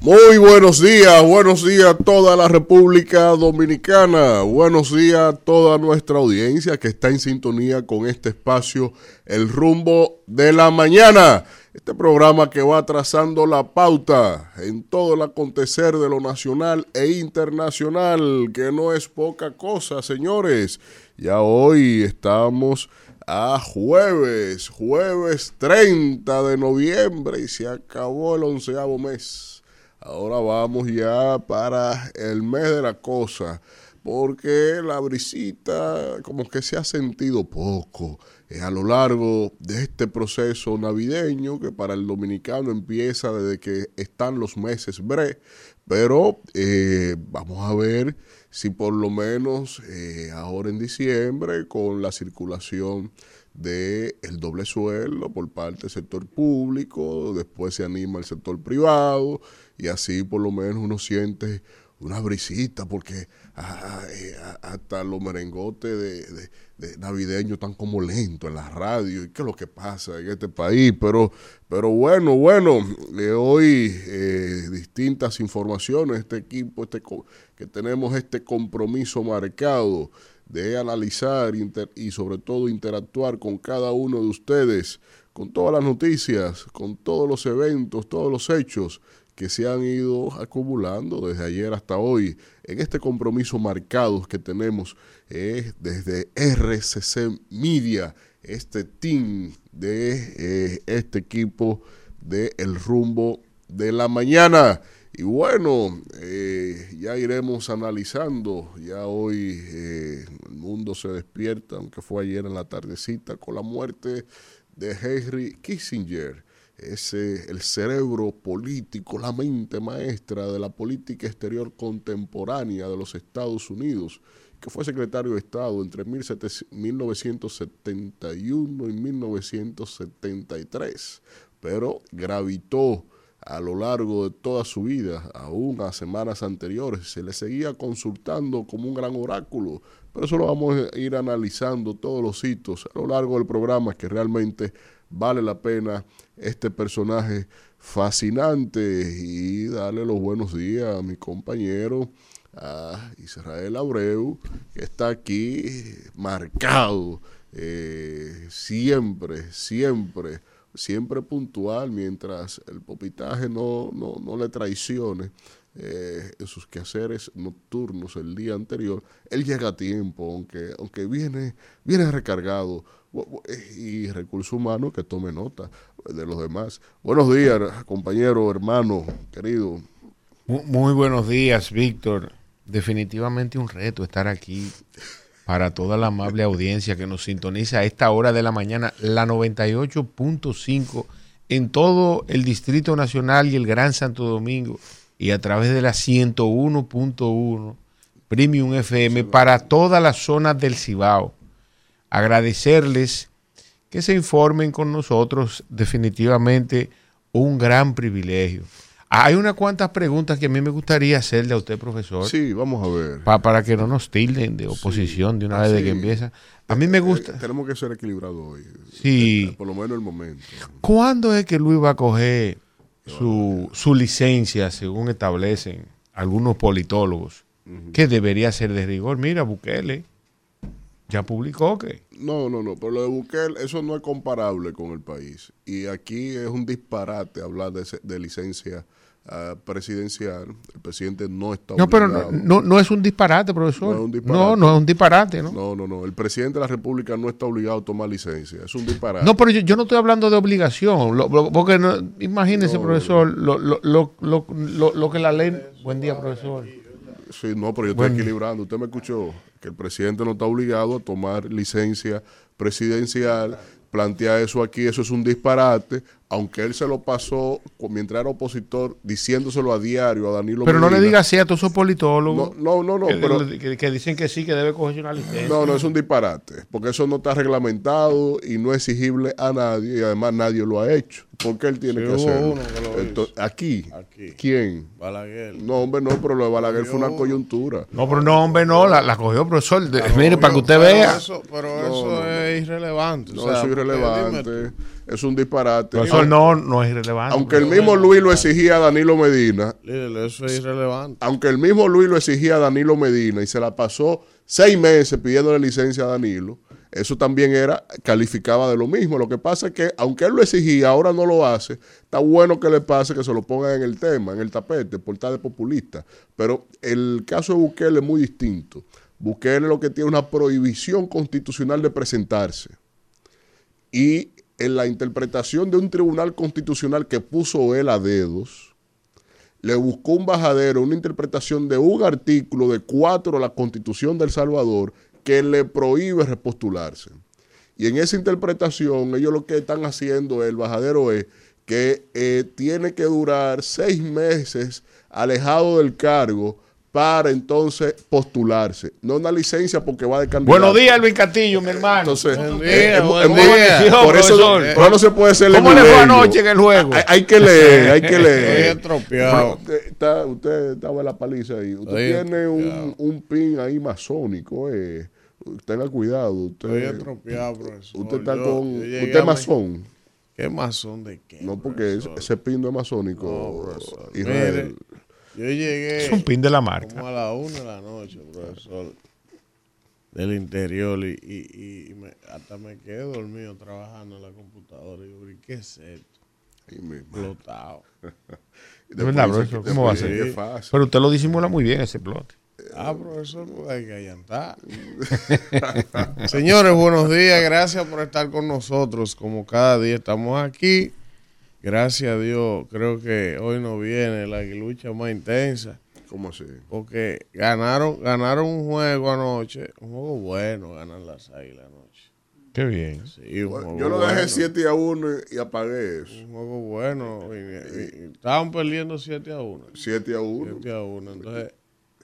Muy buenos días, buenos días a toda la República Dominicana, buenos días a toda nuestra audiencia que está en sintonía con este espacio, el rumbo de la mañana. Este programa que va trazando la pauta en todo el acontecer de lo nacional e internacional, que no es poca cosa, señores. Ya hoy estamos a jueves, jueves 30 de noviembre y se acabó el onceavo mes. Ahora vamos ya para el mes de la cosa, porque la brisita como que se ha sentido poco eh, a lo largo de este proceso navideño que para el dominicano empieza desde que están los meses bre, pero eh, vamos a ver si por lo menos eh, ahora en diciembre con la circulación de el doble sueldo por parte del sector público, después se anima el sector privado y así por lo menos uno siente una brisita porque ah, eh, hasta los merengotes de, navideños están como lentos en la radio y qué es lo que pasa en este país, pero, pero bueno, bueno, eh, hoy eh, distintas informaciones, este equipo, este que tenemos este compromiso marcado de analizar y sobre todo interactuar con cada uno de ustedes, con todas las noticias, con todos los eventos, todos los hechos que se han ido acumulando desde ayer hasta hoy en este compromiso marcado que tenemos eh, desde RCC Media, este team de eh, este equipo de El Rumbo de la Mañana. Y bueno, eh, ya iremos analizando, ya hoy el mundo se despierta, aunque fue ayer en la tardecita, con la muerte de Henry Kissinger es el cerebro político, la mente maestra de la política exterior contemporánea de los Estados Unidos, que fue secretario de Estado entre 1971 y 1973, pero gravitó a lo largo de toda su vida, aún a semanas anteriores, se le seguía consultando como un gran oráculo, pero eso lo vamos a ir analizando todos los hitos a lo largo del programa que realmente vale la pena este personaje fascinante y darle los buenos días a mi compañero a Israel Abreu, que está aquí marcado, eh, siempre, siempre, siempre puntual, mientras el popitaje no, no, no le traicione eh, en sus quehaceres nocturnos el día anterior, él llega a tiempo, aunque, aunque viene, viene recargado y recursos humanos que tome nota de los demás. Buenos días, compañero, hermano, querido. Muy, buenos días, Víctor. Definitivamente un reto estar aquí para toda la amable audiencia que nos sintoniza a esta hora de la mañana, la 98.5 en todo el Distrito Nacional y el Gran Santo Domingo y a través de la 101.1 Premium FM para todas las zonas del Cibao agradecerles que se informen con nosotros, definitivamente un gran privilegio. Hay unas cuantas preguntas que a mí me gustaría hacerle a usted, profesor. Sí, vamos a ver. para que no nos tilden de oposición de una vez de que empieza. A mí me eh, gusta. tenemos que ser equilibrados hoy. Sí. Por lo menos el momento. ¿Cuándo es que Luis va a coger su, su licencia, según establecen algunos politólogos, que debería ser de rigor? Mira, Bukele ya publicó que. No, no, no, pero lo de Bukele, eso no es comparable con el país. Y aquí es un disparate hablar de, licencia ah, presidencial. El presidente no está No, pero no, no, es un disparate, profesor. No, no, es un disparate, ¿no? No, no, no. El presidente de la República no está obligado a tomar licencia. Es un disparate. No, pero yo, no estoy hablando de obligación. porque imagínese, profesor, lo, lo, lo, que la ley. Buen día, profesor. Sí, no, pero yo estoy equilibrando. Usted me escuchó que el presidente no está obligado a tomar licencia presidencial. Plantea eso aquí, eso es un disparate, aunque él se lo pasó mientras era opositor, diciéndoselo a diario a Danilo Pero no le digas así a todos esos politólogos. No, no, no, no, que, pero- que- que dicen que sí, que debe cogerse una licencia. No, no, es un disparate, porque eso no está reglamentado y no es exigible a nadie y además nadie lo ha hecho. ¿Por qué él tiene Sí, que hacerlo? que Entonces, aquí, Aquí. ¿quién? Balaguer. No, hombre, no, pero lo de Balaguer fue una coyuntura. No, pero no, hombre, no, la, la cogió profesor. De- mire, para que usted Pero vea. Eso, pero No, eso no, es irrelevante. No, o sea, eso es porque irrelevante, dime es un disparate. Profesor, no, no es irrelevante. Aunque el mismo Luis lo exigía a Danilo Medina, líder, eso es irrelevante. aunque el mismo Luis lo exigía a Danilo Medina y se la pasó seis meses pidiéndole licencia a Danilo, eso también era, calificaba de lo mismo. Lo que pasa es que, aunque él lo exigía, ahora no lo hace, está bueno que le pase que se lo pongan en el tema, en el tapete, por estar de populista. Pero el caso de Bukele es muy distinto. Bukele lo que tiene una prohibición constitucional de presentarse. Y en la interpretación de un tribunal constitucional que puso él a dedos, le buscó un bajadero, una interpretación de un artículo de cuatro de la Constitución del Salvador que le prohíbe repostularse. Y en esa interpretación, ellos lo que están haciendo, el bajadero es que eh, tiene que durar seis meses alejado del cargo para entonces postularse. No una licencia porque va de candidato. Buenos días, Elvin Castillo, mi hermano. Entonces, eh, día, muy- día. por eso profesor. por eso no se puede ser ¿Cómo le fue anoche en el juego? Hay, hay que leer, hay que Estoy leer. estropeado. Usted, está, usted estaba en la paliza ahí. Usted Estoy tiene un, un pin ahí masónico. Eh. Tenga cuidado. Estoy Usted, estropeado, profesor. usted está Yo- con. yo Usted es masón. ¿Qué masón de qué? No, porque ese, profesor? ese pin no es masónico. No, profesor. Israel. Mire, yo llegué. Es un pin de la marca. Como a las una de la noche, profesor, del interior y, y, y me- hasta me quedé dormido trabajando en la computadora. Y yo, "¿Y ¿qué es esto? Explotado. De verdad, profesor, que- ¿cómo va a ser? fácil. Pero usted lo disimula muy bien ese plot. Ah, profesor, pues hay que allantar. Señores, buenos días. Gracias por estar con nosotros. Como cada día estamos aquí. Gracias a Dios, creo que hoy nos viene la lucha más intensa. ¿Cómo así? Porque ganaron, ganaron un juego anoche. Un juego bueno ganan las águilas anoche. Qué bien. Sí, juego Yo lo dejé bueno. 7 a 1 y apagué eso. Un juego bueno. y- y- y estaban perdiendo 7 a 1. 7 a 1. 7 a 1. Entonces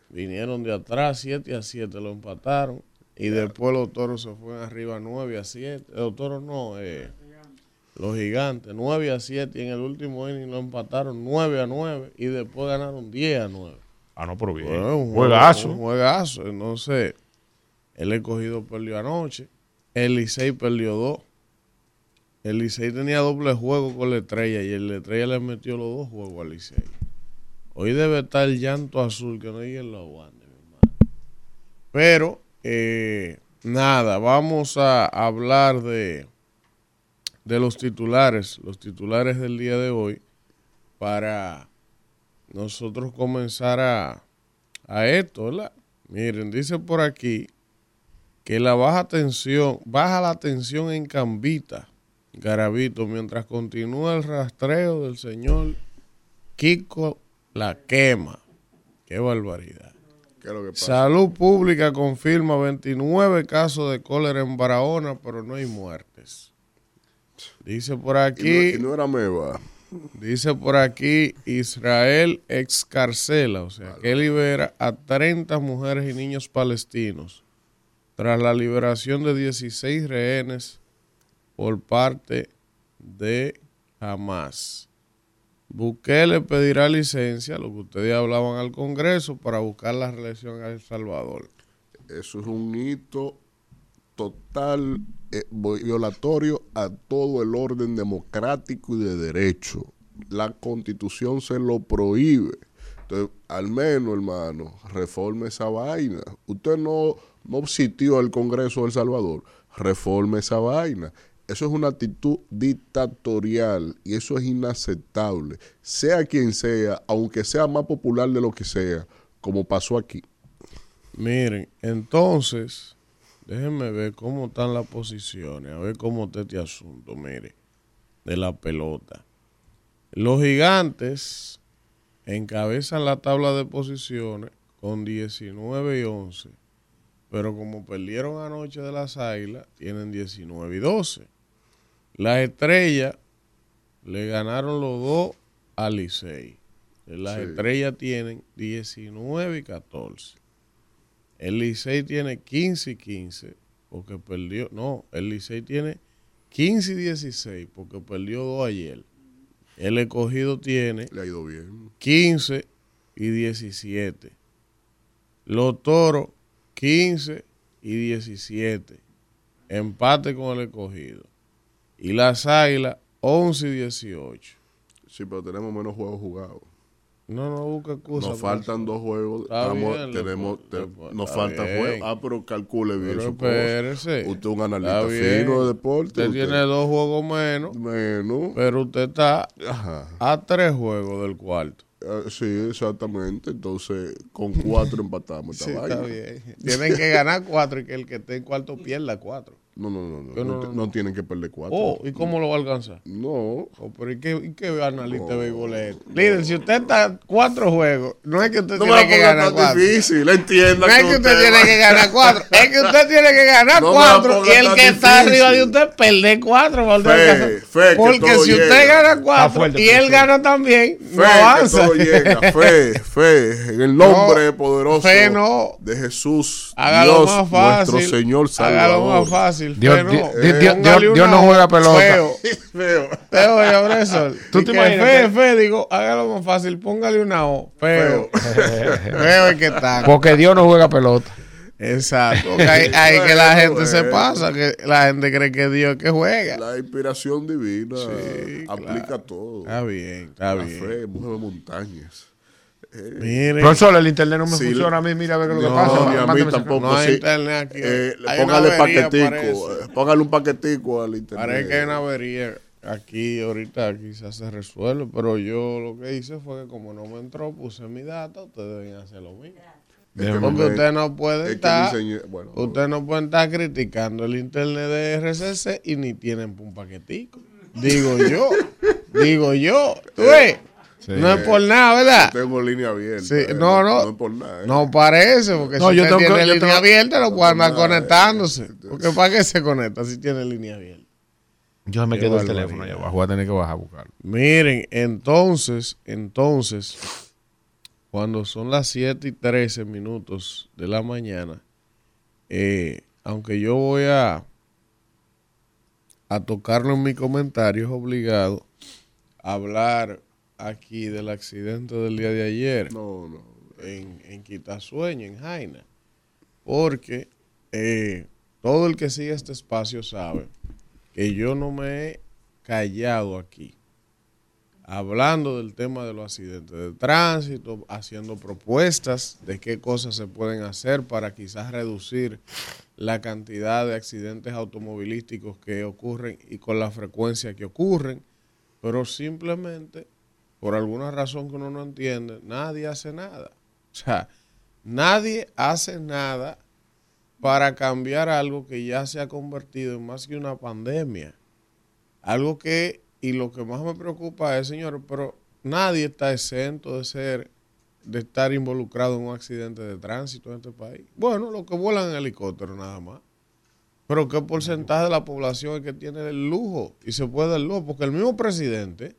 vinieron de atrás 7 a 7, lo empataron. Y después los toros se fueron arriba 9 a 7. Los toros no, eh, los gigantes 9 a 7. Y en el último inning lo empataron 9 a 9. Y después ganaron 10 a 9. Ah, no, pero bien. Bueno, un Juegazo. Un juegazo. Entonces, el escogido perdió anoche. El Licey perdió dos. El Licey tenía doble juego con la estrella y el estrella le metió los dos juegos al Licey. Hoy debe estar el llanto azul, que no lleguen los aguante, mi hermano. Pero, eh, nada, vamos a hablar de, de los titulares, los titulares del día de hoy, para nosotros comenzar a, a esto, ¿verdad? Miren, dice por aquí que la baja tensión, baja la tensión en Cambita, Garavito, mientras continúa el rastreo del señor Kiko La Quema. Qué barbaridad. ¿Qué es lo que pasa? Salud Pública confirma 29 casos de cólera en Barahona, pero no hay muertes. Dice por Y no, aquí, y no era Meva. dice por aquí Israel excarcela, o sea, que libera a 30 mujeres y niños palestinos tras la liberación de 16 rehenes por parte de Hamas. Bukele pedirá licencia, lo que ustedes hablaban al Congreso, para buscar la reelección a El Salvador. Eso es un hito total eh, violatorio a todo el orden democrático y de derecho. La constitución se lo prohíbe. Entonces, al menos, hermano, reforme esa vaina. Usted no, no al Congreso de El Salvador, reforme esa vaina. Eso es una actitud dictatorial y eso es inaceptable. Sea quien sea, aunque sea más popular de lo que sea, como pasó aquí. Miren, entonces, déjenme ver cómo están las posiciones, a ver cómo está este asunto, mire, de la pelota. Los gigantes encabezan la tabla de posiciones con 19 y 11, pero como perdieron anoche de las águilas, tienen 19 y 12. Las estrellas, le ganaron los dos a Licey. Las Sí. estrellas tienen 19 y 14. El Licey tiene 15 y 15 porque perdió. No, el Licey tiene 15 y 16 porque perdió dos ayer. El escogido tiene Le ha ido bien. 15 y 17. Los toros, 15 y 17. Empate con el escogido. Y las águilas, 11 y 18. Sí, pero tenemos menos juegos jugados. No, no busca excusa. Nos faltan dos juegos. Está Estamos- bien, tenemos, te- nos está faltan bien. juegos. Ah, pero calcule bien Pero su cosa. espérese. Usted es un Está analista fino de deporte. Usted tiene dos juegos menos, Menos. pero usted está Ajá. a tres juegos del cuarto. Ah, Sí, exactamente. Entonces, con cuatro empatamos esta vaina. bien. Tienen que ganar cuatro y que el que esté en cuarto pierda cuatro. No, no, no. No, no, no, no, no no. tienen que perder cuatro. Oh, ¿y cómo lo va a alcanzar? No. Oh, pero ¿y qué, y qué analista de béisbol es? Líder, si usted está cuatro juegos, no es que usted tiene que ganar cuatro. difícil. Entienda No es que usted tiene que ganar cuatro, es que usted tiene que ganar cuatro y el que está arriba de usted perder cuatro. Fe, Porque si llega. usted gana cuatro fuerte, y él gana también, Fe, no que avanza. todo llega. Fe, fe. En el nombre No, poderoso fe no. de Jesús, Hágalo Dios, más fácil. nuestro Señor Hágalo Salvador. más fácil. Dios- no. Dios- Dios- Dios- Póngale Dios una no juega pelota. Feo. Feo. Feo, profesor. ¿Tú Y te imaginas Fe, que- fe, digo, hágalo más fácil, póngale una O. Feo. Feo es que está. Porque Dios no juega pelota. Exacto. Ahí, ahí que la gente se bueno. pasa, que la gente cree que Dios es que juega. La inspiración divina Sí, aplica claro. todo. Está bien, está La bien. fe mueve montañas. Miren, Profesor, el internet no me Sí, funciona a mí. Mira a ver qué es lo que No, pasa. ni a mí tampoco. no hay sí. internet aquí. Eh, Hay póngale paquetico. parece. eh, Póngale un paquetico al internet. Parece que hay una avería aquí ahorita quizás se resuelve, pero yo lo que hice fue que como no me entró, puse mi data, ustedes deben hacer lo mismo. Este Porque usted no puede es estar, bueno, usted no puede estar criticando el internet de RCC y ni tienen un paquetico. Digo yo, digo yo, tú ves, no es por nada, ¿verdad? tengo línea abierta. Sí, eh, no, no. No es por nada. eh. No parece, porque No, si yo usted tengo que- tiene yo línea tengo- abierta, no puede andar nada, eh. conectándose. Porque ¿para qué se conecta si tiene línea abierta? Yo me quedo el teléfono allá abajo. Voy a tener que bajar a buscarlo. Miren, entonces, entonces, cuando son las 7 y 13 minutos de la mañana, eh, aunque yo voy a, a tocarlo en mi comentario, es obligado a hablar aquí del accidente del día de ayer No, no. en, en Quitasueño, en Jaina. Porque eh, todo el que sigue este espacio sabe que yo no me he callado aquí. Hablando del tema de los accidentes de tránsito, haciendo propuestas de qué cosas se pueden hacer para quizás reducir la cantidad de accidentes automovilísticos que ocurren y con la frecuencia que ocurren, pero simplemente por alguna razón que uno no entiende, nadie hace nada. O sea, nadie hace nada para cambiar algo que ya se ha convertido en más que una pandemia. Algo que, y lo que más me preocupa es, señor, pero nadie está exento de ser, de estar involucrado en un accidente de tránsito en este país. Bueno, los que vuelan en helicóptero nada más. Pero qué porcentaje de la población es que tiene el lujo y se puede dar lujo, porque el mismo presidente,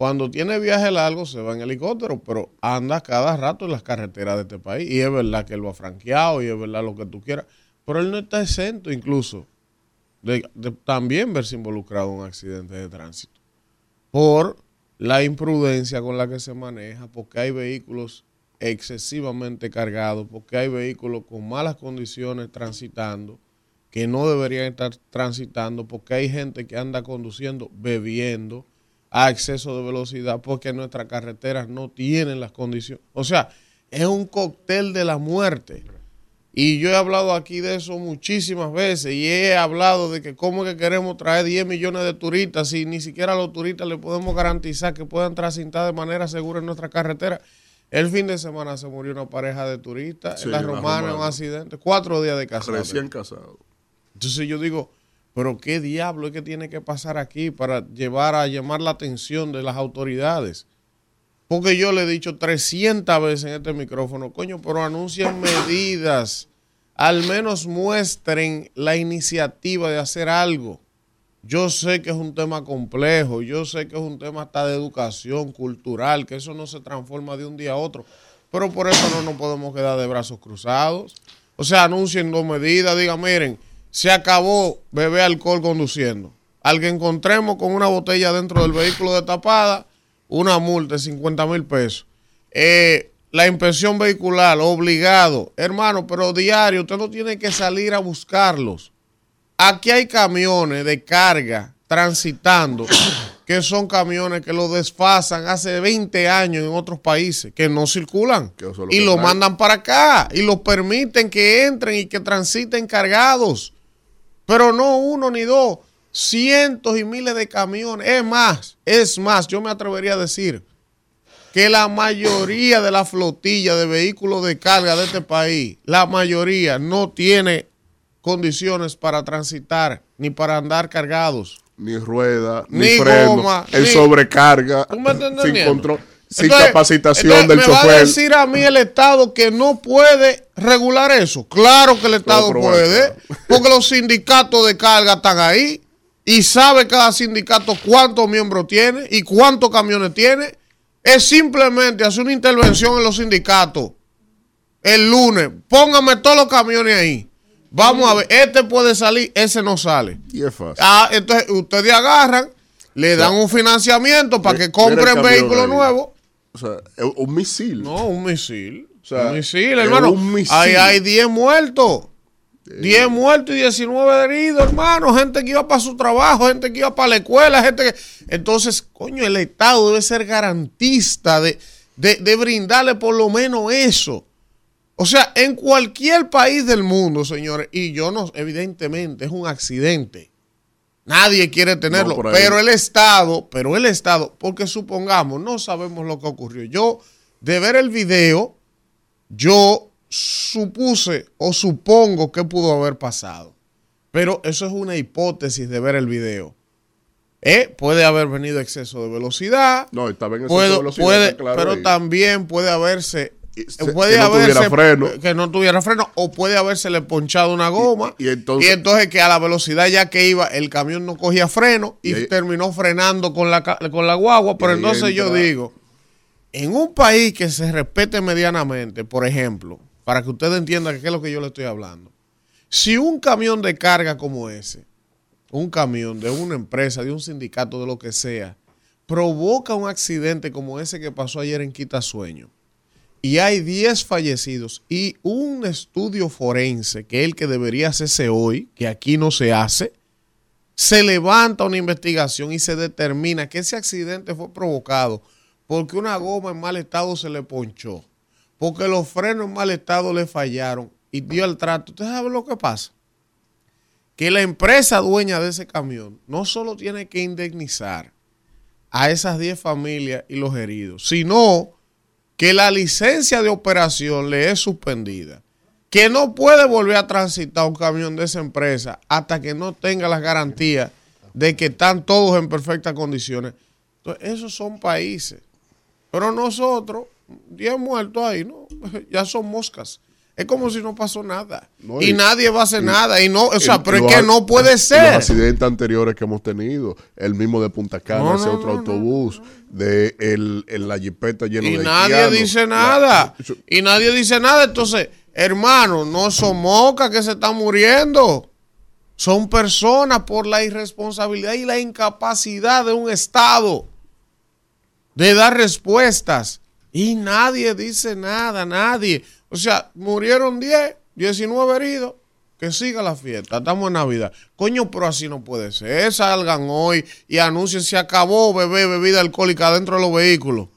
cuando tiene viaje largo, se va en helicóptero, pero anda cada rato en las carreteras de este país. Y es verdad que él ha franqueado y es verdad lo que tú quieras. Pero él no está exento incluso de, de también verse involucrado en un accidente de tránsito. Por la imprudencia con la que se maneja, porque hay vehículos excesivamente cargados, porque hay vehículos con malas condiciones transitando, que no deberían estar transitando, porque hay gente que anda conduciendo bebiendo a exceso de velocidad, porque nuestras carreteras no tienen las condiciones. O sea, es un cóctel de la muerte. Y yo he hablado aquí de eso muchísimas veces y he hablado de que cómo es que queremos traer 10 millones de turistas si ni siquiera a los turistas le podemos garantizar que puedan transitar de manera segura en nuestra carretera. El fin de semana se murió una pareja de turistas Sí, en la Romana, en un Romana. accidente, cuatro días de casado. Recién casado. Entonces yo digo, pero qué diablo es que tiene que pasar aquí para llevar a llamar la atención de las autoridades. Porque yo le he dicho 300 veces en este micrófono, coño, pero anuncien medidas. Al menos muestren la iniciativa de hacer algo. Yo sé que es un tema complejo, yo sé que es un tema hasta de educación cultural, que eso no se transforma de un día a otro, pero por eso no nos podemos quedar de brazos cruzados. O sea, anuncien dos medidas, digan, miren, se acabó beber alcohol conduciendo. Al que encontremos con una botella dentro del vehículo destapada, una multa de 50 mil pesos. Eh, la inspección vehicular, obligado. Hermano, pero diario, usted no tiene que salir a buscarlos. Aquí hay camiones de carga transitando, que son camiones que lo desfasan hace 20 años en otros países, que no circulan. Lo y que lo trae. mandan para acá y los permiten que entren y que transiten cargados. Pero no uno ni dos, cientos y miles de camiones. Es más, es más, yo me atrevería a decir que la mayoría de la flotilla de vehículos de carga de este país, la mayoría no tiene condiciones para transitar ni para andar cargados. Ni rueda, ni, Ni freno, goma, en ni- sobrecarga, ¿Tú me estás sin control, sin Entonces- capacitación entonces, del ¿Me va a chofer. decir a mí el Estado que no puede regular eso? Claro que el Estado puede, porque los sindicatos de carga están ahí y sabe cada sindicato cuántos miembros tiene y cuántos camiones tiene. Es simplemente hacer una intervención en los sindicatos el lunes. Póngame todos los camiones ahí. Vamos a ver, este puede salir, ese no sale. Y es fácil. Ah, entonces ustedes agarran, le dan un financiamiento para que compren vehículos nuevos. O sea, un misil. No, un misil. sea, un misil, hermano. un misil. Ahí hay 10 muertos. 10 muertos y 19 heridos, hermano. Gente que iba para su trabajo, gente que iba para la escuela, gente que... Entonces, coño, el Estado debe ser garantista de, de, de brindarle por lo menos eso. O sea, en cualquier país del mundo, señores, y yo no, evidentemente, es un accidente. Nadie quiere tenerlo, No, pero el Estado, pero el Estado, porque supongamos, no sabemos lo que ocurrió. Yo, de ver el video, yo supuse o supongo que pudo haber pasado. Pero eso es una hipótesis de ver el video. Eh, puede haber venido exceso de velocidad. No, estaba en exceso de velocidad, puede, claro pero ahí. también puede haberse se- puede que no haberse tuviera freno. que no tuviera freno o puede habérsele ponchado una goma Y- y entonces- entonces que a la velocidad ya que iba el camión no cogía freno y, terminó frenando con la con la guagua pero entonces yo digo en un país que se respete medianamente por ejemplo para que ustedes entiendan qué es lo que yo le estoy hablando si un camión de carga como ese un camión de una empresa, de un sindicato, de lo que sea, provoca un accidente como ese que pasó ayer en Quitasueño, y hay 10 fallecidos y un estudio forense, que es el que debería hacerse hoy, que aquí no se hace, se levanta una investigación y se determina que ese accidente fue provocado porque una goma en mal estado se le ponchó, porque los frenos en mal estado le fallaron y dio el trato. ¿Usted sabe lo que pasa? que la empresa dueña de ese camión no solo tiene que indemnizar a esas 10 familias y los heridos, sino que la licencia de operación le es suspendida, que no puede volver a transitar un camión de esa empresa hasta que no tenga las garantías de que están todos en perfectas condiciones. Entonces, esos son países. Pero nosotros, 10 muertos ahí, ¿no? Ya son moscas. Es como si no pasó nada. No, y, y- nadie va a hacer nada. Y no, o sea, pero es que no puede y Los ser. accidentes anteriores que hemos tenido, el mismo de Punta Cana, No, ese no, otro autobús, de el, el- la jipeta lleno Y de nadie haitianos. dice La- nada. Y nadie dice nada. Entonces, hermano, no son mocas que se están muriendo. Son personas por la irresponsabilidad y la incapacidad de un Estado de dar respuestas. Y nadie dice nada, nadie. O sea, murieron 10, 19 heridos. Que siga la fiesta, estamos en Navidad. Coño, pero así no puede ser. Salgan hoy y anuncien, se acabó beber bebida alcohólica dentro de los vehículos.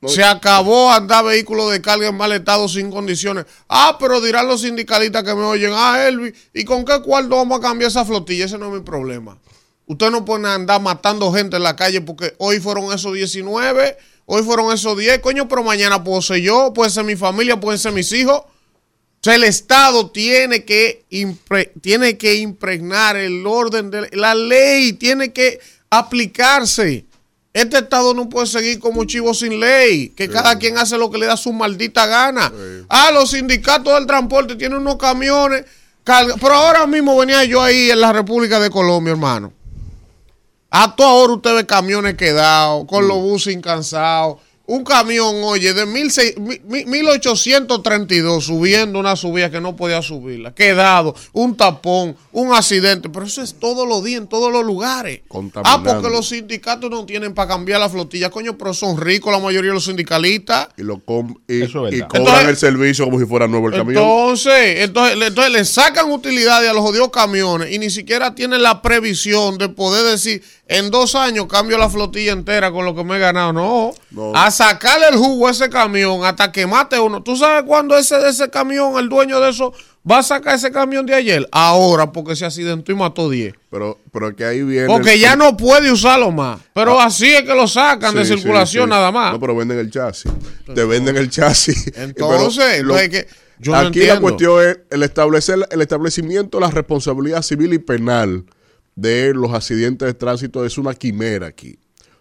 No, Se acabó andar vehículos de carga en mal estado sin condiciones. Ah, pero dirán los sindicalistas que me oyen, ah, Elvi, ¿y con qué cuarto vamos a cambiar esa flotilla? Ese no es mi problema. Usted no puede andar matando gente en la calle porque hoy fueron esos 19, hoy fueron esos 10, coño, pero mañana puedo ser yo, puede ser mi familia, pueden ser mis hijos. O sea, el Estado tiene que, tiene que impregnar el orden de la ley, tiene que aplicarse. Este Estado no puede seguir como chivo sin ley, que cada quien hace lo que le da su maldita gana. Sí. Ah, los sindicatos del transporte tienen unos camiones, carga- pero ahora mismo venía yo ahí en la República de Colombia, hermano. A toda hora usted ve camiones quedados, con los buses incansados. Un camión, oye, de 16 mi- mi- 1832 subiendo una subida que no podía subirla, quedado, un tapón, un accidente, pero eso es todos los días en todos los lugares. Ah, porque los sindicatos no tienen para cambiar la flotilla, coño, pero son ricos la mayoría de los sindicalistas. Y, lo com- y, Eso es y verdad. cobran Entonces- el servicio como si fuera nuevo el camión. Entonces, entonces, le- entonces le sacan utilidades a los jodidos camiones y ni siquiera tienen la previsión de poder decir, en dos años cambio la flotilla entera con lo que me he ganado. No, No. a sacarle el jugo a ese camión hasta que mate uno. ¿Tú sabes cuándo ese de ese camión, el dueño de eso, va a sacar ese camión de ayer? Ahora, porque se accidentó y mató 10. Pero, pero que ahí viene. Porque el- ya no puede usarlo más. Pero así es que lo sacan de Sí, circulación sí. nada más. No, pero venden el chasis. Te venden el chasis. Entonces, lo- entonces que yo no aquí la cuestión es el establecer el establecimiento de la responsabilidad civil y penal de los accidentes de tránsito es una quimera aquí.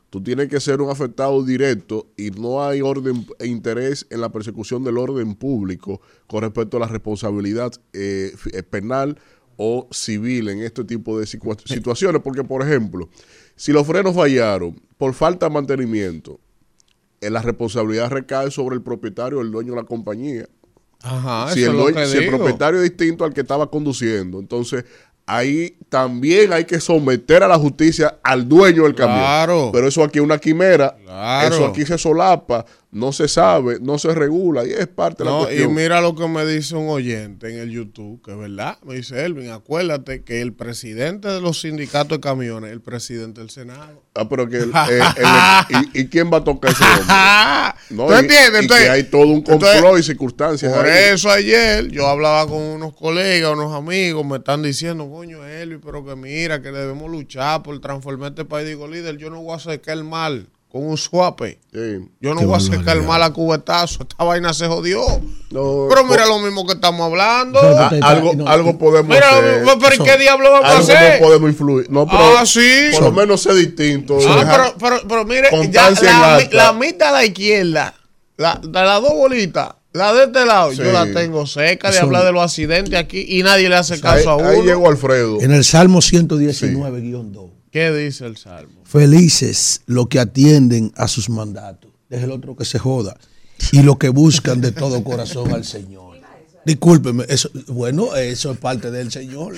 Tú tienes que ser un afectado directo y no hay orden e interés en la persecución del orden público con respecto a la responsabilidad eh, penal o civil en este tipo de situa- situaciones. Porque, por ejemplo, si los frenos fallaron por falta de mantenimiento, eh, la responsabilidad recae sobre el propietario, el dueño de la compañía Ajá, si, eso el, es lo que si el propietario es distinto al que estaba conduciendo, entonces ahí también hay que someter a la justicia al dueño del camión. Claro. Pero eso aquí es una quimera, Claro. eso aquí se solapa, no se sabe, no se regula y es parte de la No, y cuestión. mira lo que me dice un oyente en el YouTube, que es verdad. Me dice Elvin, acuérdate que el presidente de los sindicatos de camiones es el presidente del Senado. Ah, pero que el- eh, el- y, y quién va a tocar ese hombre? No, ¿Tú entiendes? y que hay todo un complot entonces, y circunstancias. Por ahí. eso ayer yo hablaba con unos colegas, unos amigos, me están diciendo, coño, Elvin, pero que mira, que debemos luchar por transformar este país. Digo, líder, yo no voy a sacar el mal con un suape. Sí. Yo no Qué voy a sacar mal a cubetazo. Esta vaina se jodió. No, Pero mira lo mismo que estamos hablando. No, ah, algo, no, algo podemos Mira, hacer. pero ¿y qué diablo vamos a hacer? no podemos influir. No, pero Ah, sí. por lo menos sé distinto. Ah, pero, pero, pero mire, ya la, la mitad a la izquierda, la, de las dos bolitas, la de este lado, yo Sí. la tengo seca de Eso- hablar de los accidentes aquí y nadie le hace caso a uno. ahí llegó Alfredo. En el Salmo 119-2. ¿Qué dice el salmo? Felices los que atienden a sus mandatos. Deje el otro que se joda. Y los que buscan de todo corazón al Señor. Discúlpeme, eso, bueno, eso es parte del Señor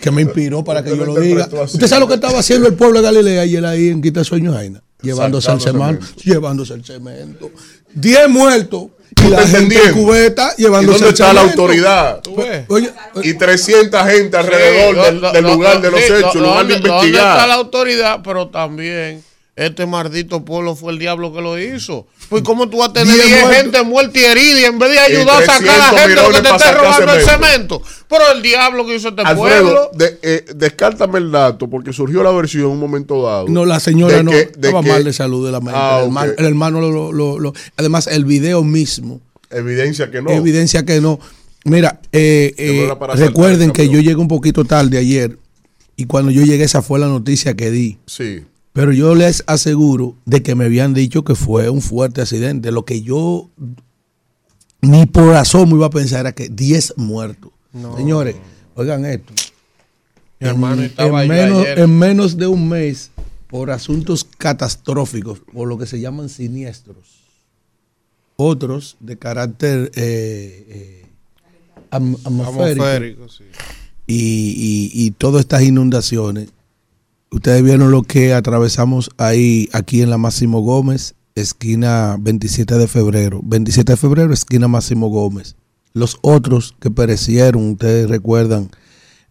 que me inspiró para que yo lo diga. ¿Usted sabe lo que estaba haciendo el pueblo de Galilea y él ahí en Quita Sueño Jaina? Llevándose el cemento. Llevándose el cemento. Diez muertos. Y ¿Tú la gente en cubeta ¿Y llevándose dónde está la autoridad? ¿Tú ves? Oye, Y 300 gente alrededor Sí, del, del lo- lugar lo- de los sí, hechos, lo- lugar de ¿dónde- ¿Dónde está la investigar. autoridad? Pero también este maldito pueblo fue el diablo que lo hizo. Pues cómo tú vas a tener Diez 10 muertos. gente muerta y herida y en vez de ayudar a sacar a 300 la gente lo que te está robando el cemento. cemento. Pero el diablo que hizo este Alfredo, pueblo. de- eh, descártame el dato porque surgió la versión en un momento dado. No, la señora de no que- estaba que- mal de salud de la mente. Ah, el, hermano, ok. el hermano lo, lo- lo- Además, el video mismo Evidencia que no. evidencia que no. Mira, eh, no eh, recuerden que yo llegué un poquito tarde ayer y cuando yo llegué esa fue la noticia que di. Sí. Pero yo les aseguro de que me habían dicho que fue un fuerte accidente. Lo que yo ni por asomo iba a pensar era que 10 muertos. Señores, oigan esto. Mi hermano en, estaba en menos, ayer. en menos de un mes, por asuntos catastróficos, por lo que se llaman siniestros, otros de carácter eh, eh, atmosférico Atmosférico, sí. y, y, y todas estas inundaciones, ustedes vieron lo que atravesamos ahí, aquí en la Máximo Gómez, esquina 27 de febrero. 27 de febrero, esquina Máximo Gómez. Los otros que perecieron, ustedes recuerdan,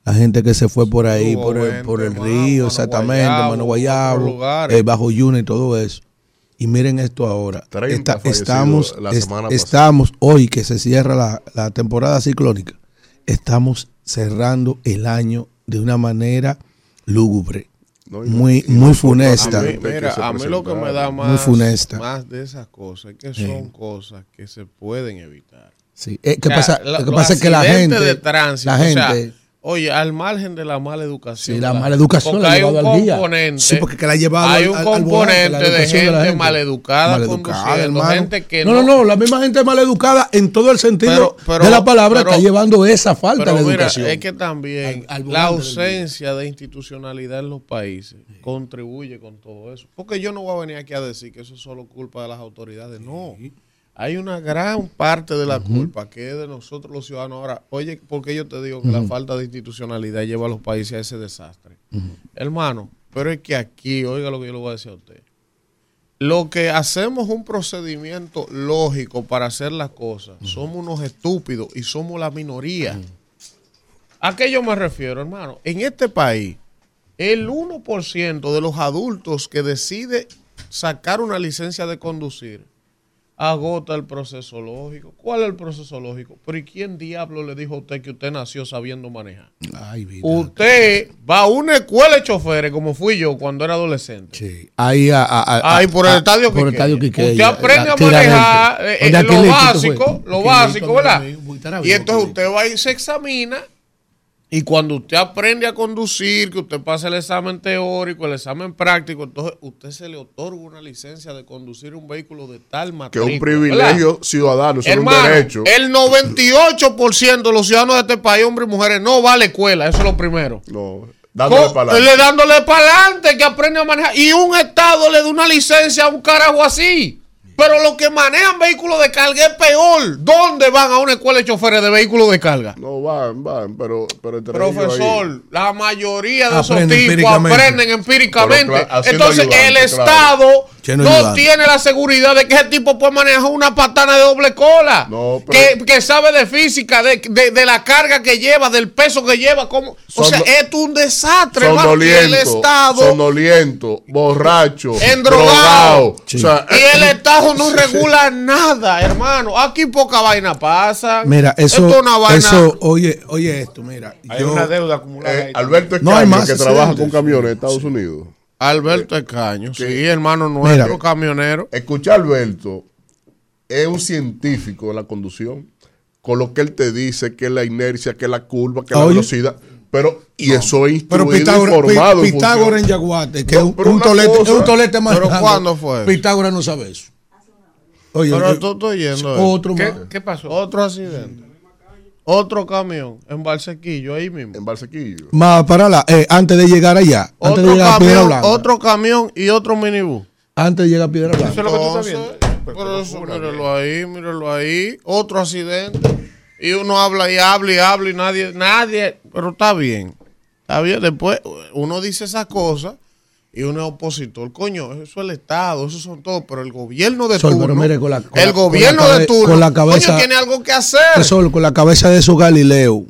la gente que se fue por ahí, por el, gente, por el Mano, río, Mano exactamente, Mano Guayabo, lugares. eh, Bajo Yuna y todo eso. Y miren esto ahora. 30 Esta- fallecidos estamos, la estamos hoy que se cierra la, la temporada ciclónica, estamos cerrando el año de una manera lúgubre, No, muy, y muy funesta. A mí, mira, a mí lo que me da más, Muy funesta. más de esas cosas es que son cosas que se pueden evitar. Sí. Eh, ¿Qué O sea, pasa? la- lo que pasa es que la gente, de tránsito, la o sea, gente, Oye, al margen de la mala educación. Sí, la de mala educación la ha hay un llevado al día. componente. Sí, porque que la ha llevado Hay un al- al volante, componente de de la gente, gente. maleducada, Maleducada, gente que no, no, no, la misma gente maleducada en todo el sentido Pero- pero- de la palabra pero- está llevando esa falta Pero de mira, educación. es que también Al- la ausencia de institucionalidad en los países contribuye con todo eso. Porque yo no voy a venir aquí a decir que eso es solo culpa de las autoridades. No. Hay una gran parte de la culpa que es de nosotros los ciudadanos. Ahora, oye, porque yo te digo que la falta de institucionalidad lleva a los países a ese desastre? Hermano, pero es que aquí, oiga lo que yo le voy a decir a usted. Lo que hacemos un procedimiento lógico para hacer las cosas, somos unos estúpidos y somos la minoría. ¿A qué yo me refiero, hermano? En este país, el 1% de los adultos que decide sacar una licencia de conducir agota el proceso lógico. ¿Cuál es el proceso lógico? Pero ¿y quién diablo le dijo a usted que usted nació sabiendo manejar? Ay, vida. Usted va a una escuela de choferes como fui yo cuando era adolescente. Sí. Ahí, a, Ahí por el estadio por el Quiqueya. estadio Quiqueya. Usted aprende a manejar eh, eh, lo básico, lo básico, ¿verdad? Y entonces usted va y se examina y cuando usted aprende a conducir, que usted pasa el examen teórico, el examen práctico, entonces usted se le otorga una licencia de conducir un vehículo de tal Que matrícula. es un privilegio ¿verdad? ciudadano, es un derecho. el 98% de los ciudadanos de este país, hombres y mujeres, no va a la escuela, eso es lo primero. No, dándole para adelante. le dándole para adelante que aprende a manejar. Y un Estado le da una licencia a un carajo así. Pero los que manejan vehículos de carga es peor. ¿Dónde van a una escuela de choferes de vehículos de carga? No, van, van, pero, pero entre ellos Profesor, la mayoría de esos tipos empíricamente. aprenden empíricamente. Entonces, ayudante, el claro. No tiene la seguridad de que ese tipo puede manejar una patana de doble cola. No, que, pero- que sabe de física, de, de- de la carga que lleva, del peso que lleva. Cómo, o sea, es un desastre, hermano. Y el Sonoliento, Estado. sonoliento, borracho, Endrogado. drogado. Sí. O sea, Y el Estado no regula nada, hermano. Aquí poca vaina pasa. Mira, eso, Esto es una vaina. eso, oye, oye esto, mira. Hay yo- una deuda acumulada. eh, ahí. Alberto No hay Escaño, más que trabaja con camiones en Estados Unidos. Alberto Escaño, sí, hermano nuestro, Mira. camionero. Escucha Alberto, es un científico de la conducción, con lo que él te dice que es la inercia, que es la curva, que es la velocidad. Pero, y eso es Pero instruido, Pitágoras, informado. Pi- Pitágoras en Yaguate, que No, es un, tolete, cosa- es un tolete más ¿Pero grande. cuándo fue eso? Pitágoras no sabe eso. Oye, Pero oye, tú yendo. eh. otro ¿Qué, más. qué pasó? Otro accidente. Otro camión en Barsequillo, ahí mismo. En Barsequillo. Más para la, eh, antes de llegar allá, antes de Otro llegar a Piedra camión, Blanca. otro camión y otro minibús. Antes de llegar a Piedra Eso Blanca. es lo que tú estás viendo. Pero eso, míralo ahí, míralo ahí. Otro accidente. Y uno habla y habla y habla y nadie, nadie, pero está bien. Está bien. Después uno dice esas cosas y uno es opositor. Coño, eso es el Estado, eso son todo. Pero el gobierno de Sol, turno. pero mire, con la- con el la- con gobierno la de turno. con la cabeza- coño, tiene algo que hacer. Profesor, con la cabeza de su Galileo,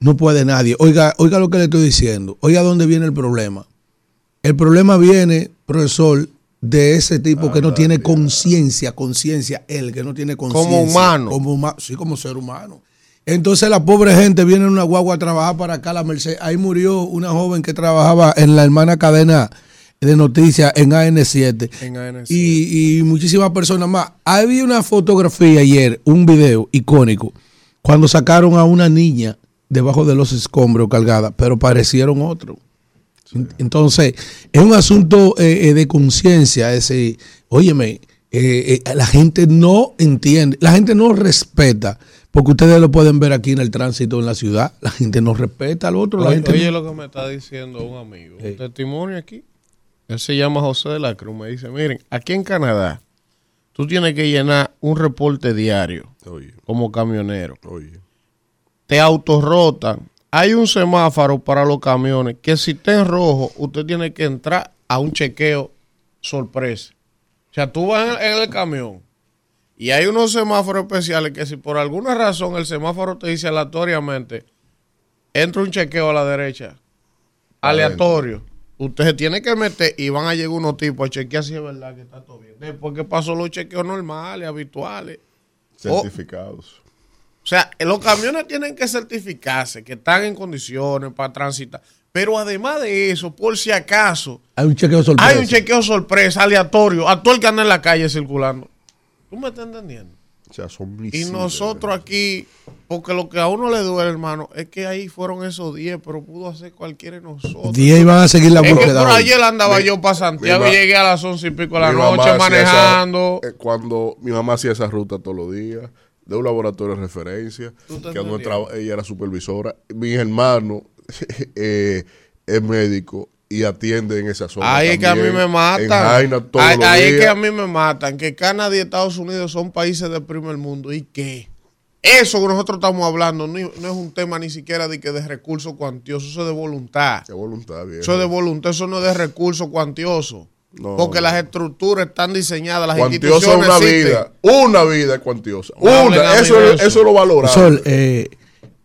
no puede nadie. Oiga, oiga lo que le estoy diciendo. Oiga dónde viene el problema. El problema viene, profesor, de ese tipo que no tiene conciencia, conciencia, él que no tiene conciencia. humano. Como humano. Sí, como ser humano. Entonces la pobre gente viene en una guagua a trabajar para acá, la Merced. Ahí murió una joven que trabajaba en la hermana cadena de noticias en AN7. En AN7. Y, y muchísimas personas más. Había una fotografía ayer, un video icónico, cuando sacaron a una niña debajo de los escombros cargada, pero parecieron otro. Entonces, es un asunto eh, eh, de conciencia, es decir, óyeme, eh, eh, la gente no entiende, la gente no respeta, porque ustedes lo pueden ver aquí en el tránsito en la ciudad, la gente no respeta al otro, la Oye, gente oye no- lo que me está diciendo un amigo. Un testimonio aquí. Él se llama José de la Cruz. Me dice, miren, aquí en Canadá, tú tienes que llenar un reporte diario Oye, como camionero. oye. Te autorrotan. Hay un semáforo para los camiones que si está en rojo, usted tiene que entrar a un chequeo sorpresa. O sea, tú vas en, en el camión y hay unos semáforos especiales que si por alguna razón el semáforo te dice aleatoriamente, entra un chequeo a la derecha, aleatorio. Usted se tiene que meter y van a llegar unos tipos a chequear si es verdad que está todo bien. Después que pasó los chequeos normales, habituales. Oh. Certificados. O sea, los camiones tienen que certificarse, que están en condiciones para transitar. Pero además de eso, por si acaso, hay un chequeo sorpresa. hay un chequeo sorpresa, aleatorio, a todo el que anda en la calle circulando. ¿Tú me estás entendiendo? O sea, son Y nosotros aquí, porque lo que a uno le duele, hermano, es que ahí fueron esos 10, pero pudo hacer cualquiera de nosotros. 10 iban a seguir la Es que búsqueda. por ayer andaba Mi- yo para Santiago y llegué a las once y pico de la noche manejando. esa- eh, cuando mi mamá hacía esa ruta todos los días, de un laboratorio de referencia, ¿Tú te que nuestra, ella era supervisora. Mi hermano eh, es médico y atiende en esa zona. Ahí es que a mí también, me matan. Jaina ahí los ahí es que a mí me matan. Que Canadá y Estados Unidos son países del primer mundo. ¿Y qué? Eso que nosotros estamos hablando no, no es un tema ni siquiera de que de recursos cuantiosos, eso es de voluntad. Qué voluntad, viejo. Eso es de voluntad, eso no es de recursos cuantiosos. No. porque las estructuras están diseñadas, las Cuantiosa instituciones una existen. vida. Una vida es cuantiosa. Una. mí Eso, de es- eso. eso lo valoramos. Sol, eh,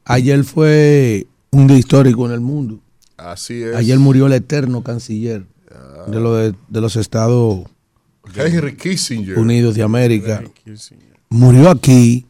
ayer fue un día histórico en el mundo. Así es. Ayer murió el eterno canciller de, lo de, de los Estados Henry Kissinger. Unidos de América. Murió aquí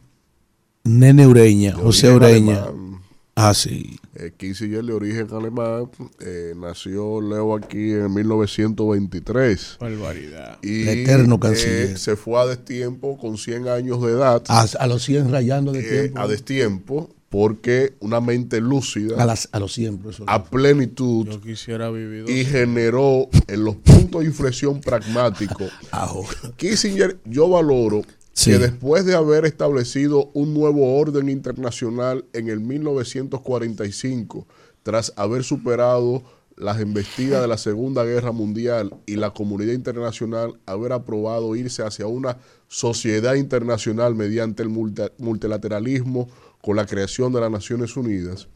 Nene Ureña, de José Ureña. alemán. Ah, sí. Eh, Kissinger de origen alemán. eh, nació Leo aquí en 1923. Barbaridad. Y El eterno eh, canciller. se fue a destiempo con 100 años de edad. A, a los 100 rayando de eh, tiempo. a destiempo porque una mente lúcida a, las, a los 100, profesor. a plenitud Yo quisiera vivir dos y generó en los puntos de inflexión pragmáticos Ajo. Kissinger, yo valoro Sí. que después de haber establecido un nuevo orden internacional en el 1945, tras haber superado las embestidas de la Segunda Guerra Mundial y la comunidad internacional haber aprobado irse hacia una sociedad internacional mediante el multi- multilateralismo con la creación de las Naciones Unidas,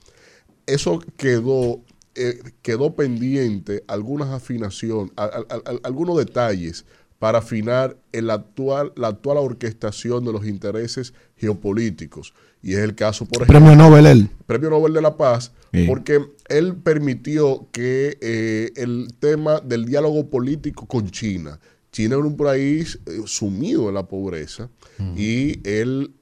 eso quedó, eh, quedó pendiente algunas afinaciones, a- a- a- algunos detalles para afinar el actual, la actual orquestación de los intereses geopolíticos. Y es el caso, por ejemplo, Premio Nobel él. Premio Nobel de la Paz, Sí. porque él permitió que eh, el tema del diálogo político con China, China era un país eh, sumido en la pobreza y él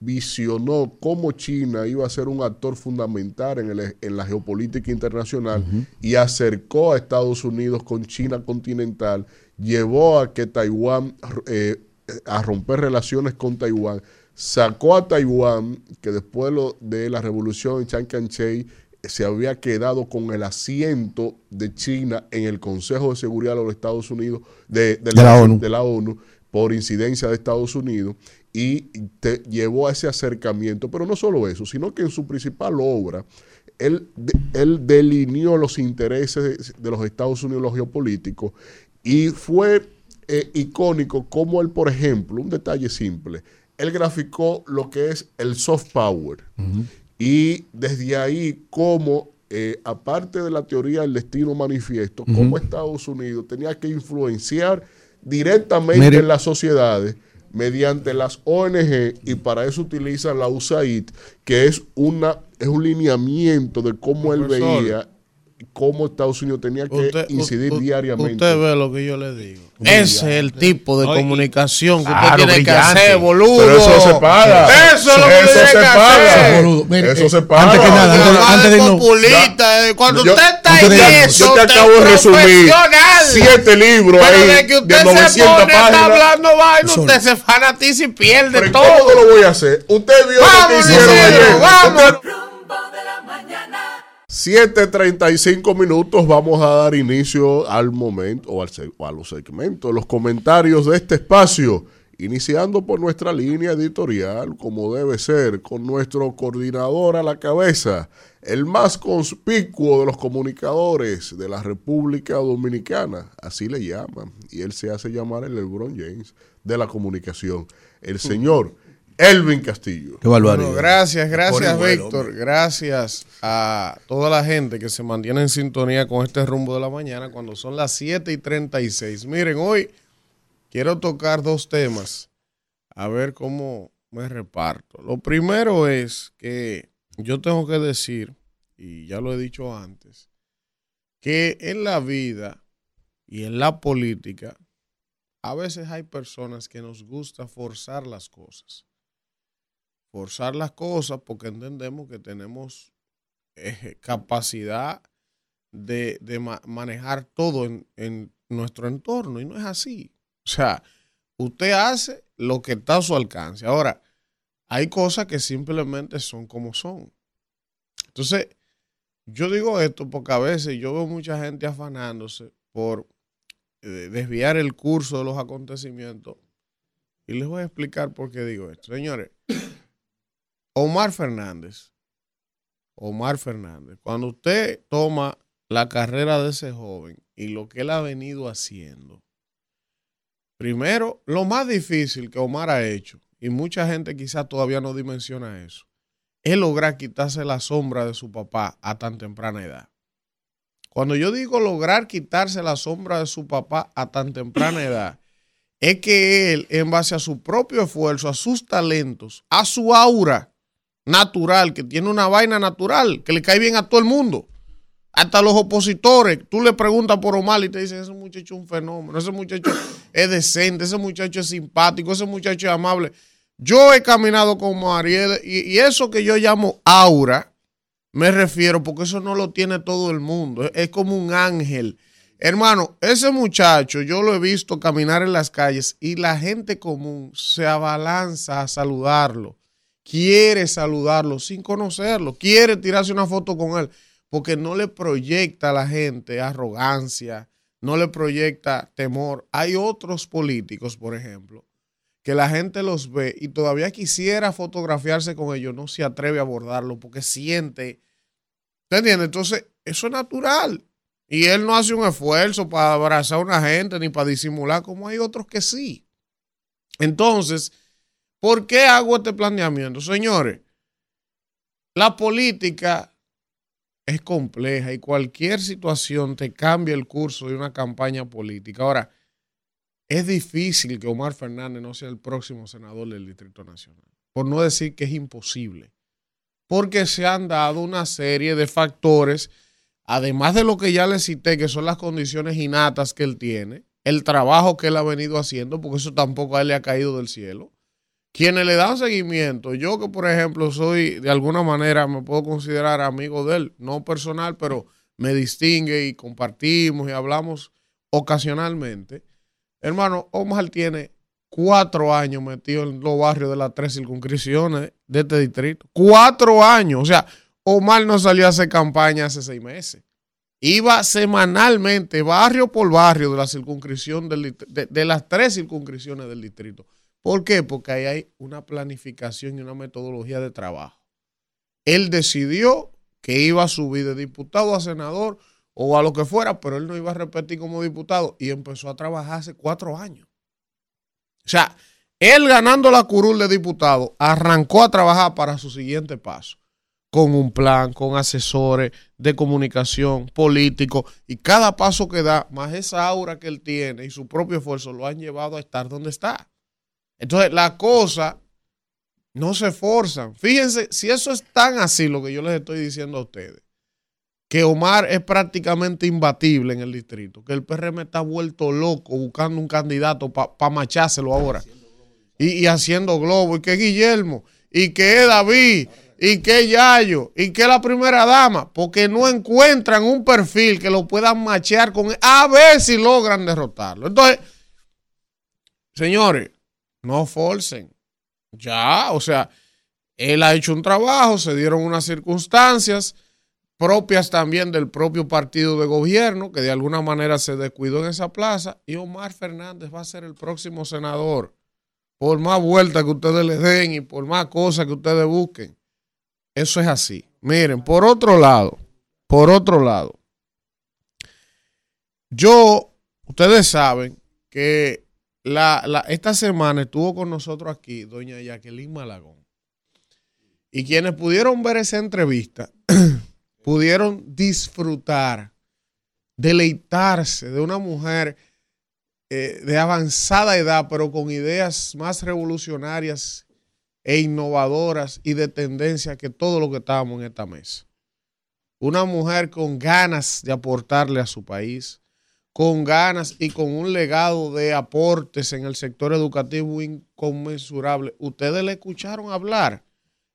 visionó cómo China iba a ser un actor fundamental en, el- en la geopolítica internacional y acercó a Estados Unidos con China continental, llevó a que Taiwán eh, a romper relaciones con Taiwán, sacó a Taiwán, que después lo- de la revolución en Chiang Kai-shek se había quedado con el asiento de China en el Consejo de Seguridad de los Estados Unidos, de, de De la ONU. de la ONU, por incidencia de Estados Unidos, y te llevó a ese acercamiento. Pero no solo eso, sino que en su principal obra, él, él delineó los intereses de, de los Estados Unidos, los geopolíticos, y fue eh, icónico como él, por ejemplo, un detalle simple, él graficó lo que es el soft power. Y desde ahí, como, eh, aparte de la teoría del destino manifiesto, como Estados Unidos tenía que influenciar directamente en las sociedades mediante las ONG y para eso utilizan la USAID, que es una es un lineamiento de cómo él veía cómo Estados Unidos tenía que Usted- incidir u- u- diariamente. Usted ve lo que yo le digo. Ese es el tipo de comunicación que Claro, usted tiene brillante. que hacer, boludo. Pero eso se paga. Eso es lo que Eso usted tiene se que paga. hacer. Boludo, mire, Eso eh, se paga. Antes que nada, antes, de no. populista, eh, cuando Yo- usted está antes de en irnos, eso, Yo te acabo de es resumir siete libros Pero ahí de que usted de se 900 pone, está páginas. hablando vaina, usted se fanatiza y pierde Pero ¿y todo. ¿Cómo no lo voy a hacer? Usted vio lo que Vamos, hicieron ayer. vamos. Rumbo de la mañana. 7.35 minutos, vamos a dar inicio al momento o, al se- o a los segmentos, los comentarios de este espacio, iniciando por nuestra línea editorial, como debe ser, con nuestro coordinador a la cabeza, el más conspicuo de los comunicadores de la República Dominicana, así le llaman, y él se hace llamar el LeBron James de la comunicación, el señor Elvin Castillo. Qué. Bueno, gracias, gracias Víctor, gracias a toda la gente que se mantiene en sintonía con este rumbo de la mañana cuando son las 7 y 36. Miren, hoy quiero tocar dos temas, a ver cómo me reparto. Lo primero es que yo tengo que decir, y ya lo he dicho antes, que en la vida y en la política, a veces hay personas que nos gusta forzar las cosas forzar las cosas porque entendemos que tenemos eh, capacidad de, de ma- manejar todo en nuestro entorno y no es así. O sea, usted hace lo que está a su alcance. Ahora, hay cosas que simplemente son como son. Entonces, yo digo esto porque a veces yo veo mucha gente afanándose por eh, desviar el curso de los acontecimientos. Y les voy a explicar por qué digo esto. Señores, Omar Fernández, Omar Fernández, cuando usted toma la carrera de ese joven y lo que él ha venido haciendo, primero, lo más difícil que Omar ha hecho, y mucha gente quizás todavía no dimensiona eso, es lograr quitarse la sombra de su papá a tan temprana edad. Cuando yo digo lograr quitarse la sombra de su papá a tan temprana edad, es que él, en base a su propio esfuerzo, a sus talentos, a su aura natural, que tiene una vaina natural, que le cae bien a todo el mundo, hasta los opositores, tú le preguntas por Omar y te dicen, ese muchacho es un fenómeno, ese muchacho es decente, ese muchacho es simpático, ese muchacho es amable. Yo he caminado con Mariel y, y eso que yo llamo aura, me refiero, porque eso no lo tiene todo el mundo, es, es como un ángel. Hermano, ese muchacho yo lo he visto caminar en las calles y la gente común se abalanza a saludarlo, quiere saludarlo sin conocerlo, quiere tirarse una foto con él porque no le proyecta a la gente arrogancia, no le proyecta temor. Hay otros políticos, por ejemplo, que la gente los ve y todavía quisiera fotografiarse con ellos, no se atreve a abordarlo porque siente, ¿te entiendes? Entonces, eso es natural. Y él no hace un esfuerzo para abrazar a una gente ni para disimular, como hay otros que sí. Entonces, ¿por qué hago este planeamiento? Señores, la política es compleja y cualquier situación te cambia el curso de una campaña política. Ahora, es difícil que Omar Fernández no sea el próximo senador del Distrito Nacional, por no decir que es imposible, porque se han dado una serie de factores, además de lo que ya le cité, que son las condiciones innatas que él tiene, el trabajo que él ha venido haciendo, porque eso tampoco a él le ha caído del cielo quienes le dan seguimiento, yo que por ejemplo soy de alguna manera, me puedo considerar amigo de él, no personal, pero me distingue y compartimos y hablamos ocasionalmente. Hermano, Omar tiene cuatro años metido en los barrios de las tres circunscripciones de este distrito. Cuatro años. O sea, Omar no salió a hacer campaña hace seis meses. Iba semanalmente, barrio por barrio, de la circunscripción del, de, de las tres circunscripciones del distrito ¿Por qué? Porque ahí hay una planificación y una metodología de trabajo. Él decidió que iba a subir de diputado a senador o a lo que fuera, pero él no iba a repetir como diputado y empezó a trabajar hace cuatro años. O sea, él ganando la curul de diputado, arrancó a trabajar para su siguiente paso, con un plan, con asesores de comunicación, político, y cada paso que da, más esa aura que él tiene y su propio esfuerzo, lo han llevado a estar donde está. Entonces, las cosas no se forzan. Fíjense, si eso es tan así lo que yo les estoy diciendo a ustedes, que Omar es prácticamente imbatible en el distrito, que el PRM está vuelto loco buscando un candidato para machárselo ahora. Y, haciendo globo, y que Guillermo, y que David, y que Yayo, y que la primera dama, porque no encuentran un perfil que lo puedan machear con él, a ver si logran derrotarlo. Entonces, señores, no forcen. Ya, o sea, él ha hecho un trabajo, se dieron unas circunstancias propias también del propio partido de gobierno, que de alguna manera se descuidó en esa plaza, y Omar Fernández va a ser el próximo senador. Por más vueltas que ustedes le den y por más cosas que ustedes busquen. Eso es así. Miren, por otro lado, por otro lado, yo, ustedes saben que la, esta semana estuvo con nosotros aquí doña Jacqueline Malagón. Y quienes pudieron ver esa entrevista, pudieron disfrutar, deleitarse de una mujer eh, de avanzada edad, pero con ideas más revolucionarias e innovadoras y de tendencia que todo lo que estábamos en esta mesa. Una mujer con ganas de aportarle a su país, con ganas y con un legado de aportes en el sector educativo inconmensurable. Ustedes le escucharon hablar.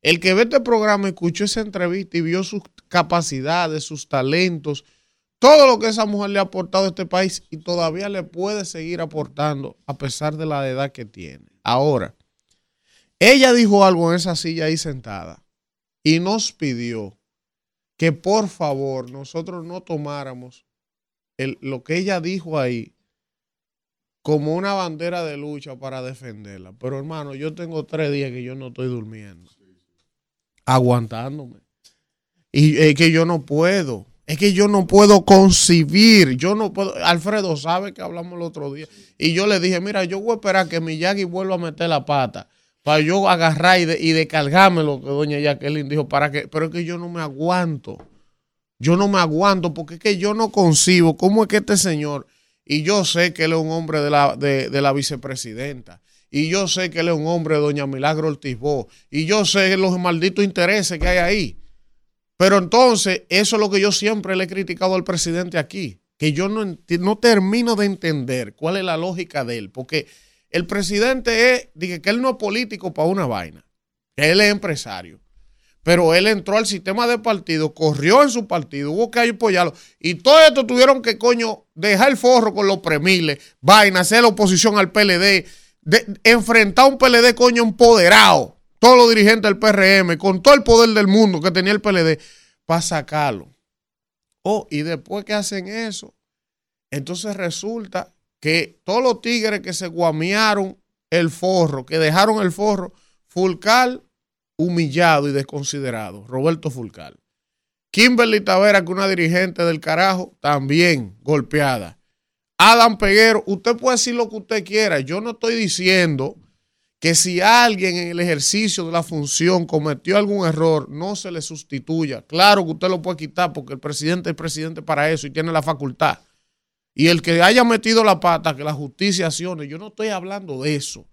El que ve este programa escuchó esa entrevista y vio sus capacidades, sus talentos, todo lo que esa mujer le ha aportado a este país y todavía le puede seguir aportando a pesar de la edad que tiene. Ahora, Ella dijo algo en esa silla ahí sentada y nos pidió que por favor nosotros no tomáramos lo que ella dijo ahí como una bandera de lucha para defenderla. Pero hermano, yo tengo tres días que yo no estoy durmiendo, aguantándome. Y es que yo no puedo. Es que yo no puedo concibir. Yo no puedo. Alfredo sabe que hablamos el otro día. Y yo le dije, mira, yo voy a esperar que Miyagi vuelva a meter la pata. Para yo agarrar y, y descargarme lo que doña Jacqueline dijo. Para que, pero es que yo no me aguanto. Yo no me aguanto porque es que yo no concibo cómo es que este señor, y yo sé que él es un hombre de la, de, la vicepresidenta, y yo sé que él es un hombre de doña Milagro Ortiz Bosch, y yo sé los malditos intereses que hay ahí. Pero entonces, eso es lo que yo siempre le he criticado al presidente aquí, que yo no, no termino de entender cuál es la lógica de él, porque el presidente es, dije que él no es político para una vaina, él es empresario. Pero él entró al sistema de partido, corrió en su partido, hubo que apoyarlo. Y todo esto tuvieron que, coño, dejar el forro con los premiles, vaina, hacer la oposición al PLD, de- enfrentar a un PLD, coño, empoderado. Todos los dirigentes del PRM, con todo el poder del mundo que tenía el PLD, para sacarlo. Oh, y después que hacen eso, entonces resulta que todos los tigres que se guamearon el forro, que dejaron el forro, Fulcal humillado y desconsiderado, Roberto Fulcal. Kimberly Tavera, que una dirigente del carajo, también golpeada. Adam Peguero, usted puede decir lo que usted quiera. Yo no estoy diciendo que si alguien en el ejercicio de la función cometió algún error, no se le sustituya. Claro que usted lo puede quitar porque el presidente es presidente para eso y tiene la facultad. Y el que haya metido la pata, que la justicia accione. Yo no estoy hablando de eso.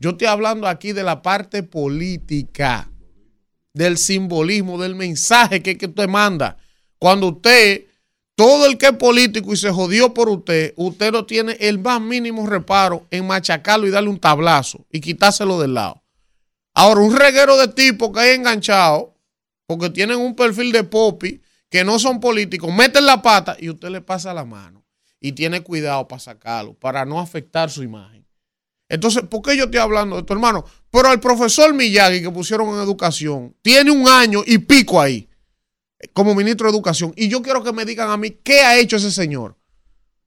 Yo estoy hablando aquí de la parte política, del simbolismo, del mensaje que, usted manda. Cuando usted, todo el que es político y se jodió por usted, usted no tiene el más mínimo reparo en machacarlo y darle un tablazo y quitárselo del lado. Ahora, un reguero de tipos que hay enganchado, porque tienen un perfil de popi, que no son políticos, meten la pata y usted le pasa la mano. Y tiene cuidado para sacarlo, para no afectar su imagen. Entonces, ¿por qué yo estoy hablando de esto, hermano? Pero el profesor Miyagi que pusieron en educación tiene un año y pico ahí como ministro de educación. Y yo quiero que me digan a mí qué ha hecho ese señor.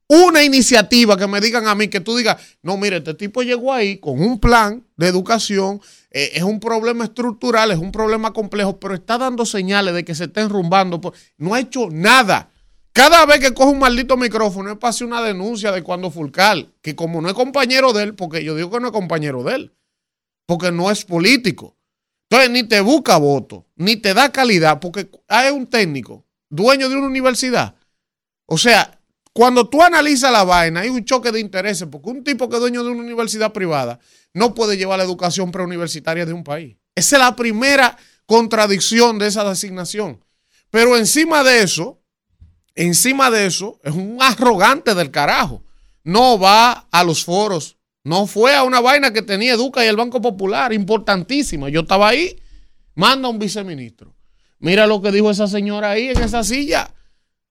Una iniciativa que me digan a mí, que tú digas, no, mire, este tipo llegó ahí con un plan de educación, eh, es un problema estructural, es un problema complejo, pero está dando señales de que se está enrumbando. por- No ha hecho nada. Cada vez que coge un maldito micrófono es para una denuncia de cuando Fulcal, que como no es compañero de él, porque yo digo que no es compañero de él, porque no es político. Entonces ni te busca voto, ni te da calidad, porque hay un técnico, dueño de una universidad. O sea, cuando tú analizas la vaina, hay un choque de intereses, porque un tipo que es dueño de una universidad privada no puede llevar la educación preuniversitaria de un país. Esa es la primera contradicción de esa designación. Pero encima de eso, encima de eso, es un arrogante del carajo. No va a los foros. No fue a una vaina que tenía Educa y el Banco Popular, importantísima. Yo estaba ahí, manda un viceministro. Mira lo que dijo esa señora ahí en esa silla.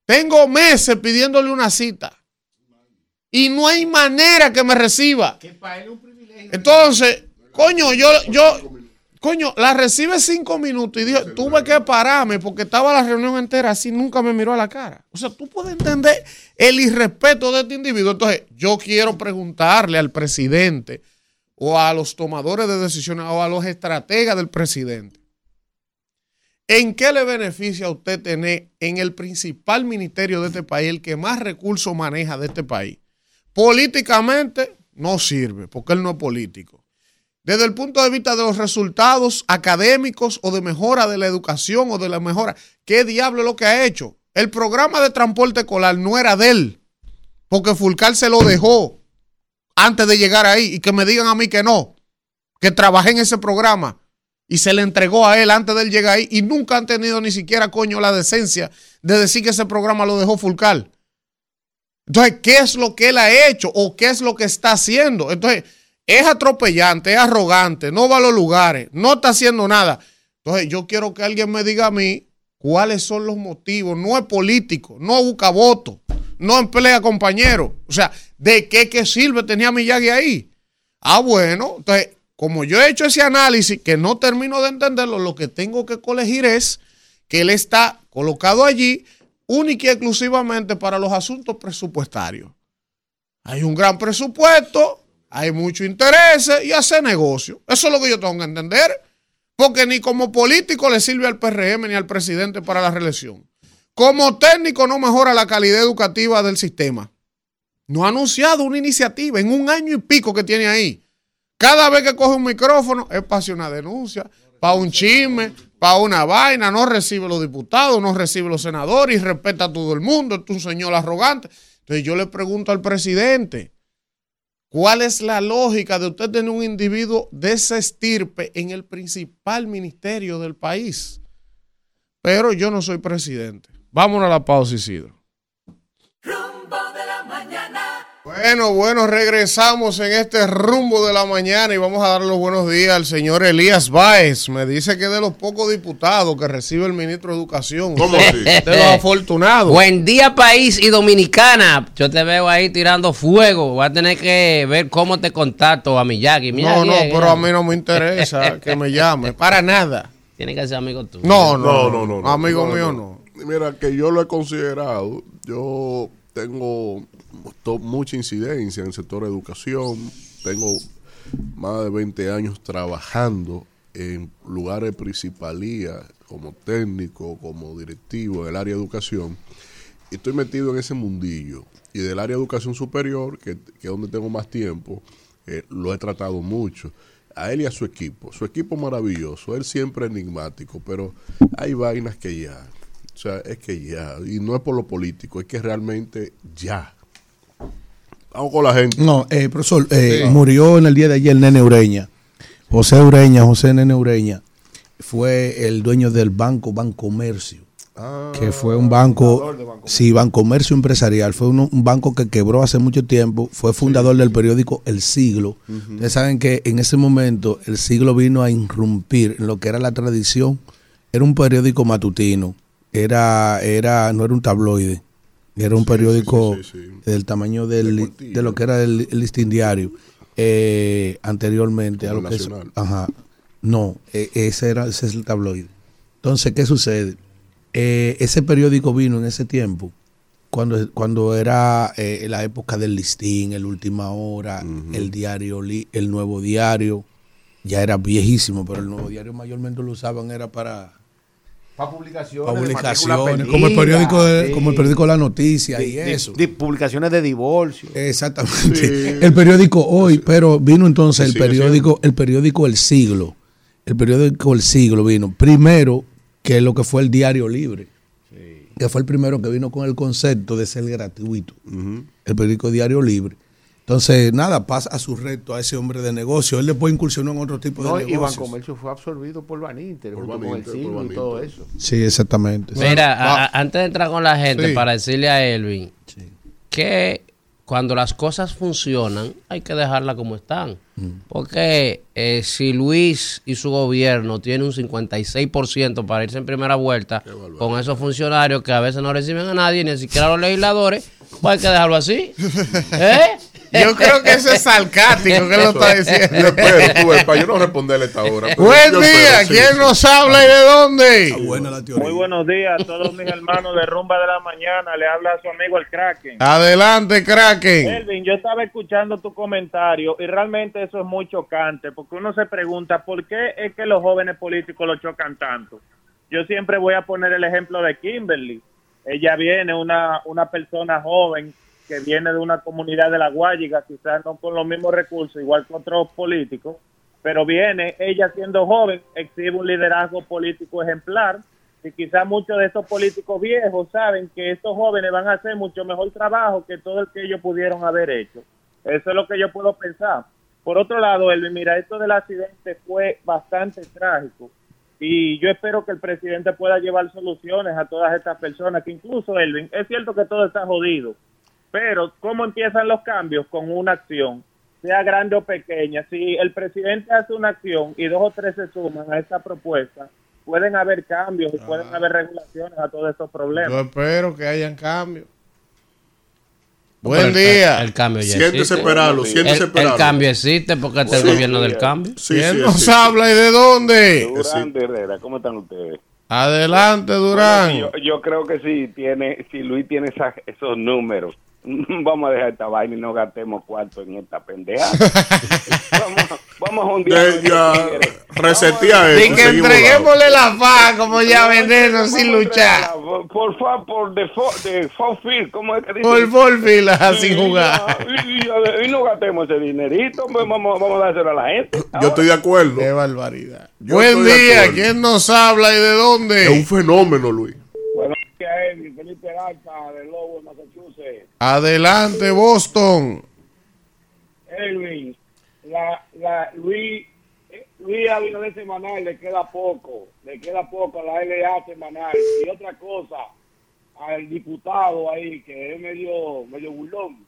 Tengo meses pidiéndole una cita. Y no hay manera que me reciba. Entonces, coño, yo, yo, coño, la recibe cinco minutos y dijo, tuve que pararme porque estaba la reunión entera así, nunca me miró a la cara. O sea, tú puedes entender el irrespeto de este individuo. Entonces, yo quiero preguntarle al presidente o a los tomadores de decisiones o a los estrategas del presidente. ¿En qué le beneficia a usted tener en el principal ministerio de este país, el que más recursos maneja de este país? Políticamente no sirve, porque él no es político. Desde el punto de vista de los resultados académicos o de mejora de la educación o de la mejora, ¿qué diablo es lo que ha hecho? El programa de transporte escolar no era de él, porque Fulcar se lo dejó antes de llegar ahí y que me digan a mí que no, que trabajé en ese programa y se le entregó a él antes de él llegar ahí y nunca han tenido ni siquiera coño la decencia de decir que ese programa lo dejó Fulcar. Entonces, ¿qué es lo que él ha hecho o qué es lo que está haciendo? Entonces, es atropellante, es arrogante, no va a los lugares, no está haciendo nada. Entonces, yo quiero que alguien me diga a mí cuáles son los motivos. No es político, no busca voto, no emplea compañeros. O sea, ¿de qué, qué sirve tenía Miyagi ahí? Ah, bueno, entonces como yo he hecho ese análisis que no termino de entenderlo, lo que tengo que colegir es que él está colocado allí única y exclusivamente para los asuntos presupuestarios. Hay un gran presupuesto, hay mucho interés y hace negocio. Eso es lo que yo tengo que entender. Porque ni como político le sirve al PRM ni al presidente para la reelección. Como técnico no mejora la calidad educativa del sistema. No ha anunciado una iniciativa en un año y pico que tiene ahí. Cada vez que coge un micrófono es para hacer una denuncia, para un chisme, para una vaina. No recibe los diputados, no recibe los senadores y respeta a todo el mundo. Es un señor arrogante. Entonces yo le pregunto al presidente, ¿Cuál es la lógica de usted tener un individuo de esa estirpe en el principal ministerio del país? Pero yo no soy presidente. Vámonos a la pausa, Isidro. Bueno, bueno, regresamos en este rumbo de la mañana y vamos a dar los buenos días al señor Elías Báez. Me dice que es de los pocos diputados que recibe el ministro de Educación. ¿Cómo así? De los afortunados. Buen día, país y dominicana. Yo te veo ahí tirando fuego. Voy a tener que ver cómo te contacto a Miyagi. Mira No, no, pero a mí no me interesa que me llame. Para nada. Tiene que ser amigo tuyo. No, No, no, no, no. no, Amigo no, mío, no. no. Mira, que yo lo he considerado. Yo tengo mucha incidencia en el sector de educación. Tengo más de 20 años trabajando en lugares de principalía, como técnico, como directivo del área de educación. Y estoy metido en ese mundillo. Y del área de educación superior, que, que es donde tengo más tiempo, eh, lo he tratado mucho. A él y a su equipo. Su equipo maravilloso. Él siempre enigmático, pero hay vainas que ya. O sea, es que ya. Y no es por lo político, es que realmente ya. Vamos con la gente. No, eh, profesor, eh, murió en el día de ayer Nene Ureña. José Ureña, José Nene Ureña, fue el dueño del banco Bancomercio, que fue un banco, sí, Bancomercio Empresarial, fue un banco que quebró hace mucho tiempo, fue fundador del periódico El Siglo. Ustedes saben que en ese momento El Siglo vino a irrumpir en lo que era la tradición, era un periódico matutino, era, era, no era un tabloide, era un periódico sí, sí, sí. del tamaño del, De lo que era el, el listín diario eh, anteriormente a lo que es, ajá. No eh, ese era ese es el tabloide. Entonces qué sucede Eh, ese periódico vino en ese tiempo cuando cuando era eh, la época del listín el última hora el diario el nuevo diario. Ya era viejísimo pero el nuevo diario mayormente lo usaban era para Para publicaciones. como el periódico de- sí. como el periódico La Noticia y De- eso de publicaciones de divorcio. Exactamente. Sí. El periódico Hoy, pero vino entonces el periódico, el periódico El Siglo. El periódico El Siglo vino primero que lo que fue el Diario Libre, que fue el primero que vino con el concepto de ser gratuito. El periódico Diario Libre. Entonces, nada, pasa a su reto a ese hombre de negocio. Él después incursionó en otro tipo No, de y negocios. Bancomercio fue absorbido por Baninter, Por junto con el Baninter, por y todo eso. Sí, exactamente. Mira, a- antes de entrar con la gente, Sí. para decirle a Elvin que cuando las cosas funcionan, hay que dejarlas como están. Porque eh, si Luis y su gobierno tienen un 56% para irse en primera vuelta con esos funcionarios que a veces no reciben a nadie, ni siquiera a los legisladores, pues hay que dejarlo así. ¿Eh? Yo creo que eso es sarcástico que él lo está Yo diciendo. espero, tú para yo no responderle a esta hora. Buen yo día, espero, ¿quién sí. nos habla y de dónde? Buena la teoría. Muy buenos días a todos mis hermanos de Rumba de la Mañana. Le habla su amigo el Kraken. Adelante, Kraken. Elvin, yo estaba escuchando tu comentario y realmente eso es muy chocante porque uno se pregunta por qué es que los jóvenes políticos lo chocan tanto. Yo siempre voy a poner el ejemplo de Kimberly. Ella viene, una, una persona joven que viene de una comunidad de la Guayiga, quizás no con los mismos recursos, igual que otros políticos, pero viene, ella siendo joven, exhibe un liderazgo político ejemplar y quizás muchos de estos políticos viejos saben que estos jóvenes van a hacer mucho mejor trabajo que todo el que ellos pudieron haber hecho. Eso es lo que yo puedo pensar. Por otro lado, Elvin, mira, esto del accidente fue bastante trágico y yo espero que el presidente pueda llevar soluciones a todas estas personas, que incluso, Elvin, es cierto que todo está jodido, pero ¿cómo empiezan los cambios? Con una acción, sea grande o pequeña. Si el presidente hace una acción y dos o tres se suman a esta propuesta, pueden haber cambios y pueden haber regulaciones a todos estos Yo problemas. espero que hayan cambios. Buen El- día. El, cambio ya Siéntese existe. esperarlo, El, siéntese el esperarlo. cambio existe porque este es el gobierno del cambio. Sí, ¿Quién sí, nos sí. habla y de dónde? Durán de Herrera, ¿cómo están ustedes? Adelante, Durán. Yo, yo creo que si tiene, si Luis tiene esa- esos números, vamos a dejar esta vaina y no gastemos cuarto en esta pendeja. vamos, vamos a un día. De- ya, resetea Y eso. que entreguémosle la paz como ya veneno sin luchar. Por favor, por default, de Field, ¿cómo es que dice? Por fila sin Y jugar. Y, y- y no gastemos ese dinerito, pues vamos, vamos a dárselo a la gente. Yo estoy de acuerdo. Qué barbaridad. Yo Buen día. ¿Quién nos habla y de Es un dónde? fenómeno, Luis. Bueno, que es Felipe Alta de Lobo, Massachusetts. Adelante, Boston. Elvin, la, la, Luis, Luis Abinader semanal le queda poco, le queda poco a la LA semanal. Y otra cosa, al diputado ahí, que es medio, medio burlón,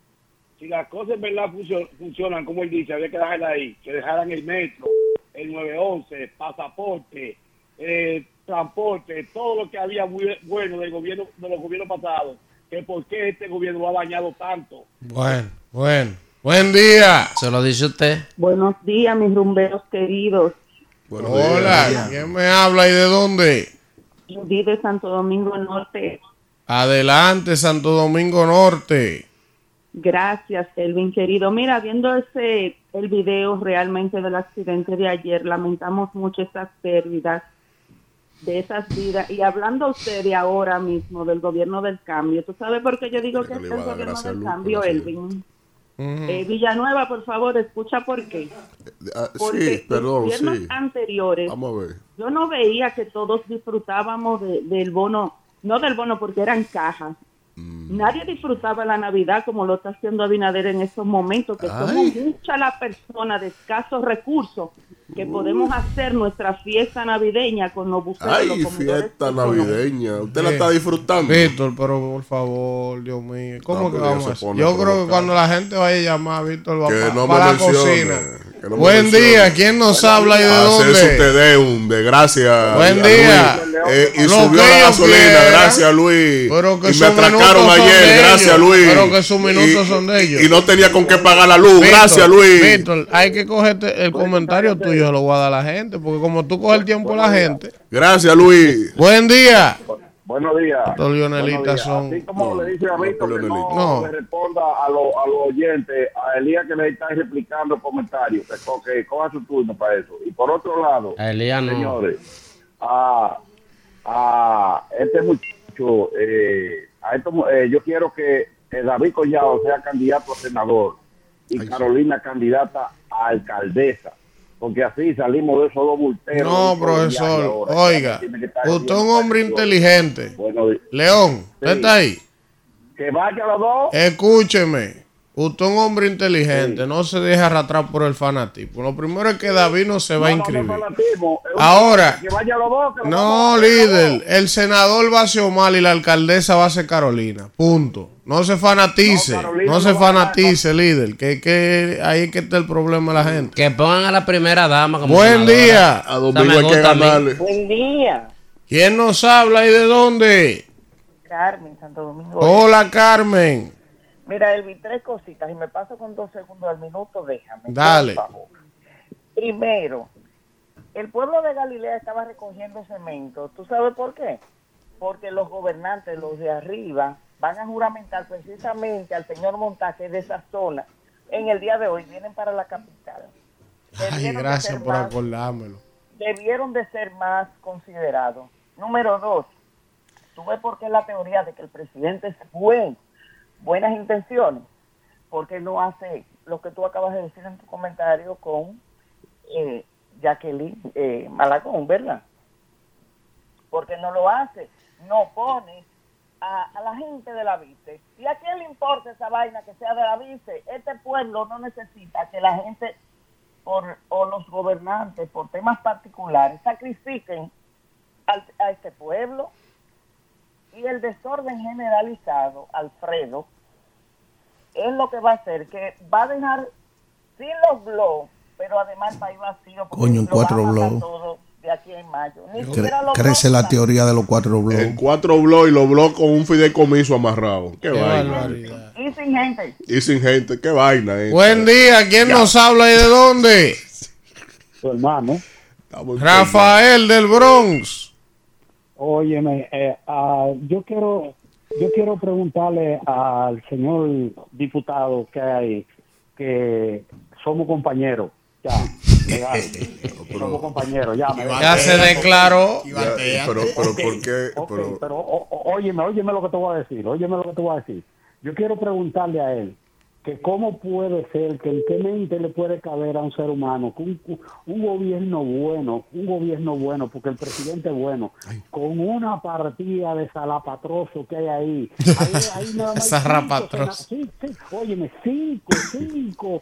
si las cosas en verdad funcio- funcionan como él dice, había que dejarla ahí, que dejaran el metro, el 911, pasaporte, eh, transporte, todo lo que había muy bueno del gobierno, de los gobiernos pasados, que por qué este gobierno lo ha dañado tanto. Bueno, bueno. Buen día. Se lo dice usted. Buenos días, mis rumberos queridos. Buenos Hola. días. ¿Quién me habla y de dónde? Judy de Santo Domingo Norte. Adelante, Santo Domingo Norte. Gracias, Elvin querido. Mira, viendo ese el video realmente del accidente de ayer, lamentamos mucho esas pérdidas de esas vidas. Y hablando usted de ahora mismo del gobierno del cambio, ¿tú sabes por qué yo digo que es el gobierno del Luz, cambio. Elvin? Eh, Villanueva, por favor, escucha por qué. Ah, Porque sí, perdón, en gobiernos sí. anteriores Vamos a ver. yo no veía que todos disfrutábamos de- del bono, no del bono porque eran cajas. Mm. Nadie disfrutaba la Navidad como lo está haciendo Abinader en estos momentos, que somos muchas las personas de escasos recursos que podemos hacer nuestra fiesta navideña con los buceros. Ay, los fiesta navideña. Usted la Sí. está disfrutando. Víctor, pero por favor, Dios mío. ¿Cómo No, que pero ya vamos a Yo creo que cuando la gente vaya a llamar, Víctor va Que pa- no pa la mencione, cocina. Buen día. ¿Quién nos habla y de Hacer su dónde? tedeum de gracias. Buen día. Luis. Eh, y Lo subió la gasolina. Gracias, Luis. Pero que y me atracaron ayer. Gracias. Luis. Pero que sus minutos Y- son de ellos. Y no tenía con qué pagar la luz. Víctor, Gracias, Luis. Víctor, hay que cogerte el comentario tuyo, lo voy a dar a la gente, porque como tú coges el tiempo a la gente. Gracias, Luis. Buen día. Buenos días. Los leonelitas Buenos días. son- Así como No, le dice a no, Víctor que no, No. le responda a, los- a los oyentes, a Elías que le están replicando comentarios, que, co- que coja su turno para eso. Y por otro lado, A Elías no. señores, a, a este muchacho, eh, a esto, eh, yo quiero que David Collado sea candidato a senador y Carolina candidata a alcaldesa. Porque así salimos de esos dos bulteros. No, profesor, ahora. oiga, usted es un hombre inteligente. Bueno, León, ¿usted Sí. está ahí? que vaya los dos. Escúcheme. Usted es un hombre inteligente, no se deje arrastrar por el fanatismo. Lo primero es que David no se va a No, no, no, inscribir. Ahora, que vaya los dos. que los no, dos- líder, el senador va a ser Omar y la alcaldesa va a ser Carolina. Punto. No se fanatice, No, se fanatice, líder. Que, que ahí es que está el problema de la gente. Que pongan a la primera dama como Buen senadora. día. A Domingo hay que ganarle. Buen día, ¿Quién nos habla y de dónde? Carmen, Santo Domingo. Hola, Carmen. Mira, Elvin, tres cositas. Y me paso con dos segundos al minuto, déjame. Dale. por favor. Primero, el pueblo de Galilea estaba recogiendo cemento. ¿Tú sabes por qué? Porque los gobernantes, los de arriba, van a juramentar precisamente al señor Montaje de esa zona. En el día de hoy vienen para la capital. Ay, Debieron gracias por más- acordármelo. debieron de ser más considerados. Número dos, tú ves por qué la teoría de que el presidente es buen, buenas intenciones, porque no hace lo que tú acabas de decir en tu comentario con eh, Jacqueline eh, Malagón, ¿verdad? Porque no lo hace, no pone a, a la gente de la vice. ¿Y a quién le importa esa vaina que sea de la vice? Este pueblo no necesita que la gente por, o los gobernantes por temas particulares sacrifiquen al- a este pueblo y el desorden generalizado, Alfredo, es lo que va a hacer que va a dejar sin los blogs, pero además el país vacío. porque Coño, en cuatro blogs. todo de aquí en mayo. Ni Cre- crece la teoría de los cuatro En blogs. cuatro blogs y los blogs con un fideicomiso amarrado. Qué, Qué vaina. barbaridad. Y sin gente. Y sin gente, qué vaina. Buen día, ¿quién nos habla y de dónde? Tu hermano. Estamos en Rafael del Bronx. Óyeme, eh, ah, yo quiero yo quiero preguntarle al señor diputado que hay que somos compañeros. Ya, somos compañeros, ya. me- Ya se declaró. Ya, pero, pero, Ok, ¿por qué? Pero, pero óyeme, óyeme lo que te voy a decir, óyeme lo que te voy a decir. Yo quiero preguntarle a él que cómo puede ser, que en qué mente le puede caber a un ser humano que un, un gobierno bueno, un gobierno bueno, porque el presidente es bueno, con una partida de salapatroso que hay ahí. ahí, ahí nada más hay Zarrapatroso. cinco sena- sí, sí, óyeme, cinco, cinco,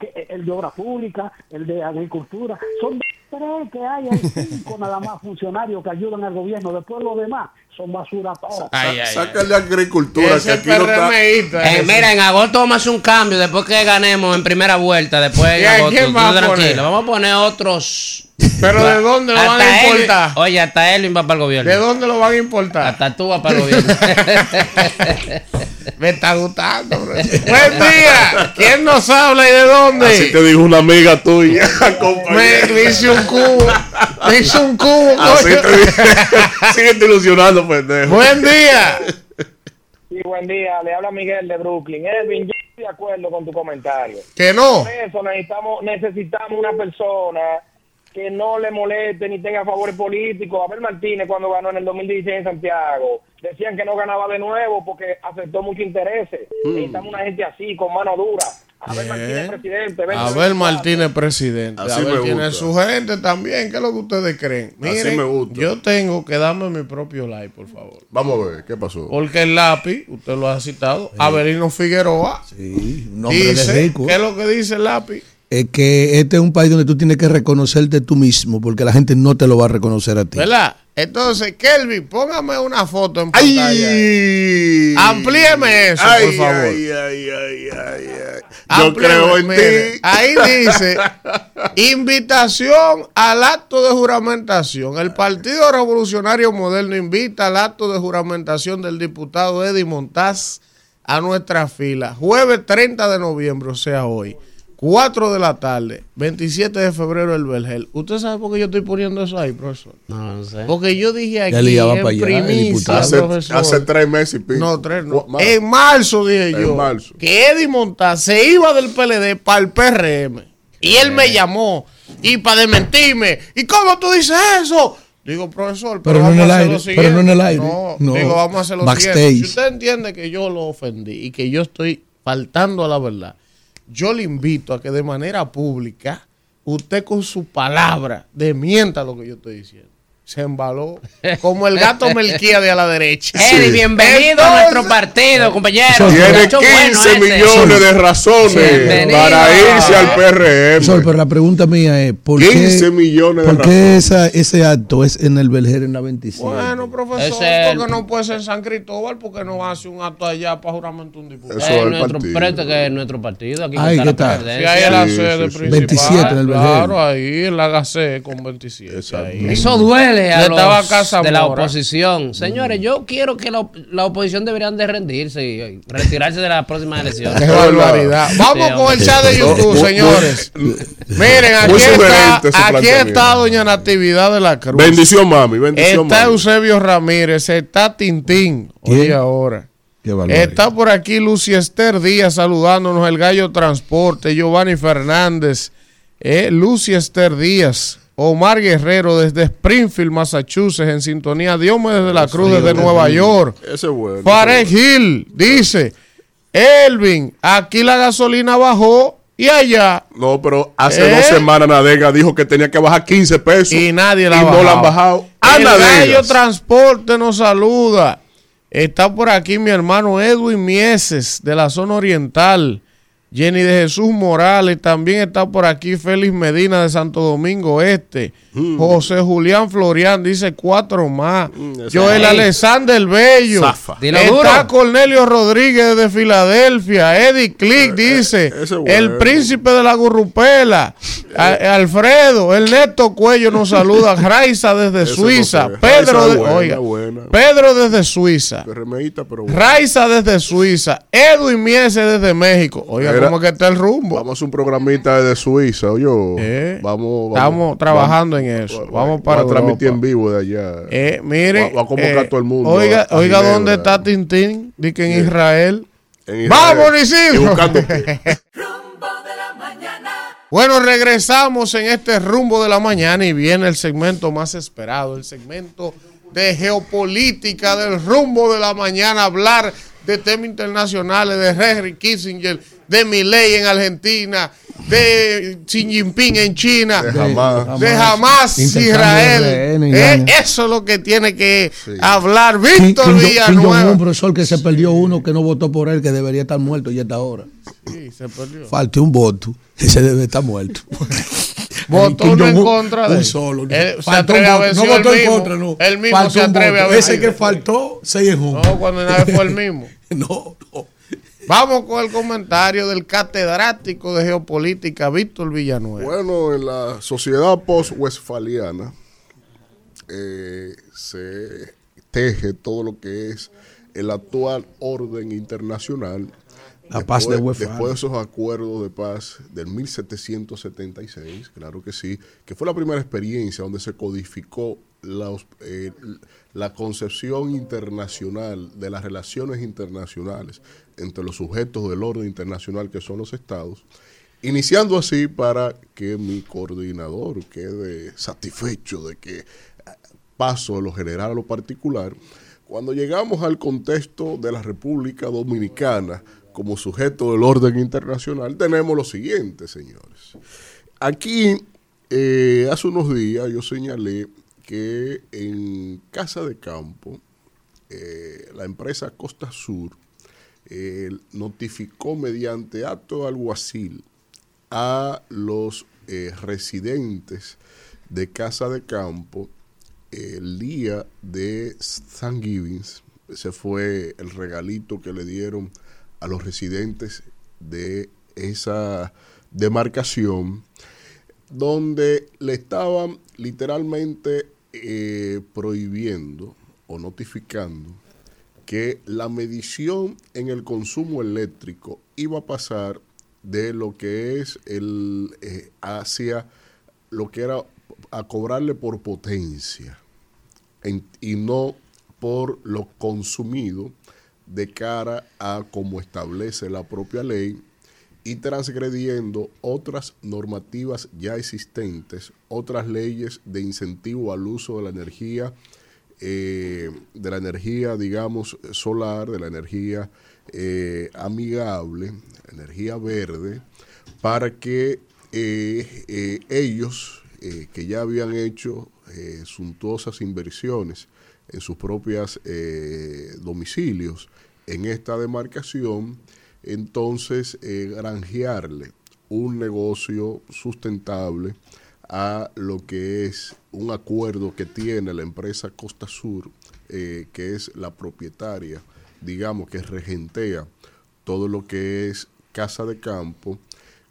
que- el de obra pública, el de agricultura, son tres que hay, hay cinco nada más funcionarios que ayudan al gobierno, después los demás son basura todos. Ay, ay, ay. sácale agricultura, que aquí no está. Eh, mira, en agosto vamos a hacer un cambio después que ganemos en primera vuelta. Después en ¿Y a agosto. quién tú va tranquilo. Vamos a poner otros. Pero ¿de dónde lo van a importar? Oye, hasta Elvin va para el gobierno. ¿De dónde lo van a importar? Hasta tú vas para el gobierno. Me está gustando. bro. Buen día. ¿Quién nos habla y de dónde? Así te dijo una amiga tuya, Me, compañero. me hice un cubo. Me hice un cubo. Así coño. te dije. Síguete ilusionando, pendejo. Buen día. Sí, buen día. Le habla Miguel de Brooklyn. Edwin, yo estoy de acuerdo con tu comentario. Que no. Por eso necesitamos, necesitamos una persona que no le moleste ni tenga favores políticos. Abel Martínez cuando ganó en el 2016 en Santiago, decían que no ganaba de nuevo porque aceptó muchos intereses. Necesitamos una gente así, con mano dura. Abel. Martínez, presidente. 20, Abel Martínez, presidente. Así Abel me tiene gusta. su gente también. ¿Qué es lo que ustedes creen? Así me gusta. Yo tengo que darme mi propio like, por favor. Vamos a ver, ¿qué pasó? Porque el lápiz, usted lo ha citado, Abelino Figueroa, Sí, un hombre dice, de rico. ¿qué es lo que dice el lápiz? Es que este es un país donde tú tienes que reconocerte tú mismo, porque la gente no te lo va a reconocer a ti. ¿Verdad? Entonces, Kelvin, póngame una foto en pantalla. ¡Ay! Amplíeme eso, Ay, por favor. Ay, ay, ay, ay, ay. Yo creo en ti. Ahí dice, invitación al acto de juramentación. El Partido Revolucionario Moderno invita al acto de juramentación del diputado Eddie Montaz a nuestra fila. Jueves 30 de noviembre, o sea, hoy. 4 de la tarde, 27 de febrero, el Vergel. ¿Usted sabe por qué yo estoy poniendo eso ahí, profesor? No, no sé. Porque yo dije aquí en para allá, el. Hace, profesor. hace tres meses y pico. No, tres no. En marzo dije En yo marzo. que Eddie Montaz se iba del PLD para el PRM. Y él me llamó y para desmentirme. ¿Y cómo tú dices eso? Digo, profesor, pero, Pero no en el a hacer aire, lo siguiente. pero no en el aire. No, No. digo, vamos a hacer lo Backstage. siguiente. Si usted entiende que yo lo ofendí y que yo estoy faltando a la verdad, yo le invito a que de manera pública usted con su palabra desmienta lo que yo estoy diciendo. Se embaló como el gato Melquíade a la derecha. Eddie, bienvenido a nuestro partido, compañero. Tiene Mucho bueno 15 este. millones de razones Bienvenido. para irse al PRM. Sol, pero la pregunta mía es, ¿por 15 qué, millones de ¿por qué razones. esa, ese acto es en el Belger en la 27? Bueno, profesor, es porque el- no puede ser en San Cristóbal porque no hace un acto allá para juramento un diputado. Eso es el nuestro, partido. este que es nuestro partido. Aquí Ay, ahí es la sede sí, sí. principal. 27 en el Claro, Vergel. ahí en la GACE con 27. Exacto. ahí. Eso duele a Yo estaba los Casa de la Mora. oposición. Señores, yo quiero que la, la oposición deberían de rendirse y y retirarse de las próximas elecciones. Qué barbaridad. Vamos Sí, con el chat de YouTube, señores. Miren, aquí está, aquí está doña Natividad de la Cruz. Bendición, mami. Bendición, Está mami. Eusebio Ramírez, está Tintín. ¿Quién? ahora. Qué barbaridad. Está por aquí Lucy Esther Díaz saludándonos, el Gallo Transporte, Giovanni Fernández, eh, Lucy Esther Díaz, Omar Guerrero desde Springfield, Massachusetts, en sintonía, Diomedes de la Cruz desde Nueva York, Ese es bueno. Es Hill dice, Elvin, aquí la gasolina bajó y allá. No, pero hace ¿Eh? dos semanas Nadega dijo que tenía que bajar 15 pesos. y nadie la y no la han bajado. bajado. A El. Gallo Transporte nos saluda. Está por aquí mi hermano Edwin Mieses de la zona oriental. Jenny de Jesús Morales, también está por aquí Félix Medina de Santo Domingo Este, José Julián Florian dice cuatro más, ese- Joel Ey. Alexander Bello, Zafa. Está duro. Cornelio Rodríguez de Filadelfia, Eddie Click dice, ese es bueno. el príncipe de la gurrupela, A- Alfredo, Ernesto Cuello nos saluda, Raiza desde Suiza, no. Pedro, Raiza de- buena, oiga, buena. Pedro desde Suiza. Remeíta, pero bueno. Raiza desde Suiza, Edwin Miese desde México. Oiga, Mira, ¿cómo que está el rumbo? Vamos a hacer un programita desde Suiza, oye. Eh, vamos, vamos. estamos trabajando en eso. Vamos, Vamos para a transmitir Europa. en vivo de allá. Eh, mire, Va- va a convocar eh, todo el mundo Oiga, a- a oiga dónde está Tintín. Dice que en. Israel. En Israel. ¡Vamos, Y Isidro! buscando qué. Rumbo de la mañana. Bueno, regresamos en este rumbo de la mañana y viene el segmento más esperado, el segmento de geopolítica del rumbo de la mañana, hablar de temas internacionales, de Henry Kissinger, de Milei en Argentina, de Xi Jinping en China, De Hamas. de Intercambio Israel. de Eh, eso es lo que tiene que Sí. hablar Víctor Villanueva. Jong-un, profesor, que se perdió uno que no votó por él, que debería estar muerto y está ahora. Sí, se perdió. Falta un voto, ese debe estar muerto. Votó Kim no en contra de un él. solo. Él se atreve un a no votó en mismo- contra, no. él mismo Faltó se un atreve a ver Ese que faltó, seis en uno. No, cuando nadie fue el mismo. No, no. Vamos con el comentario del catedrático de geopolítica, Víctor Villanueva. Bueno, en la sociedad post-westfaliana eh, se teje todo lo que es el actual orden internacional. La paz de Westfalia. Después de esos acuerdos de paz del 1776, claro que sí, que fue la primera experiencia donde se codificó los, eh, la concepción internacional de las relaciones internacionales entre los sujetos del orden internacional que son los estados, iniciando así para que mi coordinador quede satisfecho de que paso de lo general a lo particular, cuando llegamos al contexto de la República Dominicana como sujeto del orden internacional, tenemos lo siguiente, señores. Aquí, eh, hace unos días yo señalé que en Casa de Campo, eh, la empresa Costa Sur eh, notificó mediante acto alguacil a los eh, residentes de Casa de Campo el día de Thanksgiving. Ese fue el regalito que le dieron a los residentes de esa demarcación, donde le estaban literalmente eh, prohibiendo o notificando que la medición en el consumo eléctrico iba a pasar de lo que es el eh, hacia lo que era a cobrarle por potencia en- y no por lo consumido de cara a como establece la propia ley y transgrediendo otras normativas ya existentes, otras leyes de incentivo al uso de la energía, eh, de la energía, digamos, solar, de la energía eh, amigable, energía verde, para que eh, eh, ellos, que ya habían hecho suntuosas inversiones en sus propios domicilios en esta demarcación, entonces granjearle un negocio sustentable a lo que es un acuerdo que tiene la empresa Costa Sur, eh, que es la propietaria, digamos, que regentea todo lo que es casa de campo,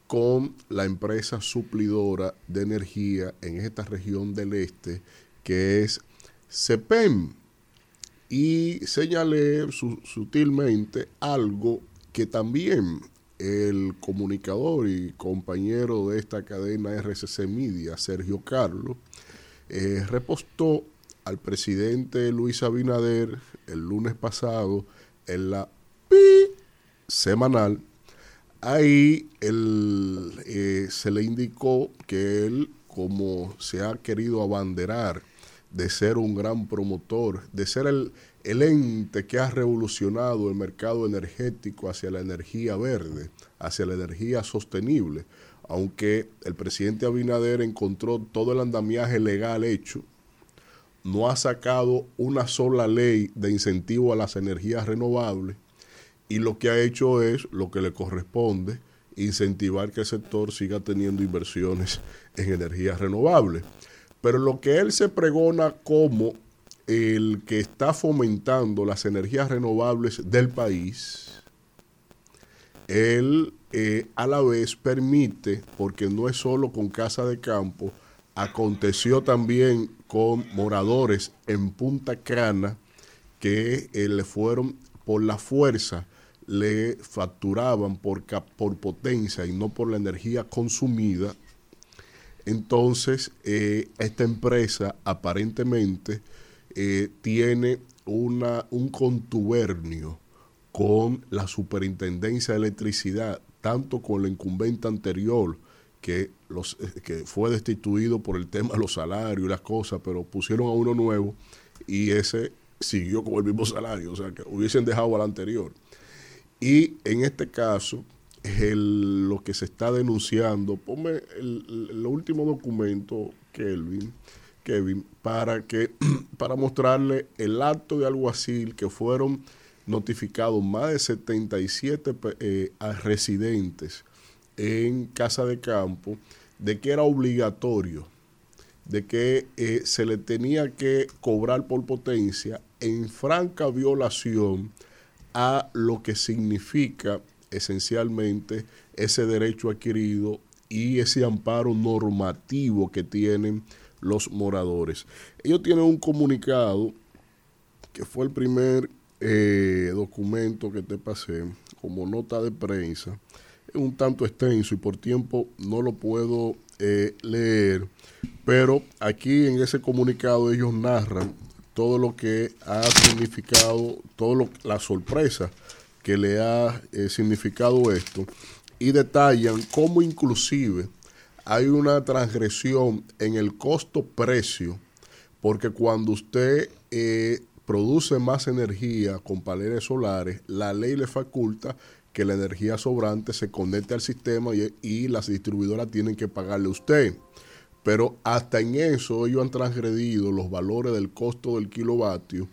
con la empresa suplidora de energía en esta región del este, que es CEPEM. Y señalé su- sutilmente algo que también el comunicador y compañero de esta cadena RCC Media, Sergio Carlos, eh, repostó al presidente Luis Abinader el lunes pasado en la pi semanal. Ahí él, eh, se le indicó que él, como se ha querido abanderar de ser un gran promotor, de ser el, el ente que ha revolucionado el mercado energético hacia la energía verde, hacia la energía sostenible, aunque el presidente Abinader encontró todo el andamiaje legal hecho, no ha sacado una sola ley de incentivo a las energías renovables y lo que ha hecho es lo que le corresponde incentivar que el sector siga teniendo inversiones en energías renovables. Pero lo que él se pregona como el que está fomentando las energías renovables del país, él eh, a la vez permite, porque no es solo con casa de campo, aconteció también con moradores en Punta Cana que eh, le fueron por la fuerza, le facturaban por, por potencia y no por la energía consumida. Entonces, eh, esta empresa aparentemente eh, tiene una, un contubernio con la superintendencia de electricidad, tanto con la incumbente anterior, que, los, eh, que fue destituido por el tema de los salarios y las cosas, pero pusieron a uno nuevo y ese siguió con el mismo salario, o sea, que hubiesen dejado al anterior. Y en este caso, el, lo que se está denunciando, ponme el, el último documento, Kelvin, Kevin, para, que, para mostrarle el acto de alguacil que fueron notificados más de 77 eh, residentes en Casa de Campo de que era obligatorio, de que eh, se le tenía que cobrar por potencia en franca violación a lo que significa esencialmente ese derecho adquirido y ese amparo normativo que tienen los moradores. Ellos tienen un comunicado que fue el primer eh, documento que te pasé como nota de prensa. Es un tanto extenso y por tiempo no lo puedo eh, leer, pero aquí en ese comunicado ellos narran todo lo que ha significado, toda la sorpresa que le ha eh, significado esto y detallan cómo inclusive hay una transgresión en el costo-precio, porque cuando usted eh, produce más energía con paneles solares, la ley le faculta que la energía sobrante se conecte al sistema y, y las distribuidoras tienen que pagarle a usted. Pero hasta en eso ellos han transgredido los valores del costo del kilovatio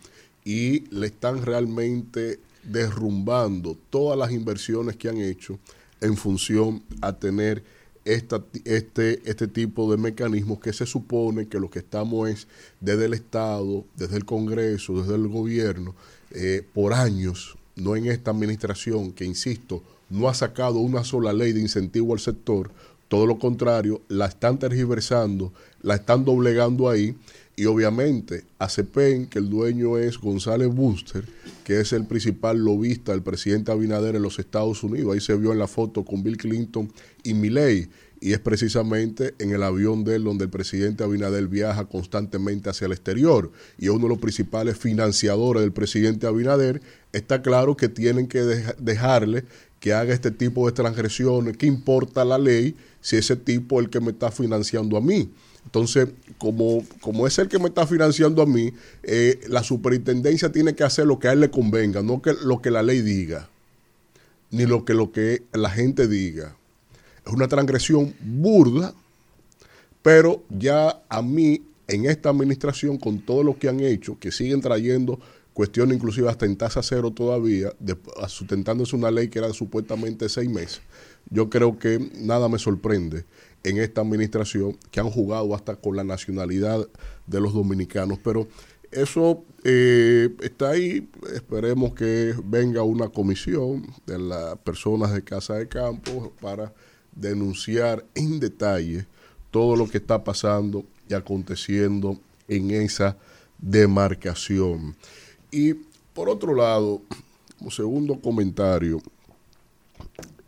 y le están realmente derrumbando todas las inversiones que han hecho en función a tener este, este tipo de mecanismos que se supone que lo que estamos es desde el Estado, desde el Congreso, desde el gobierno, eh, por años, no en esta administración, que insisto, no ha sacado una sola ley de incentivo al sector, todo lo contrario, la están tergiversando, la están doblegando ahí y obviamente ACPEN, que el dueño es González Buster, que es el principal lobista del presidente Abinader en los Estados Unidos. Ahí se vio en la foto con Bill Clinton y Milley. Y es precisamente en el avión de él donde el presidente Abinader viaja constantemente hacia el exterior. Y es uno de los principales financiadores del presidente Abinader. Está claro que tienen que dejarle que haga este tipo de transgresiones. ¿Qué importa la ley si ese tipo es el que me está financiando a mí? Entonces, como, como es el que me está financiando a mí, eh, la superintendencia tiene que hacer lo que a él le convenga, no que, lo que la ley diga, ni lo que, lo que la gente diga. Es una transgresión burda, pero ya a mí, en esta administración, con todo lo que han hecho, que siguen trayendo cuestiones inclusive hasta en tasa cero todavía, sustentándose una ley que era supuestamente seis meses, yo creo que nada me sorprende en esta administración que han jugado hasta con la nacionalidad de los dominicanos. Pero eso eh, está ahí. Esperemos que venga una comisión de las personas de Casa de Campo para denunciar en detalle todo lo que está pasando y aconteciendo en esa demarcación. Y por otro lado, como segundo comentario,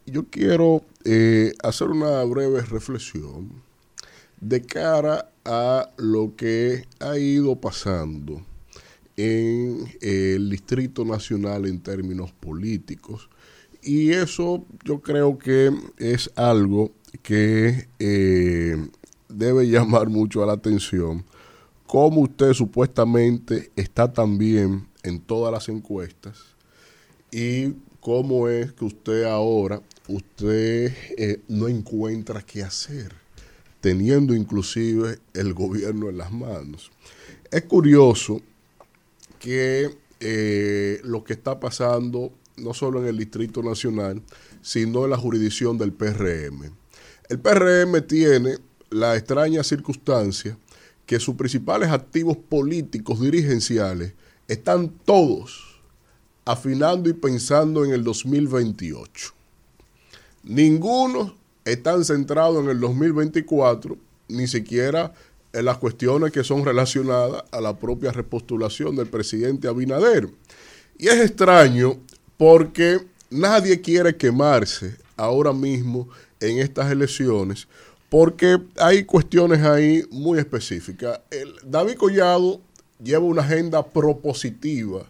yo quiero eh, hacer una breve reflexión de cara a lo que ha ido pasando en el Distrito Nacional en términos políticos. Y eso yo creo que es algo que eh, debe llamar mucho a la atención. Como usted supuestamente está también en todas las encuestas y cómo es que usted ahora usted eh, no encuentra qué hacer, teniendo inclusive el gobierno en las manos. Es curioso que eh, lo que está pasando no solo en el Distrito Nacional, sino en la jurisdicción del PRM. El PRM tiene la extraña circunstancia que sus principales activos políticos dirigenciales están todos afinando y pensando en el 2028. Ninguno están centrados en el 2024, ni siquiera en las cuestiones que son relacionadas a la propia repostulación del presidente Abinader. Y es extraño porque nadie quiere quemarse ahora mismo en estas elecciones porque hay cuestiones ahí muy específicas. El, David Collado lleva una agenda propositiva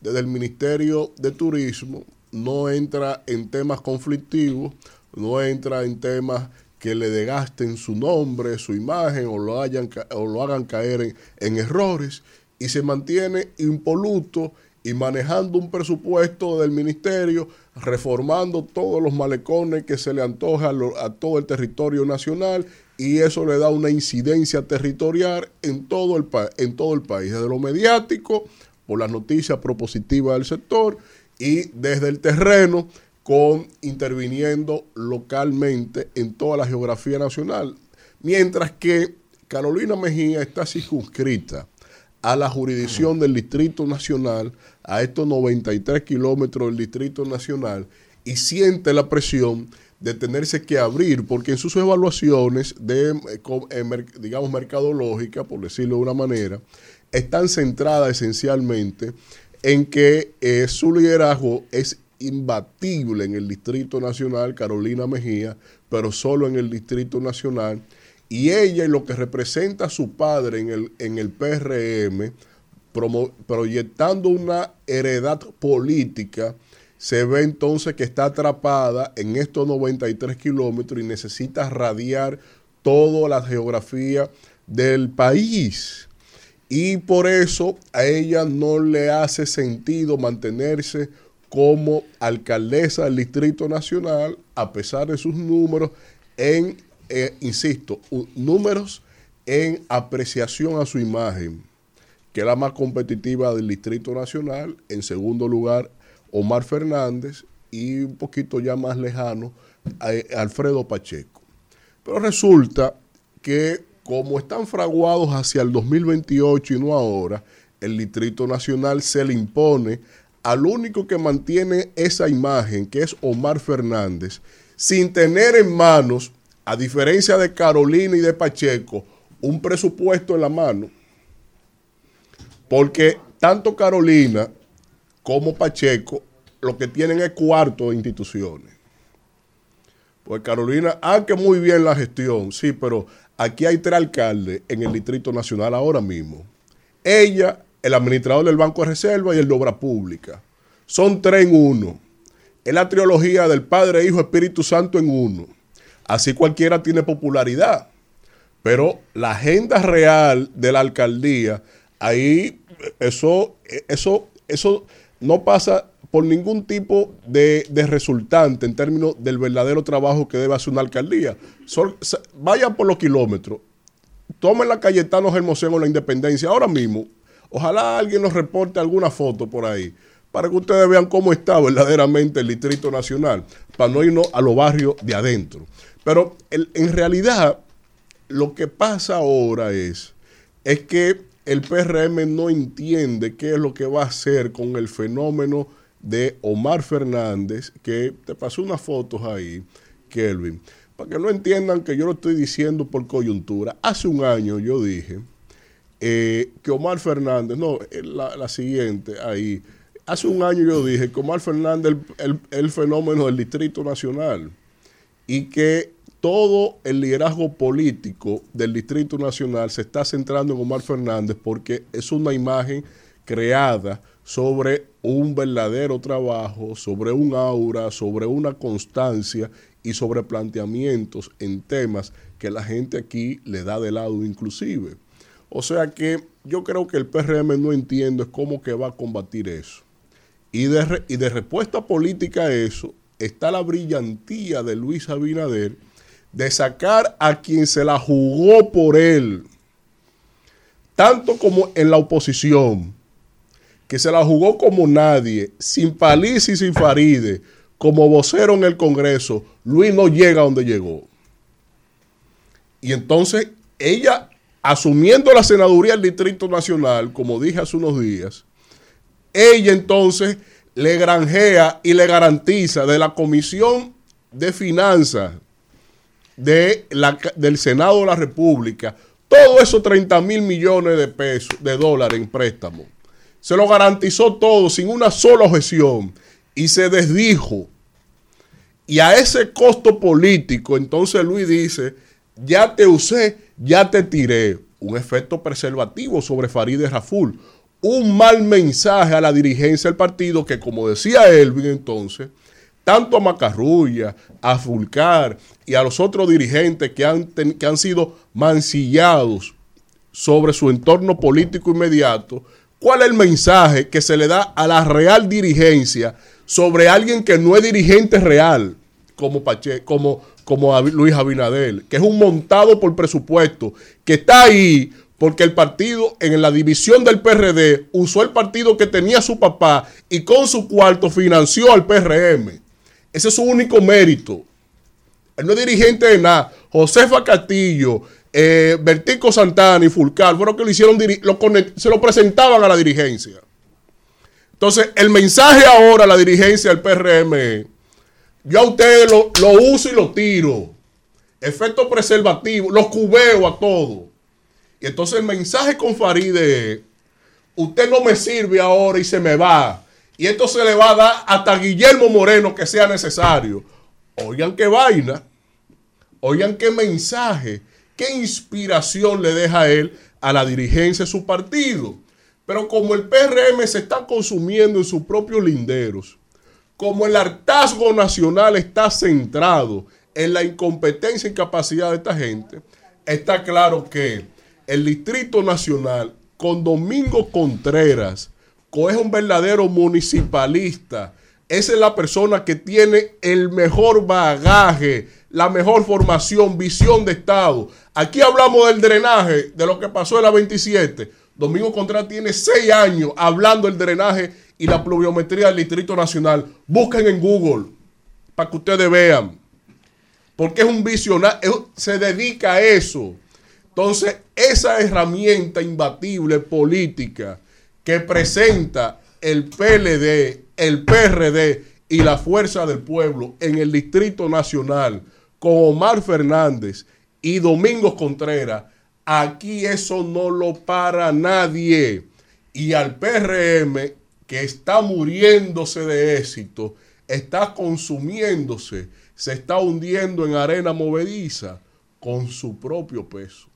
desde el Ministerio de Turismo, no entra en temas conflictivos, no entra en temas que le degasten su nombre, su imagen o lo, hagan caer en, en errores y se mantiene impoluto y manejando un presupuesto del ministerio, reformando todos los malecones que se le antoja a, todo el territorio nacional y eso le da una incidencia territorial en todo el, en todo el país, desde lo mediático, por las noticias propositivas del sector y desde el terreno con interviniendo localmente en toda la geografía nacional. Mientras que Carolina Mejía está circunscrita a la jurisdicción del Distrito Nacional, a estos 93 kilómetros del Distrito Nacional, y siente la presión de tenerse que abrir, porque en sus evaluaciones de, eh, eh, digamos, mercadológica, por decirlo de una manera, están centradas esencialmente en que eh, su liderazgo es imbatible en el Distrito Nacional, Carolina Mejía, pero solo en el Distrito Nacional, y ella y lo que representa a su padre en el, en el PRM, proyectando una heredad política, se ve entonces que está atrapada en estos 93 kilómetros y necesita radiar toda la geografía del país. Y por eso a ella no le hace sentido mantenerse como alcaldesa del Distrito Nacional, a pesar de sus números, en eh, insisto, números en apreciación a su imagen, que es la más competitiva del Distrito Nacional. En segundo lugar, Omar Fernández y un poquito ya más lejano, Alfredo Pacheco. Pero resulta que como están fraguados hacia el 2028 y no ahora, el Distrito Nacional se le impone al único que mantiene esa imagen, que es Omar Fernández, sin tener en manos a diferencia de Carolina y de Pacheco, un presupuesto en la mano. Porque tanto Carolina como Pacheco lo que tienen es cuarto de instituciones. Pues Carolina, aunque muy bien la gestión, sí, pero aquí hay tres alcaldes en el Distrito Nacional ahora mismo. Ella, el administrador del Banco de Reserva y el de Obra Pública. Son tres en uno. Es la trilogía del Padre, Hijo, Espíritu Santo en uno. Así cualquiera tiene popularidad. Pero la agenda real de la alcaldía, ahí eso, eso, eso no pasa por ningún tipo de, resultante en términos del verdadero trabajo que debe hacer una alcaldía. vayan por los kilómetros, tomen la Cayetano Hermosén o la Independencia ahora mismo. Ojalá alguien nos reporte alguna foto por ahí para que ustedes vean cómo está verdaderamente el Distrito Nacional, para no irnos a los barrios de adentro. Pero en realidad lo que pasa ahora es, es que el PRM no entiende qué es lo que va a hacer con el fenómeno de Omar Fernández, que te pasó unas fotos ahí, Kelvin, para que no entiendan que yo lo estoy diciendo por coyuntura. Hace un año yo dije eh, que Omar Fernández, no, la, la, siguiente ahí, hace un año yo dije que Omar Fernández es el, el fenómeno del Distrito Nacional y que todo el liderazgo político del Distrito Nacional se está centrando en Omar Fernández porque es una imagen creada sobre un verdadero trabajo, sobre un aura, sobre una constancia y sobre planteamientos en temas que la gente aquí le da de lado inclusive. O sea que yo creo que el PRM no entiende cómo que va a combatir eso. Y de, y de respuesta política a eso está la brillantía de Luis Abinader, de sacar a quien se la jugó por él, tanto como en la oposición, que se la jugó como nadie, sin paliza y sin faride, como vocero en el Congreso, Luis no llega a donde llegó. Y entonces ella, asumiendo la senaduría del Distrito Nacional, como dije hace unos días, ella entonces le granjea y le garantiza de la Comisión de Finanzas de la- del Senado de la República todos esos 30 mil millones de pesos, de dólares en préstamo. Se lo garantizó todo sin una sola objeción y se desdijo. Y a ese costo político, entonces Luis dice, ya te usé, ya te tiré. Un efecto preservativo sobre Farideh Raful. Un mal mensaje a la dirigencia del partido que, como decía Elvin entonces, tanto a Macarrulla, a Fulcar y a los otros dirigentes que han, que han sido mancillados sobre su entorno político inmediato, ¿cuál es el mensaje que se le da a la real dirigencia sobre alguien que no es dirigente real, como, Pache, como, Luis Abinadel, que es un montado por presupuesto, que está ahí porque el partido en la división del PRD usó el partido que tenía su papá y con su cuarto financió al PRM. Ese es su único mérito. Él no es dirigente de nada. Josefa Castillo, eh, Bertico Santana y Fulcar fueron que lo hicieron, se lo presentaban a la dirigencia. Entonces, el mensaje ahora a la dirigencia del PRM yo a ustedes lo, uso y lo tiro. Efecto preservativo, los cubeo a todos. Y entonces el mensaje con Faride usted no me sirve ahora y se me va. Y esto se le va a dar hasta Guillermo Moreno que sea necesario. Oigan qué vaina. Oigan qué mensaje, qué inspiración le deja él a la dirigencia de su partido. Pero como el PRM se está consumiendo en sus propios linderos, como el hartazgo nacional está centrado en la incompetencia y incapacidad de esta gente, está claro que el Distrito Nacional con Domingo Contreras, co- es un verdadero municipalista, esa es la persona que tiene el mejor bagaje, la mejor formación, visión de Estado. Aquí hablamos del drenaje, de lo que pasó en la 27. Domingo Contreras tiene seis años hablando del drenaje y la pluviometría del Distrito Nacional. Busquen en Google para que ustedes vean. Porque es un visionario, se dedica a eso. Entonces, esa herramienta imbatible política que presenta el PLD, el PRD y la Fuerza del Pueblo en el Distrito Nacional con Omar Fernández y Domingos Contreras, aquí eso no lo para nadie. Y al PRM, que está muriéndose de éxito, está consumiéndose, se está hundiendo en arena movediza con su propio peso.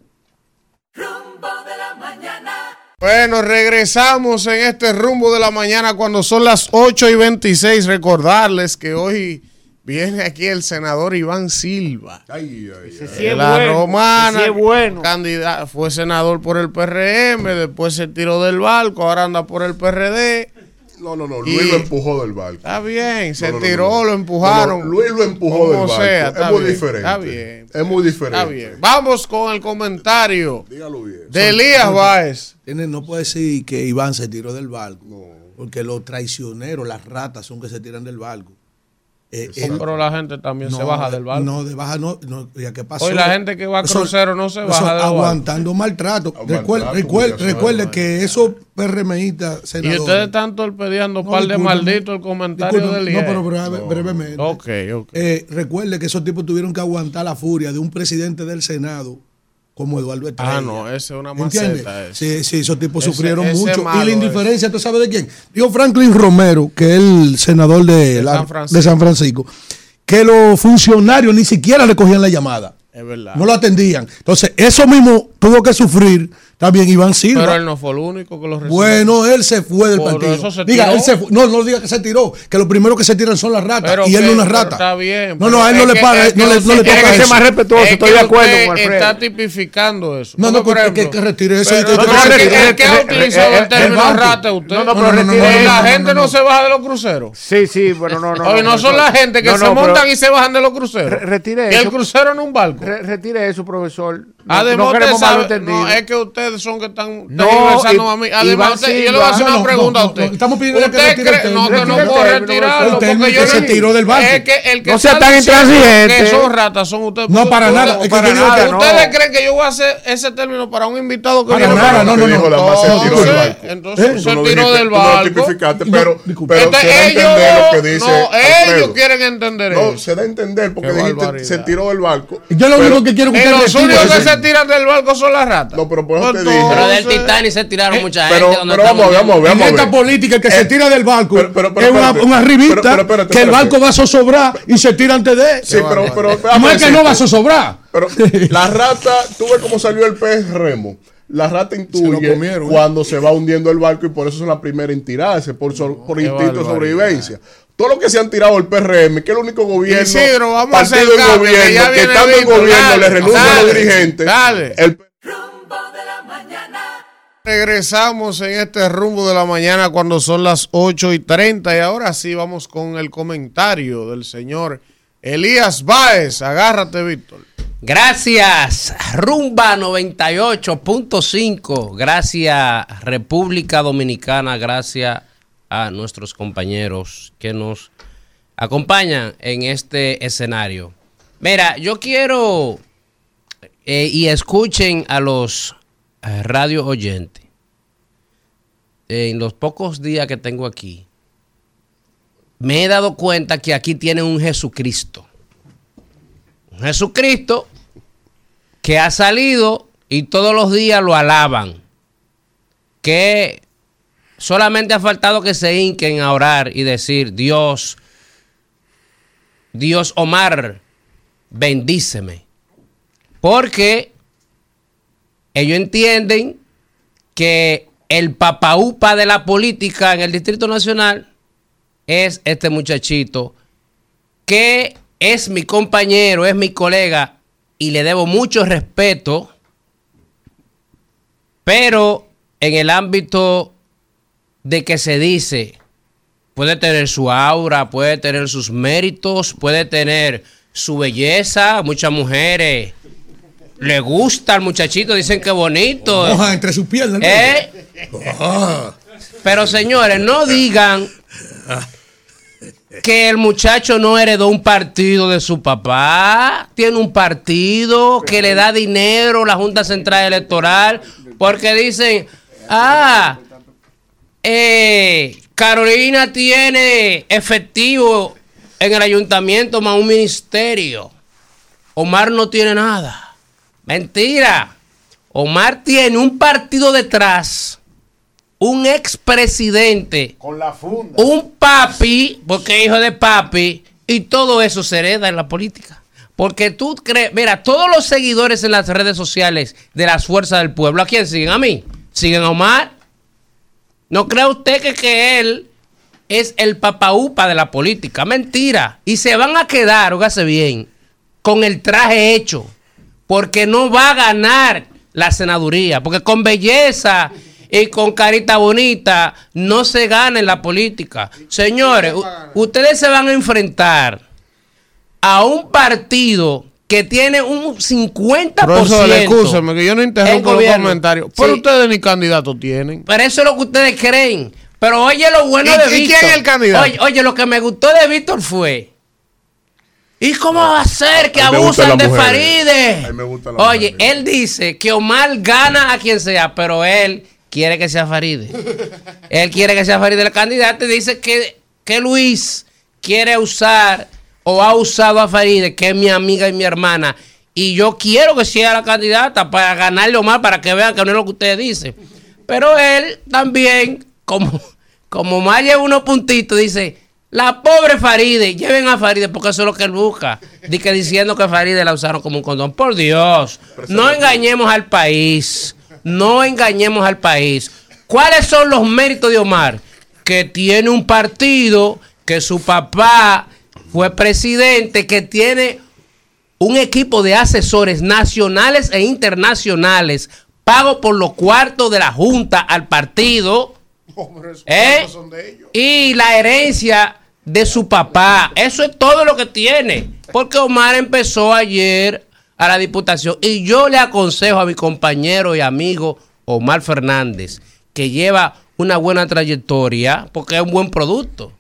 Rumbo de la mañana. Bueno, regresamos en este rumbo de la mañana cuando son las 8 y 26. Recordarles que hoy viene aquí el senador Iván Silva. Ay, ay, ay. sí es la bueno, romana, ese sí es bueno. fue senador por el PRM, después se tiró del barco, ahora anda por el PRD. No, no, no, Y- Luis lo empujó del barco. Está bien, se No, no, no, tiró, no. lo empujaron. No, no, Luis lo empujó Como del barco. sea, es muy bien, diferente. Está bien. Es muy diferente. Está bien. Vamos con el comentario Dígalo bien. de Elías Báez. No puede decir que Iván se tiró del barco. Porque los traicioneros, las ratas, son que se tiran del barco. Eh, Sí, él- pero la gente también se baja del barco. No, de baja no. no ya ¿Qué pasó? Hoy la gente que va a Eso- crucero no se eso baja del barco. Aguantando maltrato. Recuerde, maltrato, recuerde, humillación, recuerde que esos PRMistas, Y senadores. ustedes están torpedeando No, par de malditos el comentario discúlpeme, de Elías. No, pero breve- brevemente. Ok, ok. Eh, recuerde que esos tipos tuvieron que aguantar la furia de un presidente del Senado como Eduardo Estrella. Ah, no, esa es una maceta. esa. Sí, sí, esos tipos Ese- sufrieron ese mucho. malo y la indiferencia, ¿tú sabes de quién? Dijo Franklin Romero, que es el senador de, De la- San Francisco. de San Francisco, que los funcionarios ni siquiera le cogían la llamada. Es verdad. No lo atendían. Entonces, eso mismo tuvo que sufrir también Iván Silva. Pero él no fue el único que lo recibió. Bueno, él se fue del Por partido. eso se diga, tiró. él se fue. No, no diga que se tiró, que lo primero que se tiran son las ratas. Pero y él no es una rata. Está bien. No, no, a él no le paga, no le, no le toca Tiene que ser eso. más respetuoso, es estoy que de acuerdo usted con Alfredo. Está tipificando eso. No, no, Porque, que- que retire eso. pero no, no, es que- ha utilizado re- el término rata usted. No, no, pero retire- la gente no, se baja de los cruceros. Sí, sí, pero no, no. Oye, no son la gente que se montan y se bajan de los cruceros. Re- retire Y el eso. crucero en un barco. re- retire eso, profesor. No, Además, no usted queremos sabe- no, es que ustedes son que están No, tergiversando y- a mí. Además, usted- yo le voy a hacer una no, pregunta no, a usted. no, estamos pidiendo que ¿Usted retire el No, que no puedo término, retirarlo. término porque que yo se no- tiró del barco. Es que el que No sea tan intransigente. Que son ratas, son ustedes. No, para Ustedes- nada. Es que para digo nada. que no. ¿Ustedes creen que yo voy a hacer ese término para un invitado que Para viene nada, no, no, no. la más se tiró del Entonces, barco. entonces Tú se no tiró del no tipificaste, pero, ellos, entender lo que dice no, ellos Alfredo. quieren entender No, eso. se da a entender porque se tiró del barco. Yo lo único que quiero que Y se tiran del barco son las ratas. No, pero por eso te dije. Pero del Titanic se tiraron mucha pero- gente. pero vamos, vamos, vamos. Esta política que se Eh, tira del barco pero- pero- pero es una, espérate. una arribita Pero- pero espérate, que el espérate. barco va a zozobrar y se tira antes de Sí, pero, pero no es que no va a zozobrar Pero la rata, tú ves cómo salió el pez remo. La rata intuye comieron, ¿eh? cuando se va hundiendo el barco y por eso son las primeras en tirarse, por, so- por instinto de barbaridad. sobrevivencia. Todo lo que se han tirado el PRM, que es el único gobierno, Isidro, vamos a hacer partido del cambio, que gobierno, ya que, tanto el Víctor, gobierno dale, le renuncia a los dale, dirigentes. dale. el- Rumbo de la mañana. Regresamos en este rumbo de la mañana cuando son las 8 y 30 y ahora sí vamos con el comentario del señor Elías Báez. Agárrate, Víctor. Gracias, Rumba 98.5. Gracias, República Dominicana. Gracias a nuestros compañeros que nos acompañan en este escenario. Mira, yo quiero eh, y escuchen a los eh, radio oyentes. En los pocos días que tengo aquí, me he dado cuenta que aquí tienen un Jesucristo. Un Jesucristo que ha salido y todos los días lo alaban. Que solamente ha faltado que se hinquen a orar y decir, Dios, Dios Omar, bendíceme. Porque ellos entienden que el papaupa de la política en el Distrito Nacional es este muchachito que es mi compañero, es mi colega y le debo mucho respeto, pero en el ámbito de que se dice, puede tener su aura, puede tener sus méritos, puede tener su belleza, muchas mujeres le gusta al muchachito, dicen que bonito. Entre sus piernas. ¿no? ¿Eh? Ah. Pero señores, no digan que el muchacho no heredó un partido de su papá. Tiene un partido que le da dinero la Junta Central Electoral. Porque dicen, ah, eh, Carolina tiene efectivo en el ayuntamiento más un ministerio. Omar no tiene nada. Mentira. Omar tiene un partido detrás, un expresidente, Con la funda. un papi, porque es hijo de papi, y todo eso se hereda en la política. Porque tú crees, mira, todos los seguidores en las redes sociales de las fuerzas del pueblo, ¿a quién siguen? A mí. ¿Siguen a Omar? ¿No cree usted que, que él es el papaupa de la política? Mentira. Y se van a quedar, ógase bien, con el traje hecho. Porque no va a ganar la senaduría. Porque con belleza y con carita bonita no se gana en la política. Señores, ustedes se van a enfrentar a un partido que tiene un 50%. Profesor, escúcheme que yo no el interrumpo los comentarios. Pero Sí. ustedes ni candidato tienen. Pero eso es lo que ustedes creen. Pero oye lo bueno ¿Y- de y Víctor. quién es el candidato? Oye, oye, lo que me gustó de Víctor fue. ¿Y cómo va a ser que abusan de. Faride? Oye, mujeres. él dice que Omar gana a quien sea, pero él quiere que sea Faride. él quiere que sea Faride el candidato y dice que, que Luis quiere usar o ha usado a Faride, que es mi amiga y mi hermana. Y yo quiero que sea la candidata para ganarle a Omar, para que vean que no es lo que ustedes dicen. Pero él también, como, como más lleva unos puntitos, dice, la pobre Faride, lleven a Faride porque eso es lo que él busca. Di que diciendo que Faride la usaron como un condón. Por Dios, no engañemos al país. No engañemos al país. ¿Cuáles son los méritos de Omar? Que tiene un partido, que su papá fue presidente, que tiene un equipo de asesores nacionales e internacionales pago por los cuartos de la Junta al partido. ¿eh? Y la herencia de su papá. Eso es todo lo que tiene. Porque Omar empezó ayer a la diputación. Y yo le aconsejo a mi compañero y amigo Omar Fernández, que lleva una buena trayectoria, porque es un buen producto.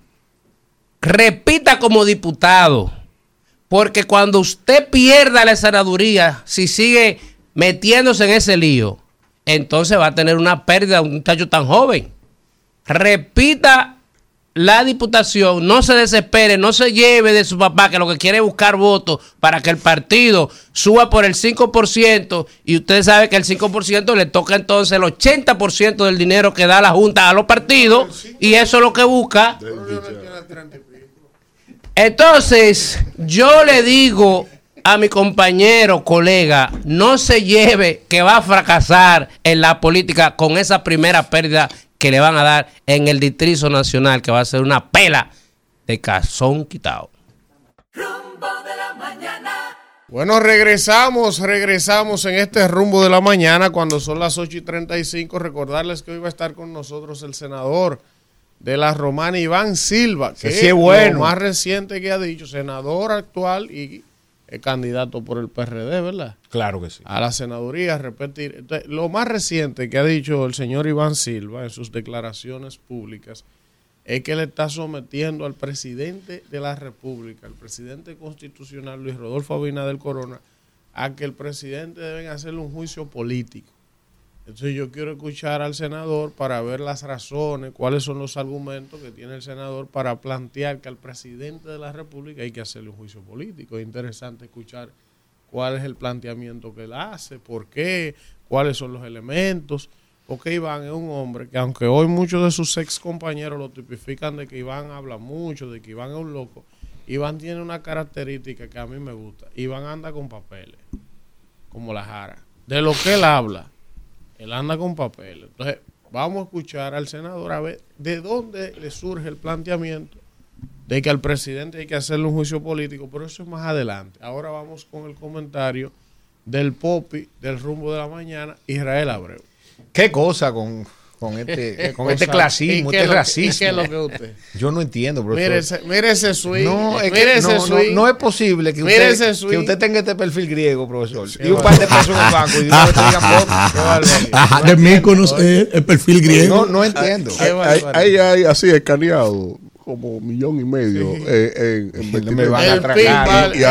Repita como diputado, porque cuando usted pierda la senaduría, si sigue metiéndose en ese lío, entonces va a tener una pérdida de un muchacho tan joven. Repita la diputación, no se desespere, no se lleve de su papá que lo que quiere es buscar votos para que el partido suba por el 5% y usted sabe que el 5% le toca entonces el 80% del dinero que da la Junta a los partidos y eso es lo que busca. Entonces, yo le digo a mi compañero, colega, no se lleve que va a fracasar en la política con esa primera pérdida que le van a dar en el Distrito Nacional, que va a ser una pela de cazón quitado. Rumbo de la mañana. Bueno, regresamos, regresamos en este rumbo de la mañana cuando son las 8 y 35. Recordarles que hoy va a estar con nosotros el senador de la Romana, Iván Silva, que sí es lo bueno. más reciente que ha dicho, senador actual y eh, candidato por el PRD, ¿verdad? Claro que sí. A la senaduría, repetir. Entonces, lo más reciente que ha dicho el señor Iván Silva en sus declaraciones públicas es que le está sometiendo al presidente de la República, al presidente constitucional Luis Rodolfo Abinader Corona, a que el presidente deben hacerle un juicio político. Entonces yo quiero escuchar al senador para ver las razones, cuáles son los argumentos que tiene el senador para plantear que al presidente de la República hay que hacerle un juicio político. Es interesante escuchar cuál es el planteamiento que él hace, por qué, cuáles son los elementos. Porque Iván es un hombre que aunque hoy muchos de sus ex compañeros lo tipifican de que Iván habla mucho, de que Iván es un loco, Iván tiene una característica que a mí me gusta. Iván anda con papeles, como la jara. De lo que él habla, él anda con papeles. Entonces, vamos a escuchar al senador a ver de dónde le surge el planteamiento de que al presidente hay que hacerle un juicio político, pero eso es más adelante. Ahora vamos con el comentario del Popi del rumbo de la mañana, Israel Abreu. ¿Qué cosa con, con este, con este clasismo, ¿Y este lo que- racismo? y qué es lo que usted? Yo no entiendo, profesor. Mire ese, mire ese swing. No, es que mire ese no, no, swing. no es posible que Mire usted, que usted tenga este perfil griego, profesor. Qué y un par de pesos en el banco y una vez te digan. Ajá, de Míconos es el perfil griego. No, no entiendo. Ahí hay así escaneado como millón y medio eh, en, en me van a atracar. pin, y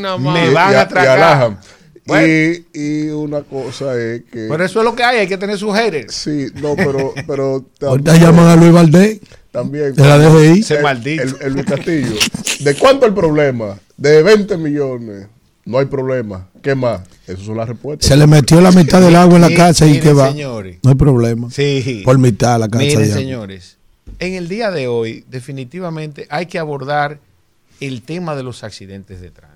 nada más. Me Y- van y a atracar. Y. Bueno. Y, y una cosa es que Pero eso es lo que hay, hay que tener sus haters. sí, no, pero pero Ahorita llaman a Luis Valdés también de la DGI. El, maldito. el- el Luis Castillo. ¿De cuánto el problema? De 20 millones. No hay problema. ¿Qué más? Esas son las respuestas. Se le metió la mitad del agua en la casa y que va. señores. No hay problema. Sí. Por mitad la casa. Miren, señores, en el día de hoy definitivamente hay que abordar el tema de los accidentes de tránsito.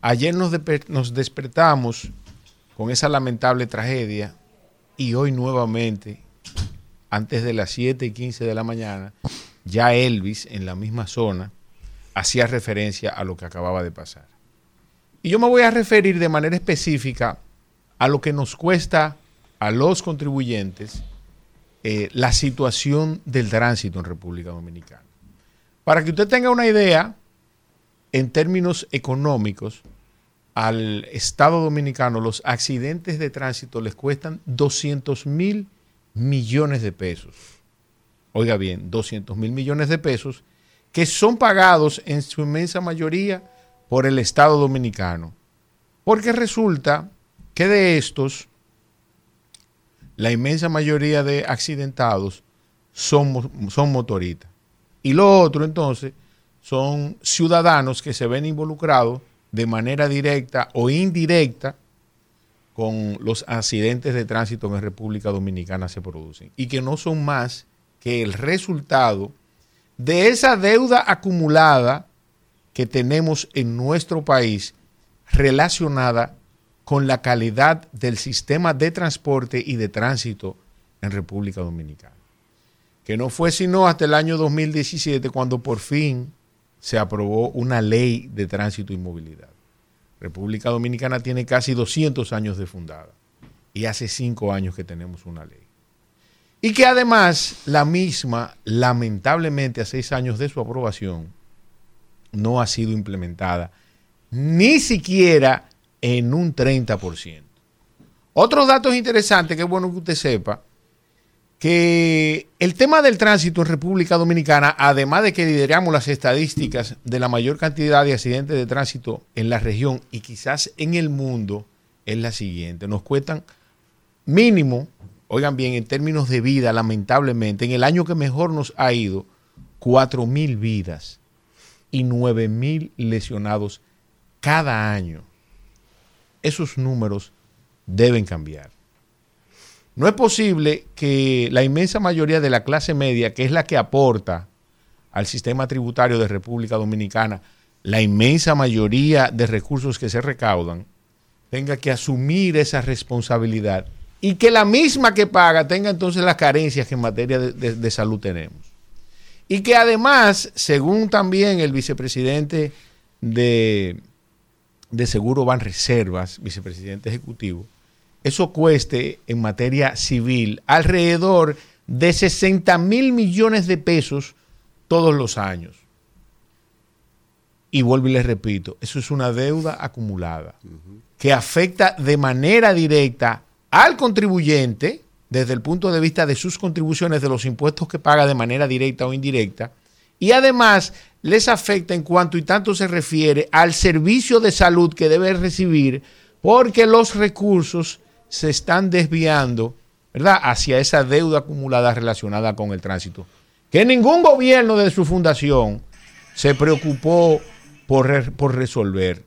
Ayer nos, desper- nos despertamos con esa lamentable tragedia y hoy nuevamente, antes de las 7 y 15 de la mañana, ya Elvis en la misma zona hacía referencia a lo que acababa de pasar. Y yo me voy a referir de manera específica a lo que nos cuesta a los contribuyentes eh, la situación del tránsito en República Dominicana. Para que usted tenga una idea, en términos económicos, al Estado dominicano los accidentes de tránsito les cuestan 200 mil millones de pesos. Oiga bien, 200 mil millones de pesos que son pagados en su inmensa mayoría por el Estado dominicano. Porque resulta que de estos, la inmensa mayoría de accidentados son, son motoristas. Y lo otro, entonces, son ciudadanos que se ven involucrados de manera directa o indirecta con los accidentes de tránsito en República Dominicana se producen. Y que no son más que el resultado de esa deuda acumulada que tenemos en nuestro país relacionada con la calidad del sistema de transporte y de tránsito en República Dominicana. Que no fue sino hasta el año 2017 cuando por fin se aprobó una ley de tránsito y movilidad. República Dominicana tiene casi 200 años de fundada y hace cinco años que tenemos una ley. Y que además la misma, lamentablemente a seis años de su aprobación, no ha sido implementada, ni siquiera en un 30%. Otros datos interesantes que es bueno que usted sepa, que el tema del tránsito en República Dominicana, además de que lideramos las estadísticas de la mayor cantidad de accidentes de tránsito en la región y quizás en el mundo, es la siguiente. Nos cuentan mínimo, oigan bien, en términos de vida, lamentablemente, en el año que mejor nos ha ido, 4 mil vidas y 9 mil lesionados cada año. Esos números deben cambiar. No es posible que la inmensa mayoría de la clase media, que es la que aporta al sistema tributario de República Dominicana, la inmensa mayoría de recursos que se recaudan, tenga que asumir esa responsabilidad y que la misma que paga tenga entonces las carencias que en materia de, salud tenemos. Y que además, según también el vicepresidente de, de Seguro Ban Reservas, vicepresidente ejecutivo, eso cueste en materia civil alrededor de 60 mil millones de pesos todos los años. Y vuelvo y les repito, eso es una deuda acumulada que afecta de manera directa al contribuyente desde el punto de vista de sus contribuciones, de los impuestos que paga de manera directa o indirecta, y además les afecta en cuanto y tanto se refiere al servicio de salud que debe recibir, porque los recursos se están desviando, ¿verdad?, hacia esa deuda acumulada relacionada con el tránsito. Que ningún gobierno de su fundación se preocupó por, por resolver,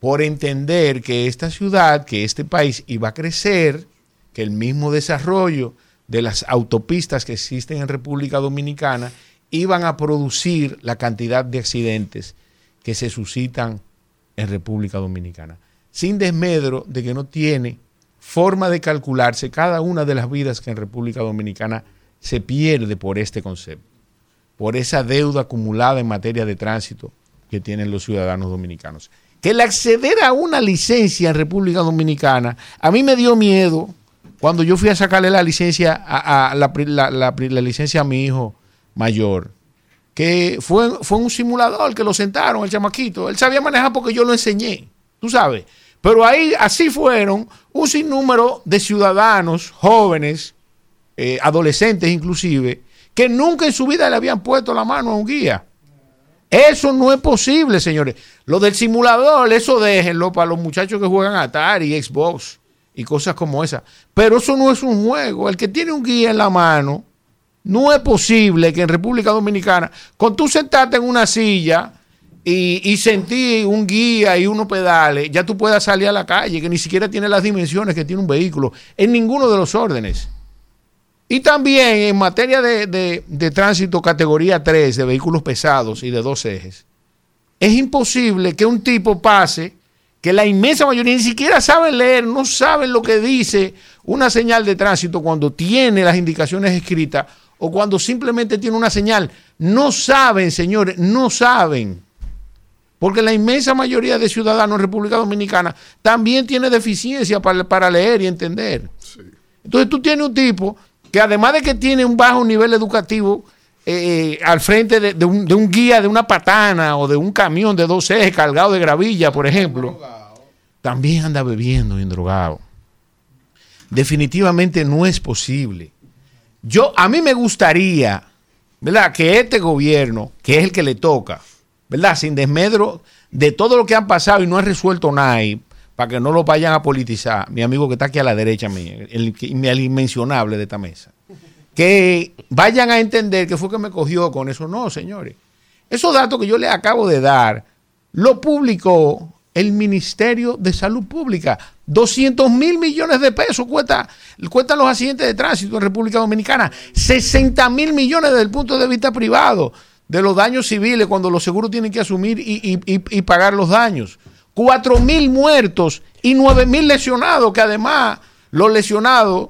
por entender que esta ciudad, que este país iba a crecer, que el mismo desarrollo de las autopistas que existen en República Dominicana iban a producir la cantidad de accidentes que se suscitan en República Dominicana. Sin desmedro de que no tiene forma de calcularse cada una de las vidas que en República Dominicana se pierde por este concepto, por esa deuda acumulada en materia de tránsito que tienen los ciudadanos dominicanos. Que el acceder a una licencia en República Dominicana, a mí me dio miedo cuando yo fui a sacarle la licencia a, la, la- la la licencia a mi hijo mayor, que fue, fue un simulador que lo sentaron, el chamaquito. Él sabía manejar porque yo lo enseñé, tú sabes. Pero ahí así fueron un sinnúmero de ciudadanos jóvenes, eh, adolescentes inclusive, que nunca en su vida le habían puesto la mano a un guía. Eso no es posible, señores. Lo del simulador, eso déjenlo para los muchachos que juegan Atari, Xbox y cosas como esa. Pero eso no es un juego. El que tiene un guía en la mano, no es posible que en República Dominicana, con tú sentarte en una silla y, sentir un guía y unos pedales, ya tú puedas salir a la calle, que ni siquiera tiene las dimensiones que tiene un vehículo, en ninguno de los órdenes. Y también en materia de, de- de tránsito categoría 3 de vehículos pesados y de dos ejes, es imposible que un tipo pase, que la inmensa mayoría ni siquiera saben leer, no saben lo que dice una señal de tránsito cuando tiene las indicaciones escritas o cuando simplemente tiene una señal. No saben, señores, no saben. Porque la inmensa mayoría de ciudadanos en República Dominicana también tiene deficiencia para, para leer y entender. Entonces tú tienes un tipo que además de que tiene un bajo nivel educativo eh, eh, al frente de, de un, de un guía de una patana o de un camión de dos ejes cargado de gravilla, por ejemplo, también anda bebiendo y drogado. Definitivamente no es posible. Yo, a mí me gustaría, ¿verdad? Que este gobierno, que es el que le toca, ¿verdad? Sin desmedro de todo lo que han pasado y no han resuelto nada para que no lo vayan a politizar, mi amigo que está aquí a la derecha el inmencionable de esta mesa, que vayan a entender que fue que me cogió con eso. No, señores. Esos datos que yo les acabo de dar, lo publicó el Ministerio de Salud Pública. 200 mil millones de pesos cuesta, cuestan los accidentes de tránsito en República Dominicana. 60 mil millones desde el punto de vista privado de los daños civiles cuando los seguros tienen que asumir y, y- y- pagar los daños. 4 mil muertos y 9 mil lesionados, que además los lesionados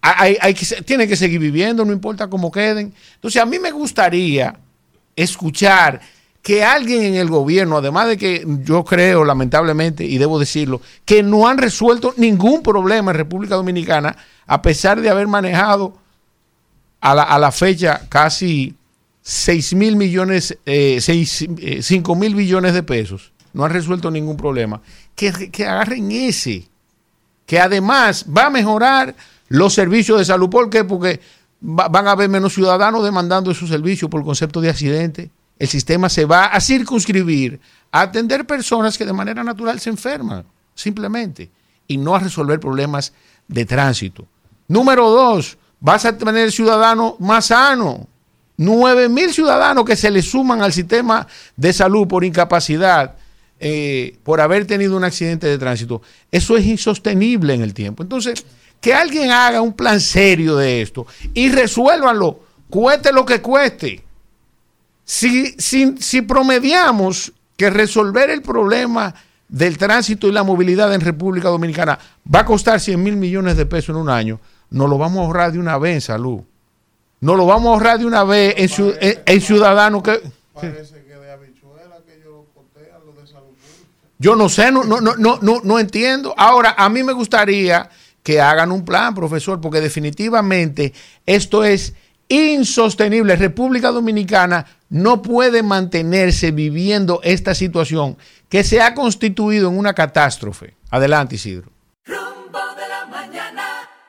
hay, hay tienen que seguir viviendo, no importa cómo queden. Entonces a mí me gustaría escuchar que alguien en el gobierno, además de que yo creo, lamentablemente, y debo decirlo, que no han resuelto ningún problema en República Dominicana, a pesar de haber manejado a la, a la fecha casi 6 mil millones, eh, 5 mil billones de pesos. no han resuelto ningún problema, que, que agarren ese, que además va a mejorar los servicios de salud. ¿Por qué? Porque va- van a haber menos ciudadanos demandando esos servicios por concepto de accidente. El sistema se va a circunscribir a atender personas que de manera natural se enferman, simplemente, y no a resolver problemas de tránsito. Número dos, vas a tener ciudadanos más sanos. 9 mil ciudadanos que se le suman al sistema de salud por incapacidad, eh, por haber tenido un accidente de tránsito. Eso es insostenible en el tiempo. Entonces, que alguien haga un plan serio de esto y resuélvanlo, cueste lo que cueste. Si, si, si promediamos que resolver el problema del tránsito y la movilidad en República Dominicana va a costar 100 mil millones de pesos en un año, nos lo vamos a ahorrar de una vez en salud. Nos lo vamos a ahorrar de una vez en, ciu- en- en ciudadanos que... Parece que de habichuela que ellos lo cotean, lo de salud pública. Yo no sé, no, no, no, no, no entiendo. Ahora, a mí me gustaría que hagan un plan, profesor, porque definitivamente esto es insostenible. República Dominicana no puede mantenerse viviendo esta situación que se ha constituido en una catástrofe. Adelante, Isidro.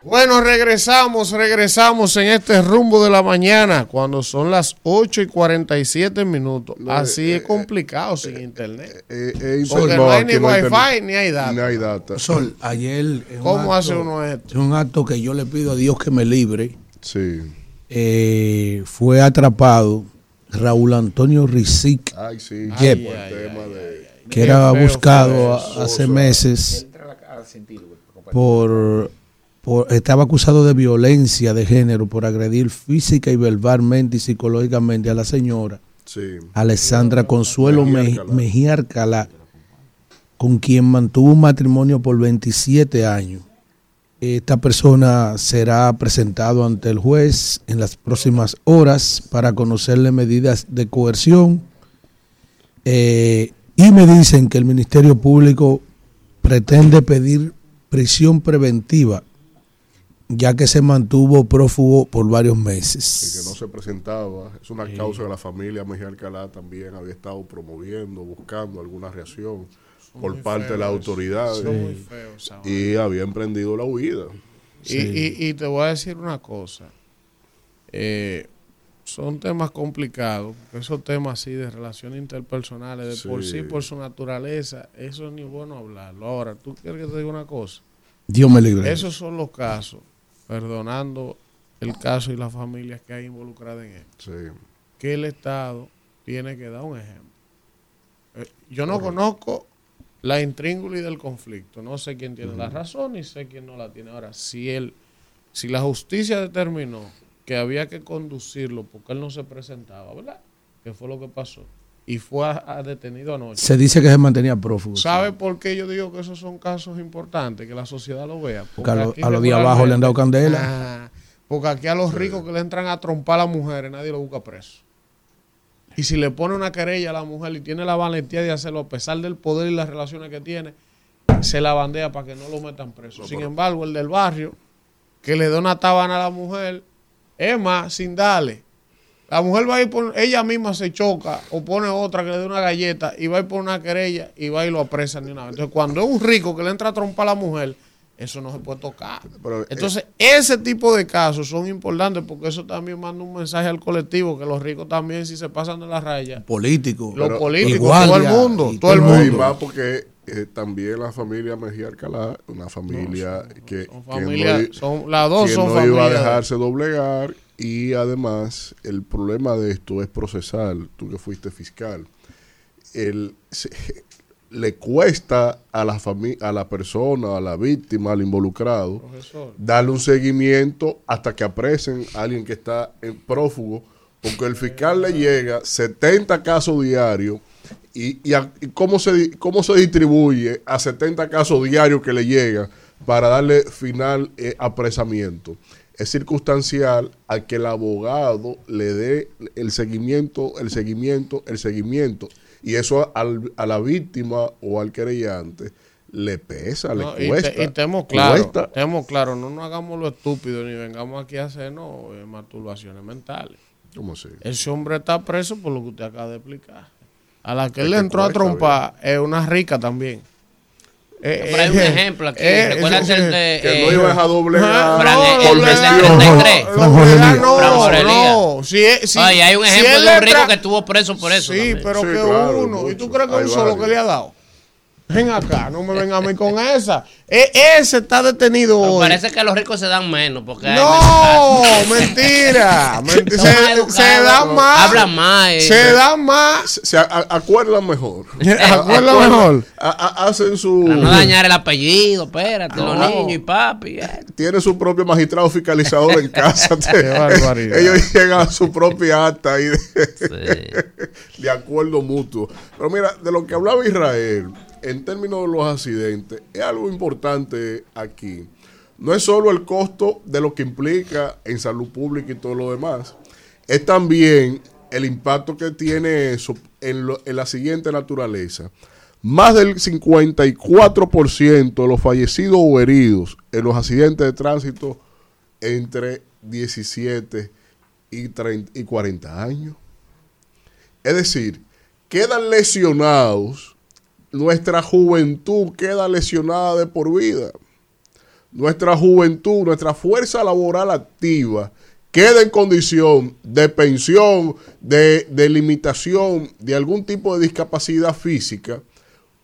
Bueno, regresamos, regresamos en este rumbo de la mañana cuando son las 8 y 47 minutos. Así es complicado sin internet. Eh, eh, Porque no, no hay ni no wifi ni hay data. Ni hay data. Sol, ayer. ¿Cómo hace uno esto? Es un acto que yo le pido a Dios que me libre. Sí. eh, fue atrapado Raúl Antonio Rizic, Ay, sí. Yep. Que era buscado hace meses por, por- estaba acusado de violencia de género por agredir física y verbalmente y psicológicamente a la señora Sí. Alessandra Consuelo Mejía Me- Alcalá. Mejía Alcalá, con quien mantuvo un matrimonio por 27 años. Esta persona será presentado ante el juez en las próximas horas para conocerle medidas de coerción. Eh, y me dicen que el Ministerio Público pretende pedir prisión preventiva, ya que se mantuvo prófugo por varios y meses. que no se presentaba. Es una causa que la familia Mejía Alcalá también había estado promoviendo, buscando alguna reacción por parte de las autoridades Son muy feos y había emprendido la huida. Y, y- y te voy a decir una cosa. Eh, son temas complicados. porque Esos temas así de relaciones interpersonales, de por Sí. sí, por su naturaleza, eso es ni bueno hablarlo. Ahora, ¿tú quieres que te diga una cosa? Dios me libre. Esos son los casos, perdonando el caso y las familias que hay involucradas en él, Sí. que el Estado tiene que dar un ejemplo. Eh, yo no conozco la intríngulis del conflicto, no sé quién tiene la razón ni sé quién no la tiene. Ahora, si él, si la justicia determinó que había que conducirlo porque él no se presentaba, ¿verdad? ¿Qué fue lo que pasó? Y fue a- a detenido anoche. Se dice que se mantenía prófugo. ¿Sabe por qué yo digo que esos son casos importantes, que la sociedad lo vea? Porque a, lo- aquí a los de abajo le han dado candela. Ah, porque aquí a los ricos que le entran a trompar a las mujeres, nadie lo busca preso. Y si le pone una querella a la mujer y tiene la valentía de hacerlo a pesar del poder y las relaciones que tiene, se la bandea para que no lo metan preso. Sin embargo, el del barrio, que le da una tabana a la mujer, es más, sin darle. La mujer va a ir por, ella misma se choca o pone otra que le dé una galleta y va a ir por una querella y va y lo apresan de una vez. Entonces, cuando es un rico que le entra a trompar a la mujer, eso no se puede tocar. Pero, eh, Entonces, ese tipo de casos son importantes porque eso también manda un mensaje al colectivo que los ricos también, si se pasan de la raya, Político. los Pero- políticos, Igual todo el mundo, y todo el el Y mundo. más porque eh, también la familia Mejía Alcalá, una familia que, Son que familia- no, i- son- las dos que son no iba a familia. dejarse doblegar y además el problema de esto es procesal, tú que fuiste fiscal, el, se- le cuesta a la a la persona, a la víctima, al involucrado, Profesor. darle un seguimiento hasta que apresen a alguien que está en prófugo, porque el fiscal le llega 70 casos diarios y, y a- y cómo, se, cómo se distribuye a 70 casos diarios que le llegan para darle final eh, apresamiento. Es circunstancial a que el abogado le dé el seguimiento, el seguimiento, el seguimiento. Y eso al- a la víctima o al querellante le pesa, No, le y, cuesta. te- y estemos claros, cuesta. estemos claros, no nos hagamos lo estúpido ni vengamos aquí a hacernos eh, masturbaciones mentales. ¿Cómo así? Ese hombre está preso por lo que usted acaba de explicar. A la que él le entró a trompar es una rica también. Eh, Pero hay un eh, ejemplo aquí. eh, Recuérdate eso- el de. Que eh, no ibas a Fran, no, el- por el gestión. 33. Lo Fran Jorge doblega, Elías. no. Si es- si- Oye, hay un si ejemplo él de un rico que estuvo preso por eso. Sí, también. pero Sí, que claro, uno. ¿Y tú crees que un solo que le ha dado? Ven acá, no me venga a mí con esa. E- ese está detenido Pero hoy. parece que los ricos se dan menos. Porque No, menos mentira. Menti- Son más se, educados, se dan ¿no? más. Hablan más, eh. Se dan más. Se, se a- acuerdan mejor. Acuerda mejor. A- a- hacen su. Para no dañar el apellido, espérate, los niños y papi. eh. Tiene su propio magistrado fiscalizador en casa. barbaridad. Ellos llegan a su propia acta ahí de, Sí. de acuerdo mutuo. Pero mira, de lo que hablaba Israel, en términos de los accidentes, es algo importante aquí. No es solo el costo de lo que implica en salud pública y todo lo demás, es también el impacto que tiene eso en, la siguiente naturaleza. Más del 54% de los fallecidos o heridos en los accidentes de tránsito entre 17 y, 30 y 40 años. Es decir, quedan lesionados, nuestra juventud queda lesionada de por vida. Nuestra juventud, nuestra fuerza laboral activa queda en condición de pensión, de, de limitación, de algún tipo de discapacidad física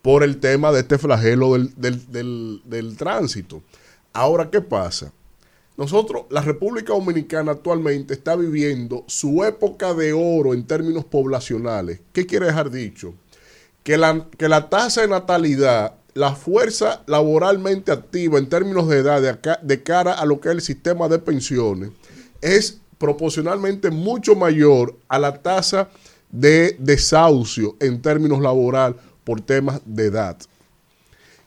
por el tema de este flagelo del, del- del- del tránsito. Ahora, ¿qué pasa? Nosotros, la República Dominicana actualmente está viviendo su época de oro en términos poblacionales. ¿Qué quiere dejar dicho? Que la, que la tasa de natalidad, la fuerza laboralmente activa en términos de edad de, cara a lo que es el sistema de pensiones, es proporcionalmente mucho mayor a la tasa de desahucio en términos laboral por temas de edad.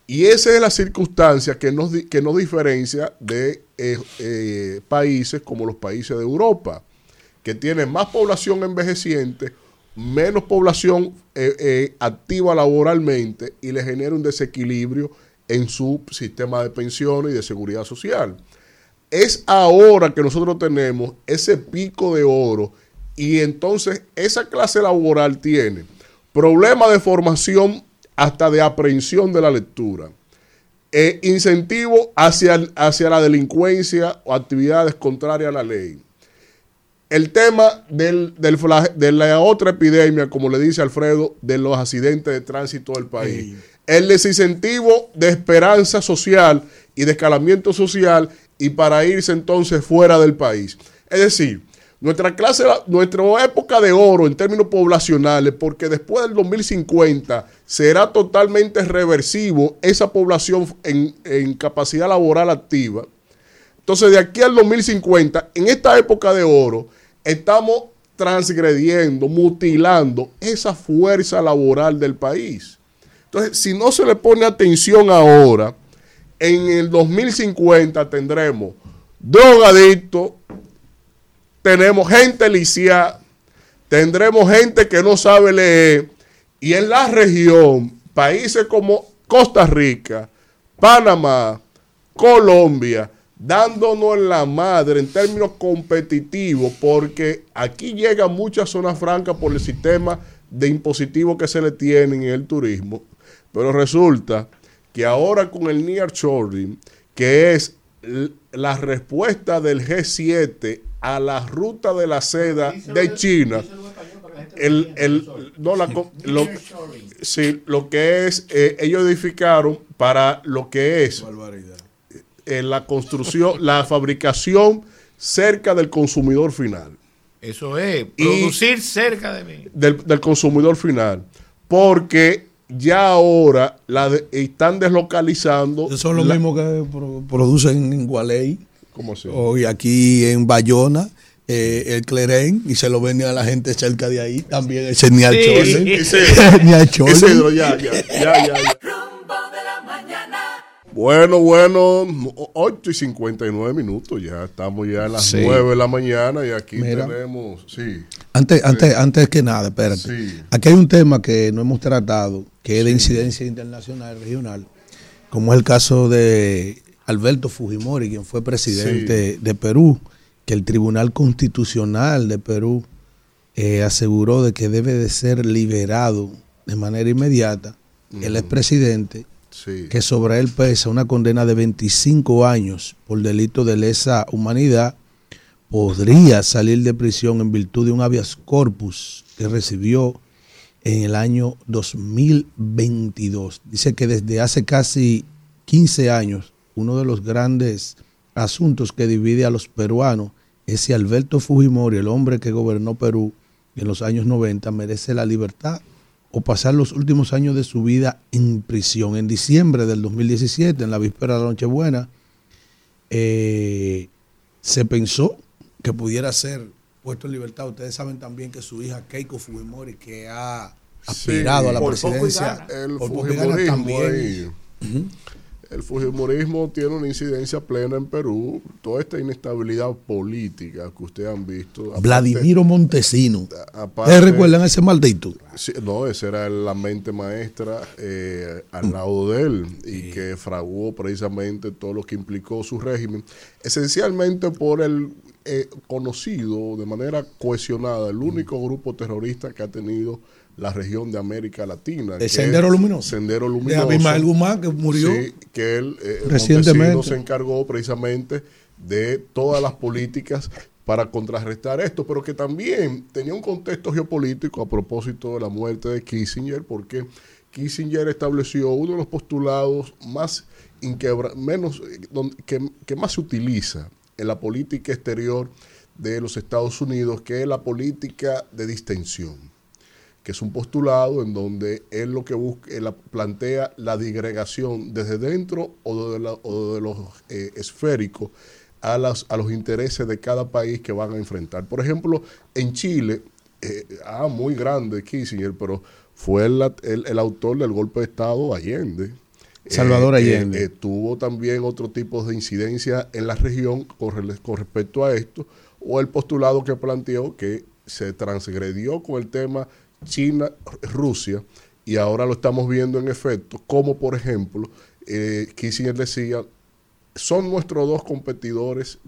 Y esa es la circunstancia que nos, que nos diferencia de eh, eh, países como los países de Europa, que tienen más población envejeciente, menos población eh, eh, activa laboralmente y le genera un desequilibrio en su sistema de pensiones y de seguridad social. Es ahora que nosotros tenemos ese pico de oro y entonces esa clase laboral tiene problemas de formación hasta de aprehensión de la lectura, eh, incentivo hacia, hacia la delincuencia o actividades contrarias a la ley. El tema del, del de la otra epidemia, como le dice Alfredo, de los accidentes de tránsito del país. El desincentivo de esperanza social y de escalamiento social y para irse entonces fuera del país. Es decir, nuestra clase, nuestra época de oro en términos poblacionales, porque después del 2050 será totalmente reversivo esa población en, en capacidad laboral activa. Entonces, de aquí al 2050, en esta época de oro, estamos transgrediendo, mutilando esa fuerza laboral del país. Entonces, si no se le pone atención ahora, en el 2050 tendremos drogadictos, tenemos gente lisiada, tendremos gente que no sabe leer, y en la región, países como Costa Rica, Panamá, Colombia, dándonos en la madre en términos competitivos, porque aquí llega mucha zona franca por el sistema de impositivo que se le tiene en el turismo, pero resulta que ahora con el nearshoring, que es la respuesta del G7 a la ruta de la seda de China, el, el- no, la lo, sí, lo que es, eh, ellos edificaron para lo que es eh, la construcción, la fabricación cerca del consumidor final Eso es, Y- producir cerca de mí. del, del consumidor final. Porque ya ahora la de- están deslocalizando. Eso es lo la- mismo que pro- producen en Gualey. ¿Cómo así? Hoy aquí en Bayona, eh, el Clerén, y se lo venden a la gente cerca de ahí. También ese ni al Sí. chole. Ese- Ni al chole. Isidro, ya, ya, ya, ya, ya. Bueno, bueno, 8 y 59 minutos, ya estamos ya a las Sí. 9 de la mañana y aquí Mira. tenemos, sí, Antes, antes, antes que nada, espérate. Sí. Aquí hay un tema que no hemos tratado, que es de incidencia internacional, regional, como es el caso de Alberto Fujimori, quien fue presidente de Perú, que el Tribunal Constitucional de Perú eh, aseguró de que debe de ser liberado de manera inmediata el expresidente, Que sobre él pesa una condena de 25 años por delito de lesa humanidad, podría salir de prisión en virtud de un habeas corpus que recibió en el año 2022. Dice que desde hace casi 15 años, uno de los grandes asuntos que divide a los peruanos es si Alberto Fujimori, el hombre que gobernó Perú en los años 90, merece la libertad o pasar los últimos años de su vida en prisión. En diciembre del 2017, en la víspera de la Nochebuena, eh, se pensó que pudiera ser puesto en libertad. Ustedes saben también que su hija Keiko Fujimori, que ha aspirado a la por presidencia, por fujimorismo también. El fujimorismo tiene una incidencia plena en Perú. Toda esta inestabilidad política que ustedes han visto. aparte- Vladimiro Montesino. aparte- ¿Ustedes recuerdan ese maldito? Sí, no, esa era la mente maestra eh, al lado de él y que fraguó precisamente todo lo que implicó su régimen, esencialmente por el eh, conocido de manera cohesionada, el único grupo terrorista que ha tenido la región de América Latina. El es Sendero Luminoso. Sendero De Luminoso. Abimael Guzmán, que murió Sí, que él eh, recientemente. Se encargó precisamente de todas las políticas para contrarrestar esto, pero que también tenía un contexto geopolítico a propósito de la muerte de Kissinger, porque Kissinger estableció uno de los postulados más inquebra menos eh, que, que más se utiliza en la política exterior de los Estados Unidos, que es la política de distensión que es un postulado en donde él lo que busca, él plantea la digregación desde dentro o de, la- o de los eh, esféricos a, las, a los intereses de cada país que van a enfrentar. Por ejemplo, en Chile, eh, ah, muy grande Kissinger, pero fue el, el- el autor del golpe de Estado Allende. Salvador Eh, Allende. eh, tuvo también otro tipo de incidencia en la región con respecto a esto, o el postulado que planteó que se transgredió con el tema China-Rusia, y ahora lo estamos viendo en efecto, como por ejemplo, eh, Kissinger decía, son nuestros dos competidores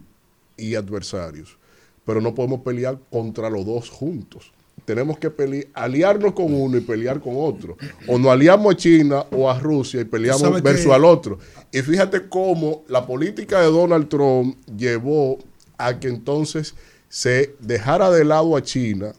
y adversarios, pero no podemos pelear contra los dos juntos. Tenemos que pelear, aliarnos con uno y pelear con otro. O nos aliamos a China o a Rusia y peleamos ¿Sabe versus al otro. Y fíjate cómo la política de Donald Trump llevó a que entonces se dejara de lado a China,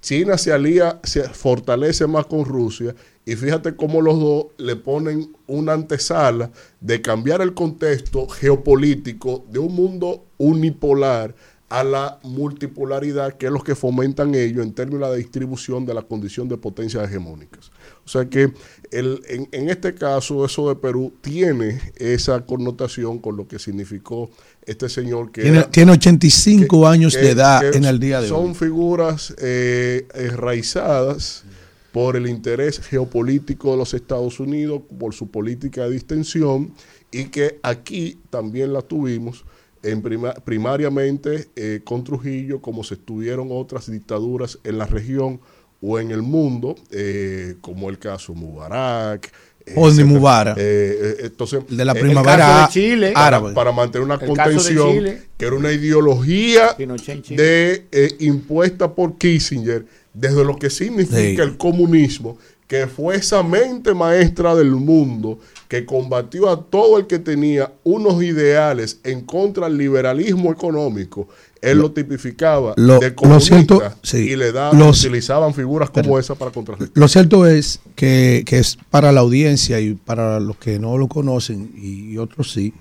China se alía, se fortalece más con Rusia y fíjate cómo los dos le ponen una antesala de cambiar el contexto geopolítico de un mundo unipolar a la multipolaridad, que es lo que fomentan ellos en términos de la distribución de la condición de potencias hegemónicas. O sea que el, en, en este caso, eso de Perú tiene esa connotación con lo que significó este señor que Tiene, era- tiene 85 años que- de edad en el día de son hoy. figuras eh, enraizadas por el interés geopolítico de los Estados Unidos, por su política de distensión, y que aquí también la tuvimos en prima- primariamente eh, con Trujillo, como se estuvieron otras dictaduras en la región o en el mundo, eh, como el caso Mubarak. Hosni. Mubarak. Eh, eh, entonces, El de la primavera caso de Chile. para, árabe. para mantener una El contención Chile. que era una ideología de eh, impuesta por Kissinger desde lo que significa Sí. el comunismo que fue esa mente maestra del mundo que combatió a todo el que tenía unos ideales en contra del liberalismo económico él lo, tipificaba lo- de lo comunista cierto, sí. y le daban, Los- utilizaban figuras como esa para contrarrestar Lo cierto es que, que es para la audiencia y para los que no lo conocen y, otros sí,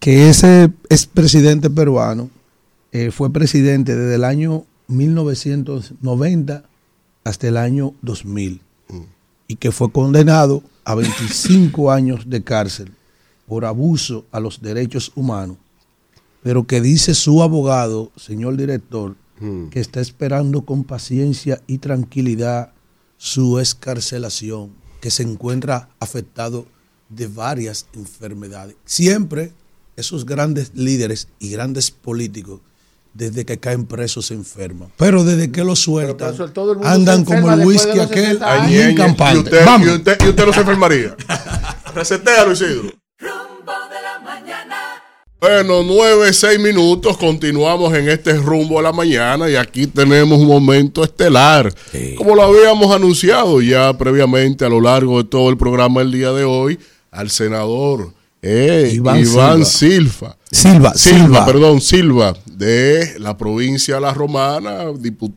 que ese expresidente peruano eh, fue presidente desde el año 1990 hasta el año 2000 y que fue condenado a 25 años de cárcel por abuso a los derechos humanos, pero que dice su abogado, señor director, Mm. que está esperando con paciencia y tranquilidad su escarcelación, que se encuentra afectado de varias enfermedades. Siempre esos grandes líderes y grandes políticos, desde que caen presos, se enferman. Pero desde que los sueltan, Pero todo el mundo andan como el whisky aquel 60 Ay, bien ñeñe, y campante. usted, Vamos. y usted- y usted no se enfermaría resetéalo Isidro Bueno, nueve, seis minutos, continuamos en este rumbo a la mañana y aquí tenemos un momento estelar, como lo habíamos anunciado ya previamente a lo largo de todo el programa el día de hoy, al senador eh, Iván Iván, Silva. Silva. Silva, Silva. perdón, Silva, de la provincia de La Romana,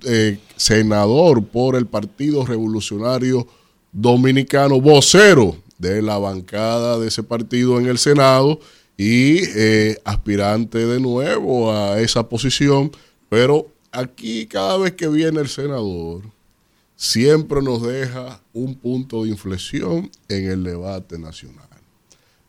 eh, senador por el Partido Revolucionario Dominicano, vocero de la bancada de ese partido en el Senado y eh, aspirante de nuevo a esa posición. Pero aquí cada vez que viene el senador, siempre nos deja un punto de inflexión en el debate nacional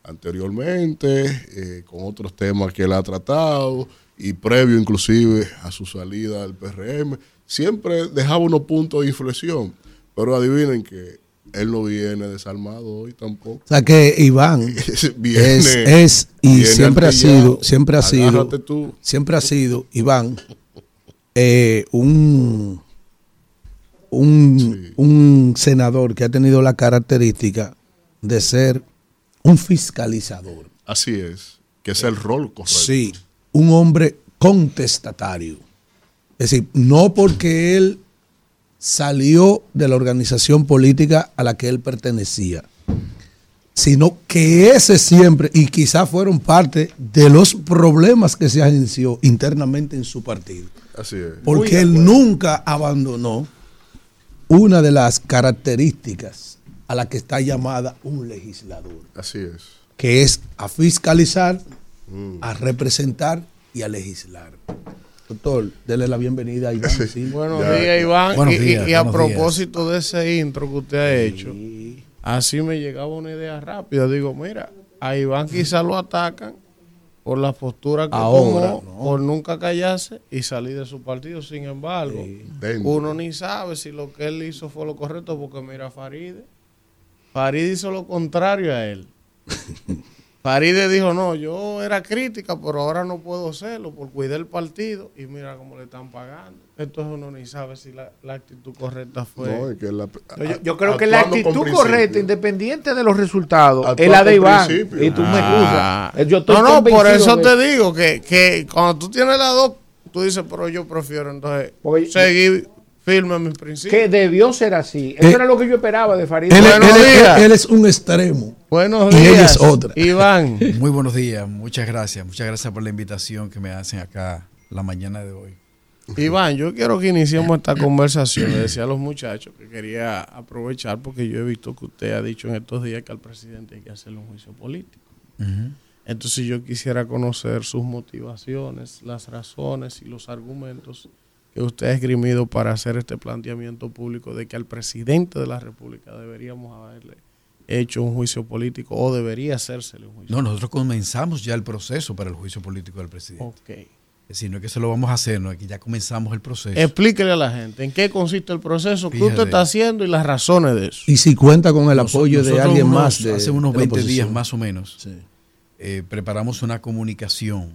anteriormente, eh, con otros temas que él ha tratado y previo inclusive a su salida del PRM, siempre dejaba unos puntos de inflexión. Pero adivinen que él no viene desarmado hoy tampoco. O sea que Iván Viene- es, es y viene siempre ha sido, siempre ha sido, tú. siempre ha sido Iván eh, un, un, un senador que ha tenido la característica de ser un fiscalizador. Así es, que es el rol correcto. Sí, un hombre contestatario. Es decir, no porque él salió de la organización política a la que él pertenecía, sino que ese siempre, y quizás fueron parte de los problemas que se han inició internamente en su partido, Así es. porque él nunca abandonó una de las características a la que está llamada un legislador Así es. que es a fiscalizar, Mm. a representar y a legislar. Doctor, dele la bienvenida a Iván. Silva. Buenos Ya, días, Iván. Buenos y, y- días, y a días. propósito de ese intro que usted ha hecho, así me llegaba una idea rápida. Digo, mira, a Iván quizás lo atacan por la postura que Ahora, tomó, no. por nunca callarse y salir de su partido. Sin embargo, uno ni sabe si lo que él hizo fue lo correcto, porque mira, Faride. Faride hizo lo contrario a él. Faride dijo, no, yo era crítica, pero ahora no puedo hacerlo por cuidar el partido y mira cómo le están pagando. Entonces uno ni sabe si la, la actitud correcta fue... No, es que la- Yo, yo creo que la actitud correcta, independiente de los resultados, es la de Iván. principio. Y tú me Ah. excusas. Yo estoy no, no, por eso de- te digo que, que cuando tú tienes las dos, tú dices, pero yo prefiero entonces Porque- seguir firme en mis principios. que debió ser así. Eso Eh, era lo que yo esperaba de Farid. Él, Buenos él- días. él- él es un extremo. Buenos Y ella días, es otra. Iván. Muy buenos días, muchas gracias. Muchas gracias por la invitación que me hacen acá la mañana de hoy. Iván, yo quiero que iniciemos esta conversación. Le decía a los muchachos que quería aprovechar porque yo he visto que usted ha dicho en estos días que al presidente hay que hacerle un juicio político. Entonces yo quisiera conocer sus motivaciones, las razones y los argumentos que usted ha esgrimido para hacer este planteamiento público de que al presidente de la República deberíamos haberle hecho un juicio político o debería hacérsele un juicio. No, nosotros comenzamos ya el proceso para el juicio político del presidente. Ok. Es decir, no es que se lo vamos a hacer, no es que ya comenzamos el proceso. Explíquele a la gente en qué consiste el proceso, qué usted está haciendo y las razones de eso. Y si cuenta con el Nos- apoyo de alguien unos- más. De, hace unos de la 20 días más o menos. Sí. eh, preparamos una comunicación.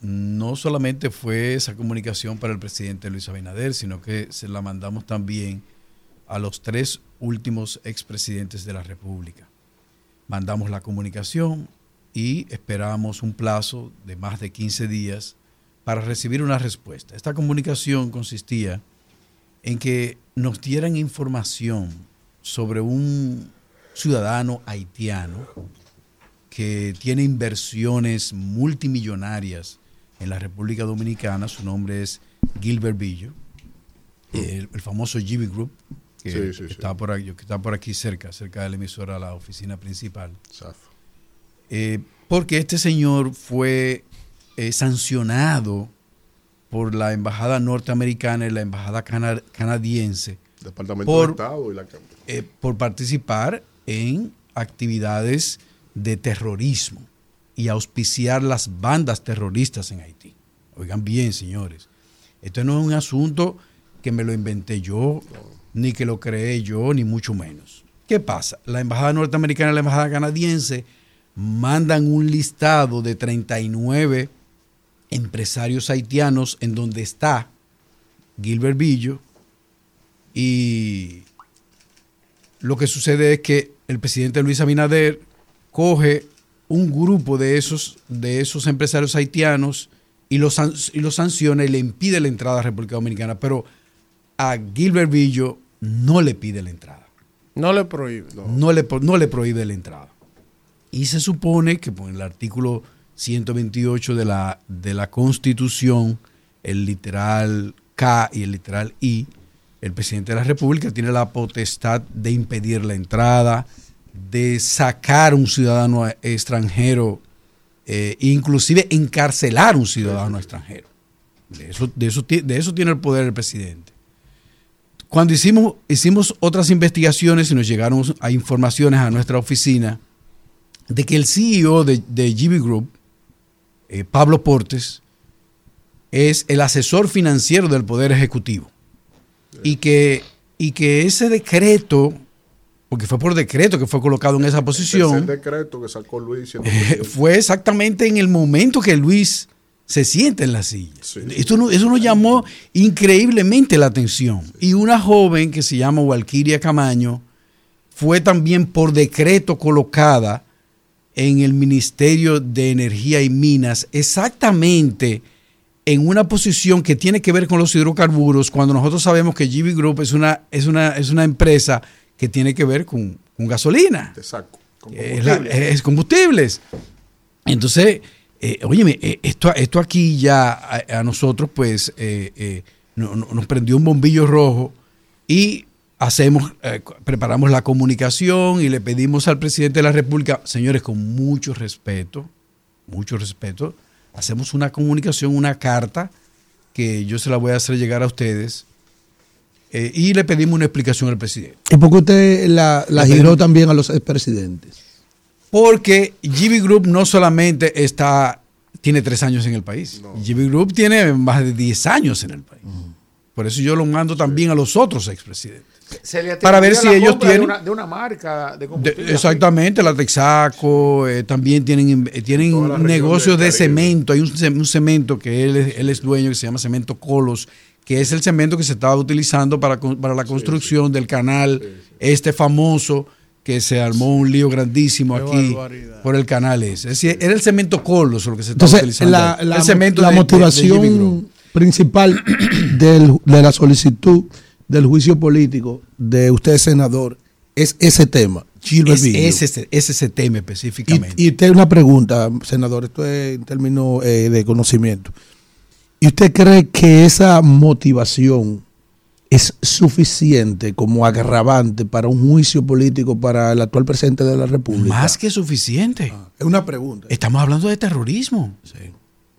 No solamente fue esa comunicación para el presidente Luis Abinader, sino que se la mandamos también a los tres últimos expresidentes de la República. Mandamos la comunicación y esperamos un plazo de más de 15 días para recibir una respuesta. Esta comunicación consistía en que nos dieran información sobre un ciudadano haitiano que tiene inversiones multimillonarias en la República Dominicana. Su nombre es Gilbert Billo, el, el famoso GB Group, que, Sí, sí, sí. que está por aquí, que está por aquí cerca, cerca de la emisora, la oficina principal. Eh, porque este señor fue eh, sancionado por la embajada norteamericana y la embajada cana- canadiense Departamento Por- de Estado y la eh, por participar en actividades de terrorismo y auspiciar las bandas terroristas en Haití. Oigan bien, señores, esto no es un asunto que me lo inventé yo, ni que lo creé yo, ni mucho menos. ¿Qué pasa? La embajada norteamericana y la embajada canadiense mandan un listado de 39 empresarios haitianos en donde está Gilbert Billo y lo que sucede es que el presidente Luis Abinader coge un grupo de esos, de esos empresarios haitianos y los, y los sanciona y le impide la entrada a la República Dominicana. Pero a Gilbert Villo no le pide la entrada. No le prohíbe. No le, no le prohíbe la entrada. Y se supone que por el artículo 128 de la, de la Constitución, el literal K y el literal I, el presidente de la República tiene la potestad de impedir la entrada, de sacar un ciudadano extranjero, eh, inclusive encarcelar un ciudadano extranjero. De eso, de, eso, ti- de eso tiene el poder el presidente. Cuando hicimos, hicimos otras investigaciones y nos llegaron a informaciones a nuestra oficina de que el CEO de, de GB Group, eh, Pablo Portes, es el asesor financiero del Poder Ejecutivo. Y que, y que ese decreto, porque fue por decreto que fue colocado en esa El posición, decreto que sacó Luis eh, fue exactamente en el momento que Luis se sienta en la silla. Esto no- eso nos llamó increíblemente la atención. Y una joven que se llama Walkiria Camaño fue también por decreto colocada en el Ministerio de Energía y Minas, exactamente en una posición que tiene que ver con los hidrocarburos, cuando nosotros sabemos que GB Group es una, es una, es una empresa que tiene que ver con, con gasolina. Con Es, la- es combustibles. Entonces, eh, óyeme, eh, esto, esto aquí ya a, a nosotros, pues, eh, eh, no- no- nos prendió un bombillo rojo y hacemos, preparamos la comunicación y le pedimos al presidente de la República, señores, con mucho respeto, mucho respeto, hacemos una comunicación, una carta que yo se la voy a hacer llegar a ustedes eh, y le pedimos una explicación al presidente. ¿Y por qué usted la, giró también a los expresidentes? Porque GB Group no solamente está, tiene tres años en el país. GB Group tiene más de 10 años en el país. Por eso yo lo mando también a los otros expresidentes. Se le Para ver si la ellos de tienen- una, de una marca de De- combustible. exactamente, la Texaco, eh, también tienen, eh, tienen negocios de cemento. Hay un, ce- un cemento que él, es- él es dueño que se llama Cemento Colos, que es el cemento que se estaba utilizando para, para la construcción del canal, este famoso, que se armó un lío grandísimo Qué aquí barbaridad. por el canal ese. Es decir, era el cemento Colos lo que se estaba Entonces, utilizando. la, la- el cemento la de- de- de GB motivación principal del- de la solicitud del juicio político de usted, senador, es ese tema. Es, es ese, es ese tema específicamente. Y, y usted una pregunta, senador, esto es en términos eh, de conocimiento. ¿Y usted cree que esa motivación es suficiente como agravante para un juicio político para el actual presidente de la República? Más que suficiente. Es una pregunta. Estamos hablando de terrorismo.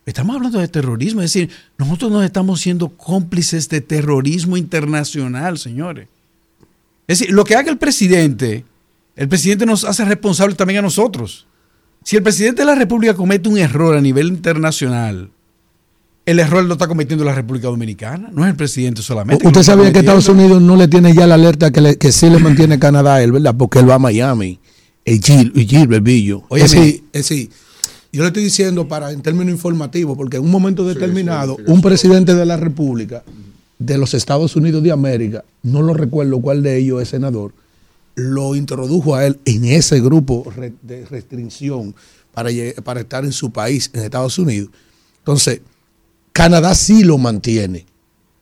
Estamos hablando de terrorismo. Es decir, nosotros nos estamos siendo cómplices de terrorismo internacional, señores. Es decir, lo que haga el presidente, el presidente nos hace responsables también a nosotros. Si el presidente de la República comete un error a nivel internacional, el error lo está cometiendo la República Dominicana, no es el presidente solamente. que Usted está sabía que. Estados Unidos no le tiene ya la alerta que, le- que sí le mantiene Canadá a él, ¿verdad? Porque él va a Miami. El Gil, el Gilbert Villo. Óyeme. Es decir, yo le estoy diciendo para en términos informativos, porque en un momento determinado, un presidente de la República de los Estados Unidos de América, no lo recuerdo cuál de ellos es senador, lo introdujo a él en ese grupo de restricción para, para estar en su país, en Estados Unidos. Entonces, Canadá sí lo mantiene.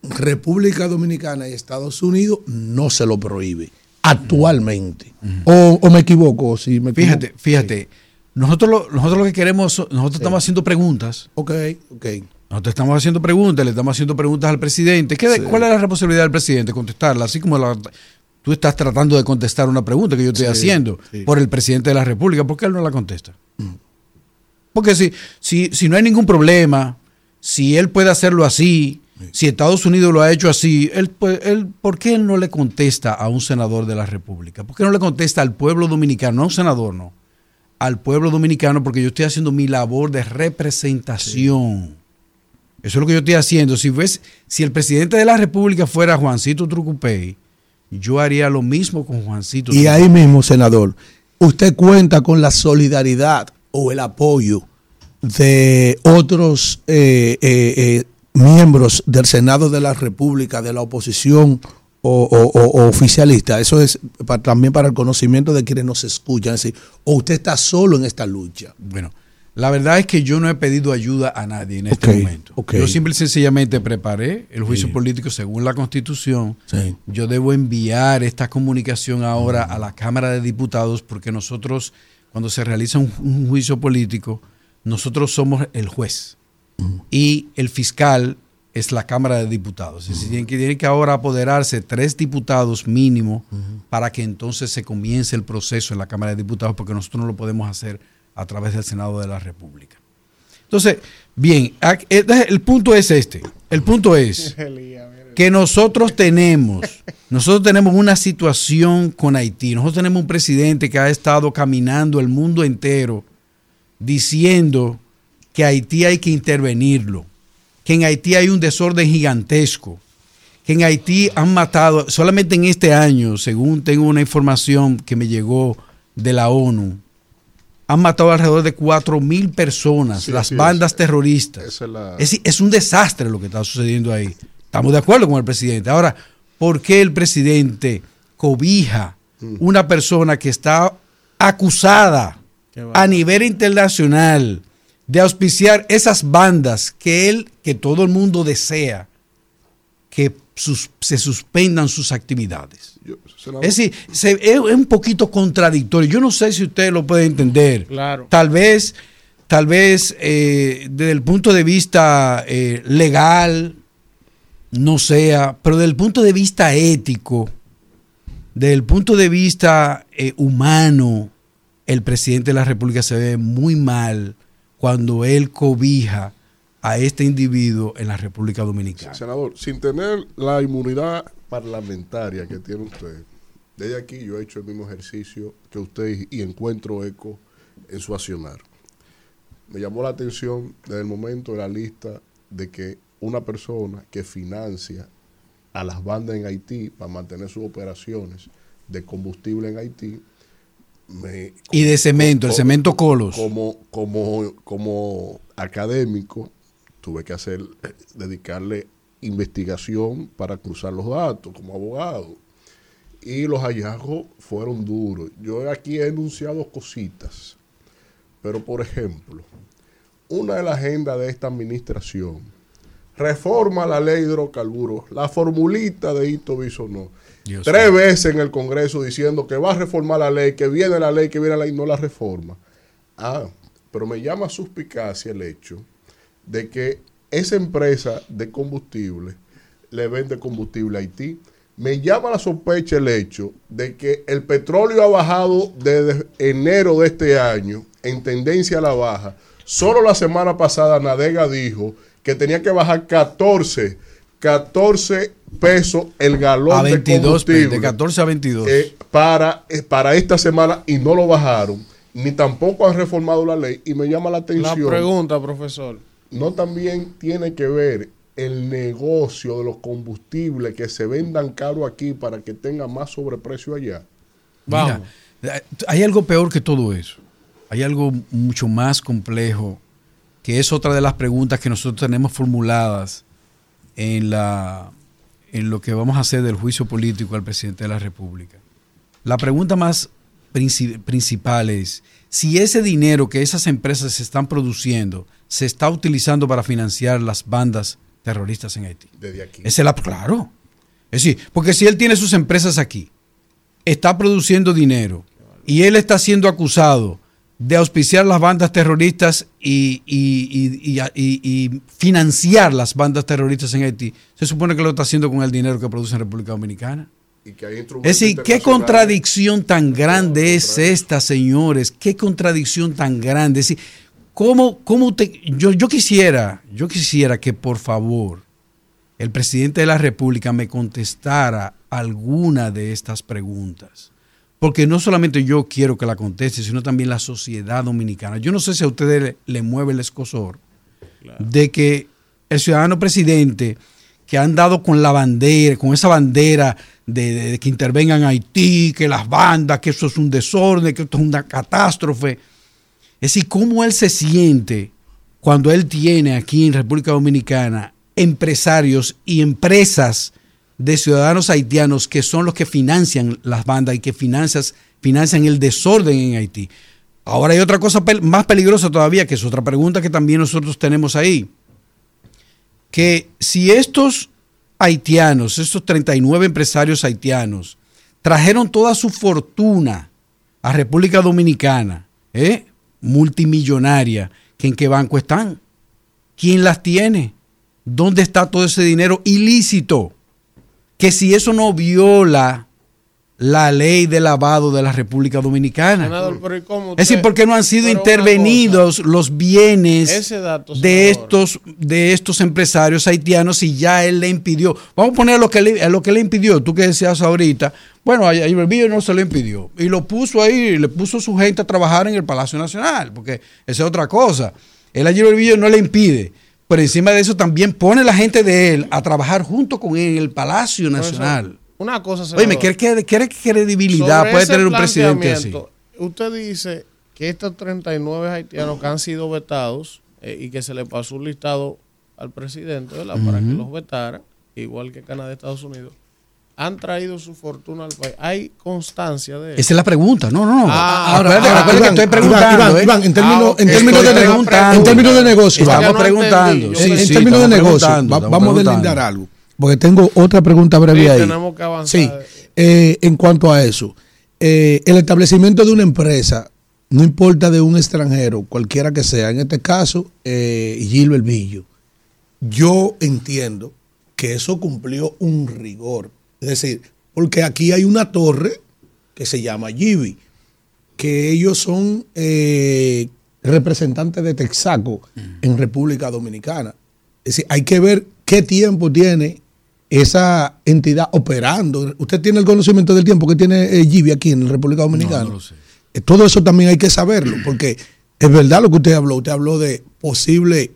República Dominicana y Estados Unidos no se lo prohíbe actualmente. o, o me equivoco, si me equivoco. Fíjate, fíjate. Nosotros lo, nosotros lo que queremos, nosotros estamos haciendo preguntas. Ok, ok. Nosotros estamos haciendo preguntas, le estamos haciendo preguntas al presidente. ¿Qué- ¿Cuál es la responsabilidad del presidente? Contestarla, así como la- tú estás tratando de contestar una pregunta que yo estoy haciendo por el presidente de la República. ¿Por qué él no la contesta? Porque si, si, si no hay ningún problema, si él puede hacerlo así, si Estados Unidos lo ha hecho así, él, él, ¿por qué él no le contesta a un senador de la República? ¿Por qué no le contesta al pueblo dominicano? No a un senador, no. Al pueblo dominicano, porque yo estoy haciendo mi labor de representación. Eso es lo que yo estoy haciendo. Si, ves, si el presidente de la República fuera Juancito Trucupey, yo haría lo mismo con Juancito Y Trucupey. ahí mismo, senador, usted cuenta con la solidaridad o el apoyo de otros eh, eh, eh, miembros del Senado de la República, de la oposición o, o- o- o oficialista? Eso es pa- también para el conocimiento de quienes nos escuchan. Es decir, o usted está solo en esta lucha. Bueno, la verdad es que yo no he pedido ayuda a nadie en este momento. Yo simple y sencillamente preparé el juicio Sí. político según la Constitución. Sí. Yo debo enviar esta comunicación ahora a la Cámara de Diputados porque nosotros, cuando se realiza un, un juicio político, nosotros somos el juez y el fiscal es la Cámara de Diputados. Es decir, tienen que, tienen que ahora apoderarse tres diputados mínimo para que entonces se comience el proceso en la Cámara de Diputados porque nosotros no lo podemos hacer a través del Senado de la República. Entonces, bien, eh, el punto es este. El punto es que nosotros tenemos, nosotros tenemos una situación con Haití. Nosotros tenemos un presidente que ha estado caminando el mundo entero diciendo que Haití hay que intervenirlo, que en Haití hay un desorden gigantesco, que en Haití han matado, solamente en este año, según tengo una información que me llegó de la ONU, han matado alrededor de 4 mil personas, Sí, las sí, bandas terroristas. es la- Es, decir, es un desastre lo que está sucediendo ahí. Estamos de acuerdo con el presidente. Ahora, ¿por qué el presidente cobija Mm. una persona que está acusada a nivel internacional de auspiciar esas bandas que él, que todo el mundo desea que sus- se suspendan sus actividades? Yo, Es decir, se- es, es un poquito contradictorio. Yo no sé si usted lo puede entender. Claro. Tal vez, tal vez eh, desde el punto de vista eh, legal no sea, pero desde el punto de vista ético, desde el punto de vista eh, humano, el presidente de la República se ve muy mal cuando él cobija a este individuo en la República Dominicana. senador, sin tener la inmunidad parlamentaria que tiene usted, desde aquí yo he hecho el mismo ejercicio que usted y encuentro eco en su accionar. Me llamó la atención desde el momento de la lista de que una persona que financia a las bandas en Haití para mantener sus operaciones de combustible en Haití, me, Y de cemento, el cemento Colos. Como, como, como académico, tuve que hacer, eh, dedicarle investigación para cruzar los datos como abogado. Y los hallazgos fueron duros. Yo aquí he enunciado cositas. Pero, por ejemplo, una de las agendas de esta administración, reforma la ley de hidrocarburos, la formulita de Hito Bisonó. Dios Tres veces en el Congreso diciendo que va a reformar la ley, que viene la ley, que viene la ley, no la reforma. Ah, pero me llama suspicacia el hecho de que esa empresa de combustible le vende combustible a Haití. Me llama la sospecha el hecho de que el petróleo ha bajado desde enero de este año en tendencia a la baja. Solo la semana pasada Nadega dijo que tenía que bajar 14, 14 pesos el galón A 22, de combustible de 14 a 22. eh, para, eh, para esta semana y no lo bajaron, ni tampoco han reformado la ley. Y me llama la La atención pregunta, profesor. no también tiene que ver el negocio de los combustibles que se vendan caro aquí para que tenga más sobreprecio allá. Vamos. Mira, eh, hay algo peor que todo eso. Hay algo mucho más complejo, que es otra de las preguntas que nosotros tenemos formuladas en, la, en lo que vamos a hacer del juicio político al presidente de la República. La pregunta más princi- principal es si ese dinero que esas empresas están produciendo se está utilizando para financiar las bandas terroristas en Haití. Desde aquí. Es la, claro. Es decir, porque si él tiene sus empresas aquí, está produciendo dinero y él está siendo acusado de auspiciar las bandas terroristas y, y- y- y- financiar las bandas terroristas en Haití, se supone que lo está haciendo con el dinero que produce en República Dominicana. Y que hay instrumentos Es decir, qué contradicción tan grande es esta, señores. Qué contradicción tan grande. Es decir, ¿cómo, cómo te, yo, yo quisiera, yo quisiera que por favor el presidente de la República me contestara alguna de estas preguntas. Porque no solamente yo quiero que la conteste, sino también la sociedad dominicana. Yo no sé si a ustedes le, le mueve el escosor de que el ciudadano presidente que han dado con la bandera, con esa bandera de, de- de que intervengan Haití, que las bandas, que eso es un desorden, que esto es una catástrofe. Es decir, cómo él se siente cuando él tiene aquí en República Dominicana empresarios y empresas de ciudadanos haitianos que son los que financian las bandas y que financian el desorden en Haití. Ahora hay otra cosa más peligrosa todavía, que es otra pregunta que también nosotros tenemos ahí. Que si estos haitianos, estos 39 empresarios haitianos, trajeron toda su fortuna a República Dominicana, ¿eh? multimillonaria, ¿que ¿en qué banco están? ¿Quién las tiene? ¿Dónde está todo ese dinero ilícito? Que si eso no viola la ley de lavado de la República Dominicana. Senador, pero ¿y cómo Es decir, usted- ¿por qué no han sido intervenidos los bienes dato, de estos, de estos empresarios haitianos y ya él le impidió? Vamos a poner a lo que le, lo que le impidió, tú que decías ahorita. Bueno, a Ibervillo no se lo impidió. Y lo puso ahí, le puso su gente a trabajar en el Palacio Nacional, porque esa es otra cosa. Él a Ibervillo no le impide. Pero encima de eso también pone la gente de él a trabajar junto con él en el Palacio eso, Nacional. Una cosa, Oye. ¿qué, qué, qué credibilidad puede tener un presidente así? Usted dice que estos 39 haitianos que han sido vetados eh, y que se le pasó un listado al presidente ¿verdad? para que los vetara, igual que Canadá y Estados Unidos, han traído su fortuna al país. Hay constancia de eso. Esa es la pregunta. No, no, no. Ah, ahora, acuérdate que Iván, estoy preguntando. Iván, ¿eh? Iván, en términos, Ah, en términos de, preguntando. en términos de negocio, Estamos no preguntando. Sí, en sí, términos de negocio, vamos a delindar algo. Porque tengo otra pregunta breve Sí, ahí. tenemos que avanzar. Sí, eh, en cuanto a eso, eh, el establecimiento de una empresa, no importa de un extranjero, cualquiera que sea, en este caso, eh, Gilbert Villo, yo entiendo que eso cumplió un rigor. Es decir, porque aquí hay una torre que se llama Gibi, que ellos son eh, representantes de Texaco en República Dominicana. Es decir, hay que ver qué tiempo tiene esa entidad operando. ¿Usted tiene el conocimiento del tiempo que tiene eh, aquí en República Dominicana? No, no lo sé. Eh, Todo eso también hay que saberlo, porque es verdad lo que usted habló. Usted habló de posible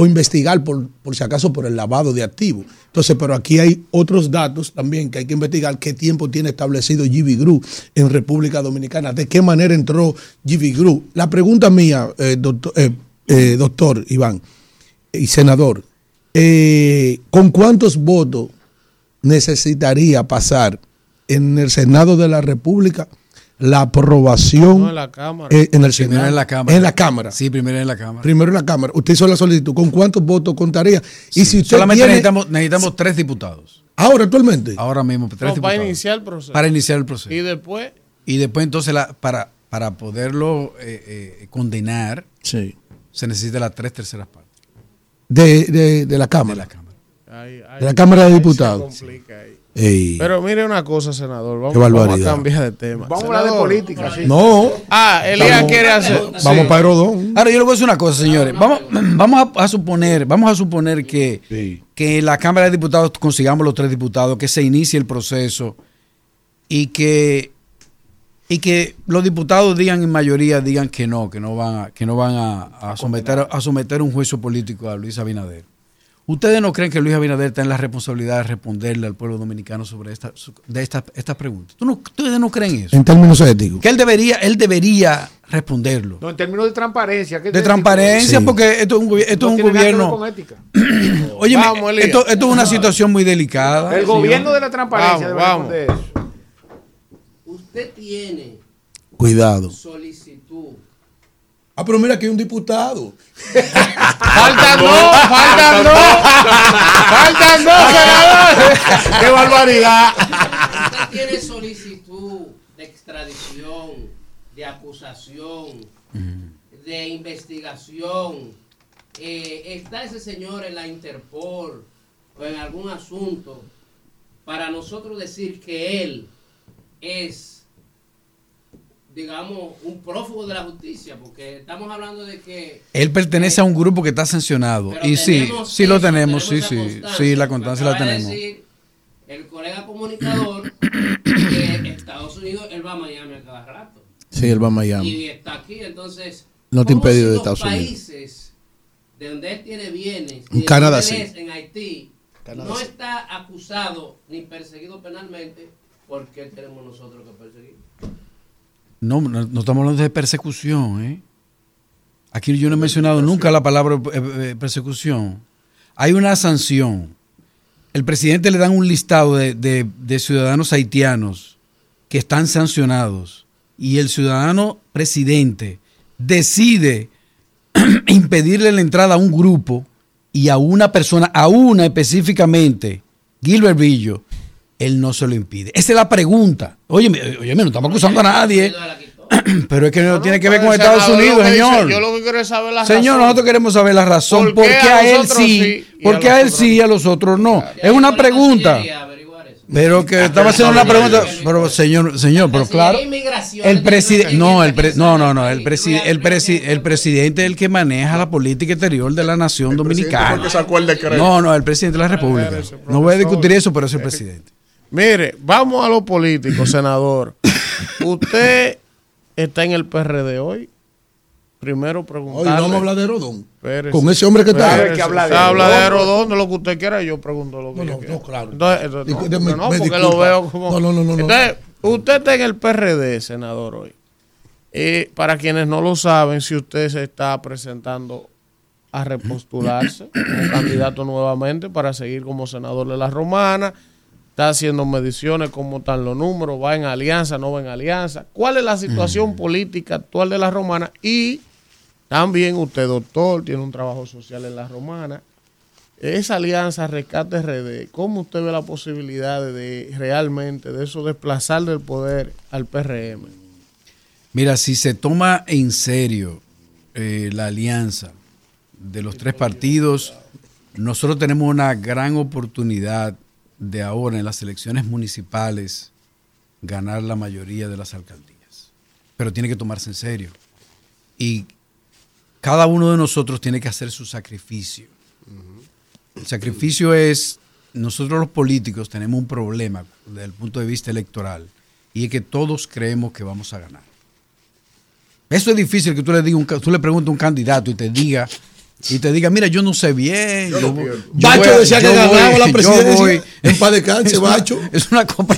o investigar por, por si acaso por el lavado de activos. Entonces, pero aquí hay otros datos también que hay que investigar qué tiempo tiene establecido GB Group en República Dominicana, de qué manera entró GB Group. La pregunta mía, eh, doctor, eh, eh, doctor Iván y senador, ¿con cuántos votos necesitaría pasar en el Senado de la República la aprobación No, en la Cámara. eh, en el Primero Senado? en la Cámara. En la Cámara. Sí, primero en la Cámara. Primero en la Cámara. Usted hizo la solicitud. ¿Con cuántos votos contaría? Y si usted Solamente tiene- necesitamos, necesitamos tres diputados. Ahora, actualmente. Ahora mismo, tres No, diputados. para iniciar el proceso. Para iniciar el proceso. Y después, Y después entonces la, para, para poderlo eh, eh, condenar Sí. se necesita las tres terceras partes De, de- de la de Cámara. la Cámara. ahí- ahí- De la Cámara de ahí se Diputados. complica ahí. Ey. Pero mire una cosa, senador. Vamos, a cambiar de tema. Vamos a hablar de política. sí. no. Ah, Elías Vamos- quiere hacer. Vamos sí. para Herodón. Ahora yo le voy a decir una cosa, señores. Vamos, vamos a, a suponer, vamos a suponer que, Sí. que en la Cámara de Diputados consigamos los tres diputados, que se inicie el proceso y que y que los diputados digan en mayoría digan que no, que no van a, que no van a, a someter a someter un juicio político a Luis Abinader. ¿Ustedes no creen que Luis Abinader está en la responsabilidad de responderle al pueblo dominicano sobre esta, de estas estas preguntas? ¿Tú no- ¿Ustedes no creen eso? En términos éticos. Que él debería, él debería responderlo. No, en términos de transparencia. ¿qué De transparencia, Sí. porque esto es un, esto No es un tiene gobierno. con ética. Oye, esto, esto es una situación muy delicada. El gobierno de la transparencia Vamos, debe vamos. responder eso. Usted tiene Cuidado. solicitud. Ah, pero mira que hay un diputado. Faltan dos, faltan dos. Faltan dos, senador. ¡Qué barbaridad! Usted tiene solicitud de extradición, de acusación, de investigación. Eh, está ese señor en la Interpol o en algún asunto para nosotros decir que él es, digamos, un prófugo de la justicia, porque estamos hablando de que Él pertenece a un grupo que está sancionado. Y sí, tenemos sí lo eso, tenemos, sí, sí. Sí, la constancia la de tenemos. decir el colega comunicador en Estados Unidos él va a Miami a cada rato. Sí, él va a Miami. Y está aquí, entonces. No te ¿cómo impedido si de los Estados Unidos? países de donde él tiene bienes, En de Canadá, sí. en Haití, Canadá, no sí. está acusado ni perseguido penalmente, ¿por qué tenemos nosotros que perseguir? No, no, no estamos hablando de persecución, ¿eh? Aquí yo no he mencionado nunca la palabra eh, eh, persecución. Hay una sanción el presidente le dan un listado de, de- de ciudadanos haitianos que están sancionados y el ciudadano presidente decide impedirle la entrada a un grupo y a una persona, a una específicamente, Gilbert Villo, él no se lo impide. Esa es la pregunta. Oye, oye, no estamos acusando a nadie. Pero es que no, tiene que ver con Estados Unidos, dice, señor. yo lo que quiero es saber la Señor, razón. nosotros queremos saber la razón. ¿Por qué, a, él sí? ¿Por a qué a él los sí y a los otros no? Es una pregunta. Pero que estaba haciendo una pregunta, pero señor, señor, pero claro, el presidente, no, el pre- no, no, no, el presidente, el, presi- el presidente es el que maneja la política exterior de la nación dominicana. No, no, el presidente de la República. No voy a discutir eso, pero es el presidente. Mire, vamos a lo político, senador. Usted está en el PRD hoy. Primero Hoy preguntarle. no vamos a hablar de Rodón. Con ese hombre que está. Espérese. Que habla de Usted habla de Rodón. De lo que usted quiera, yo pregunto lo que No, yo no, quiera. no, claro. Entonces, no, me- no, me porque disculpa. lo veo como... No, no, no, no, no. Entonces, usted está en el PRD, senador, hoy. Y para quienes no lo saben, si usted se está presentando a repostularse como candidato nuevamente para seguir como senador de la Romana, está haciendo mediciones, cómo están los números, va en alianza, no va en alianza, cuál es la situación política actual de la Romana y también usted, doctor, tiene un trabajo social en la Romana. Esa alianza Rescate RD, ¿cómo usted ve la posibilidad de, de realmente de eso desplazar del poder al PRM? Mira, si se toma en serio eh, la alianza de los tres partidos, nosotros tenemos una gran oportunidad de ahora en las elecciones municipales ganar la mayoría de las alcaldías. Pero tiene que tomarse en serio. Y cada uno de nosotros tiene que hacer su sacrificio. El sacrificio es, nosotros los políticos tenemos un problema desde el punto de vista electoral y es que todos creemos que vamos a ganar. Eso es difícil que tú le digas, tú le preguntes a un candidato y te diga, y te diga, mira, yo no sé bien. Yo yo Bacho voy- decía que ganaba la presidencia. voy". En paz Es una- Bacho. Es una cosa-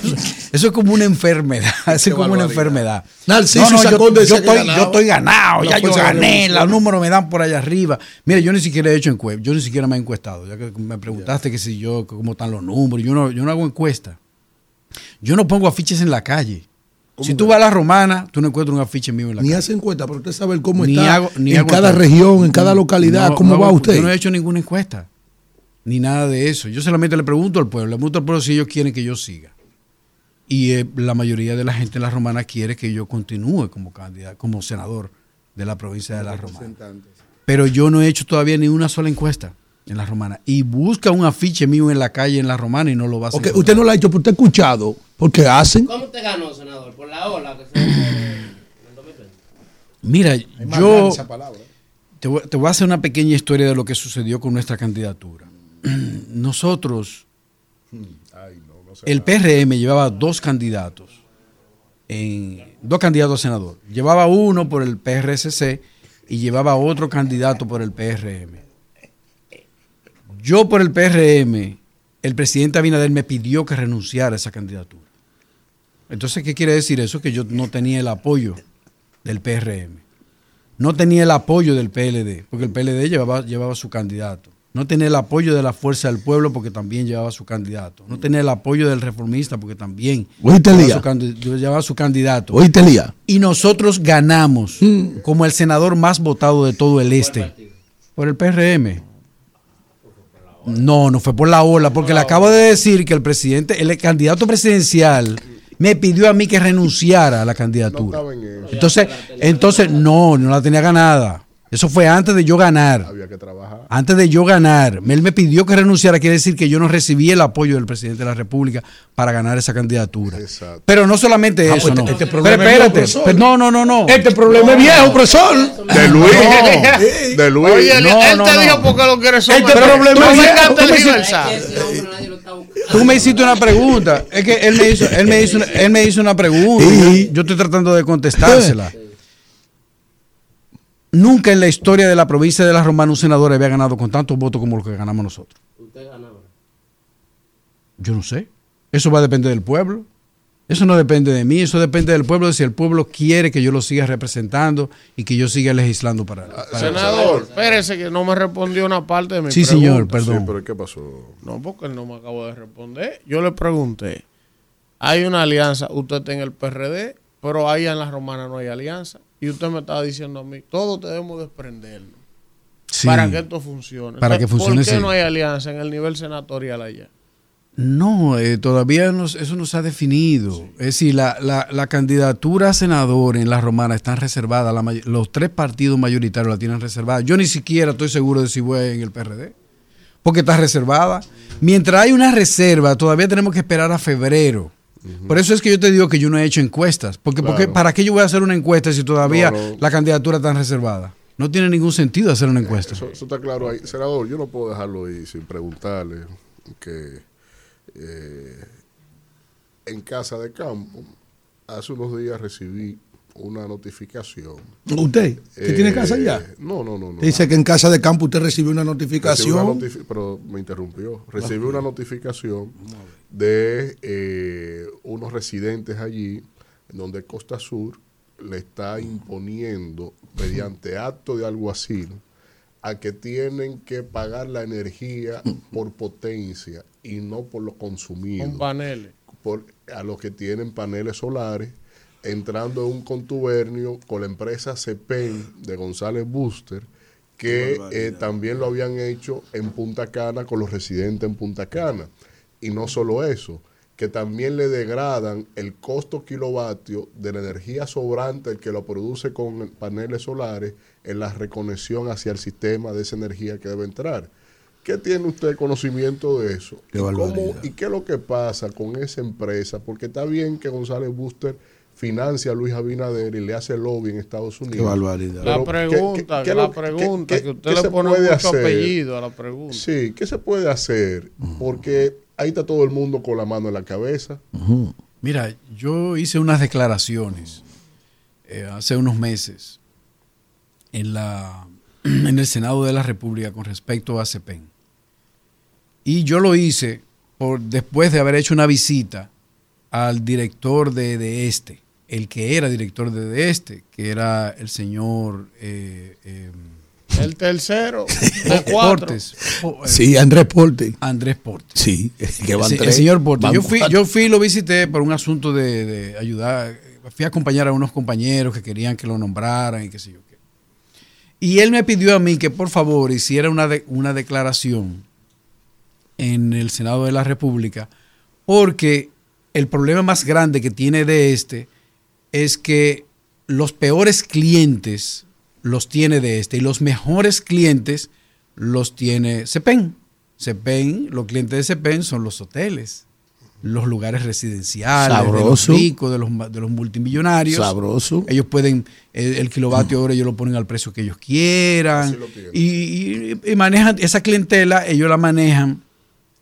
eso es como una enfermedad. Eso es como una enfermedad. Narciso No, no, y yo, yo estoy, yo estoy ganado, La ya yo de gané, los números me dan por allá arriba. Mira, yo ni siquiera he hecho encuesta, yo ni siquiera me he encuestado. Ya que me preguntaste que si yo, cómo están los números, yo no, yo no hago encuesta. Yo no pongo afiches en la calle. Si tú vas a la romana, tú no encuentras un afiche mío en la Ni calle. hace encuesta, pero usted sabe cómo Ni está hago- ni en hago cada encuesta. región, en cada localidad, No, cómo no va usted. Yo no he hecho ninguna encuesta, ni nada de eso. Yo solamente le pregunto al pueblo, le pregunto al pueblo si ellos quieren que yo siga. Y eh, la mayoría de la gente en la romana quiere que yo continúe como candidato, como senador de la provincia de la romana. Pero yo no he hecho todavía ni una sola encuesta en la romana. Y busca un afiche mío en la calle en la romana y no lo va a hacer. Usted no lo ha hecho, pero usted ha escuchado, porque hacen. ¿Cómo usted ganó, senador? ¿Por la ola que se en el 2020? Mira, yo esa palabra. te voy, te voy a hacer una pequeña historia de lo que sucedió con nuestra candidatura. Nosotros, el PRM llevaba dos candidatos, en, dos candidatos a senador. Llevaba uno por el PRSC y llevaba otro candidato por el PRM. Yo por el PRM, el presidente Abinader me pidió que renunciara a esa candidatura. Entonces, ¿qué quiere decir eso? Que yo no tenía el apoyo del PRM. No tenía el apoyo del PLD, porque el PLD llevaba, llevaba su candidato. No tenía el apoyo de la Fuerza del Pueblo, porque también llevaba su candidato. No tenía el apoyo del Reformista, porque también llevaba Lía. su, llevaba su candidato. Oíste, Lía. Y nosotros ganamos como el senador más votado de todo el este. Por el PRM. No, no fue por la ola, porque le acabo de decir que el presidente, el candidato presidencial, me pidió a mí que renunciara a la candidatura. Entonces, entonces no, no la tenía ganada. Eso fue antes de yo ganar. Había que trabajar. Antes de yo ganar, él me pidió que renunciara, quiere decir que yo no recibí el apoyo del presidente de la República para ganar esa candidatura. Exacto. Pero no solamente Ah, eso, pues no. este Pero problema es viejo, espérate, pero no, no, no, no. Este problema es viejo, profesor. De Luis. De Luis. Oye, No, él no, te no. dijo porque lo quiere Este problema Tú es viejo. Tú el me hiciste una pregunta. Es que él me hizo, él me hizo, una- él me hizo una pregunta. Yo estoy tratando de contestársela. Nunca en la historia de la provincia de la Romana un senador había ganado con tantos votos como los que ganamos nosotros. Usted ganaba. Yo no sé. Eso va a depender del pueblo. Eso no depende de mí, eso depende del pueblo, de si el pueblo quiere que yo lo siga representando y que yo siga legislando para, para Senador, espérese que no me respondió una parte de mi Sí, pregunta. señor, perdón. Sí, pero ¿qué pasó? No, porque él no me acabó de responder. Yo le pregunté, hay una alianza, usted está en el PRD, pero ahí en la Romana no hay alianza. Y usted me estaba diciendo a mí, todos debemos desprendernos Sí. para que esto funcione. Para que funcione, ¿Por qué no hay alianza en el nivel senatorial allá? No, eh, todavía eso no se ha definido. Es decir, la, la- la candidatura a senador en la romana la may- los tres partidos mayoritarios la tienen reservada. Yo ni siquiera estoy seguro de si voy en el PRD, porque está reservada. Mientras hay una reserva, todavía tenemos que esperar a febrero. Por eso es que yo te digo que yo no he hecho encuestas, porque, porque. ¿para qué yo voy a hacer una encuesta si todavía No, no. la candidatura está reservada? No tiene ningún sentido hacer una encuesta. Eso, eso está claro ahí. Senador, yo no puedo dejarlo ahí sin preguntarle que eh, en casa de campo, hace unos días recibí una notificación. ¿Usted? ¿Que Eh, tiene casa ya? No, no, no. no. Dice que en casa de campo usted recibió una notificación. una notifi- pero me interrumpió. Recibí una notificación de eh, unos residentes allí, en donde Costa Sur le está imponiendo, mediante acto de alguacil, a que tienen que pagar la energía por potencia y no por lo consumido Con paneles. por, a los que tienen paneles solares, entrando en un contubernio con la empresa CEPEN de González Buster, que eh, también lo habían hecho en Punta Cana con los residentes en Punta Cana. Y no solo eso, que también le degradan el costo kilovatio de la energía sobrante, el que lo produce con paneles solares, en la reconexión hacia el sistema de esa energía que debe entrar. ¿Qué tiene usted conocimiento de eso? Qué ¿Y, cómo-. ¿Y qué es lo que pasa con esa empresa? Porque está bien que González Buster financia a Luis Abinader y le hace lobby en Estados Unidos. Qué barbaridad. La Pero, ¿qué- pregunta, qué- qué la pregunta, qué- que usted le se pone puede mucho hacer? apellido a la pregunta. Sí, ¿qué se puede hacer? Porque ahí está todo el mundo con la mano en la cabeza. Mira, yo hice unas declaraciones eh, hace unos meses en, la, en el Senado de la República con respecto a CEPEN. Y yo lo hice después de haber hecho una visita al director de, de este, el que era director de, de este, que era el señor eh, eh, El tercero de cuatro. Portes. Po- Sí, Andrés Porte. Andrés Portes. Sí, que van el, tres. el señor Porte. van Yo fui, cuatro. yo fui y lo visité por un asunto de, de ayudar. Fui a acompañar a unos compañeros que querían que lo nombraran y qué sé yo qué. Y él me pidió a mí que por favor hiciera una, de- una declaración en el Senado de la República, porque el problema más grande que tiene de este es que los peores clientes los tiene de este y los mejores clientes los tiene CEPEN. CEPEN, los clientes de CEPEN son los hoteles, los lugares residenciales, de los Sabroso. ricos, de los, ma- de los multimillonarios. Sabroso. Ellos pueden, el, el kilovatio hora ellos lo ponen al precio que ellos quieran. Y- y manejan esa clientela, ellos la manejan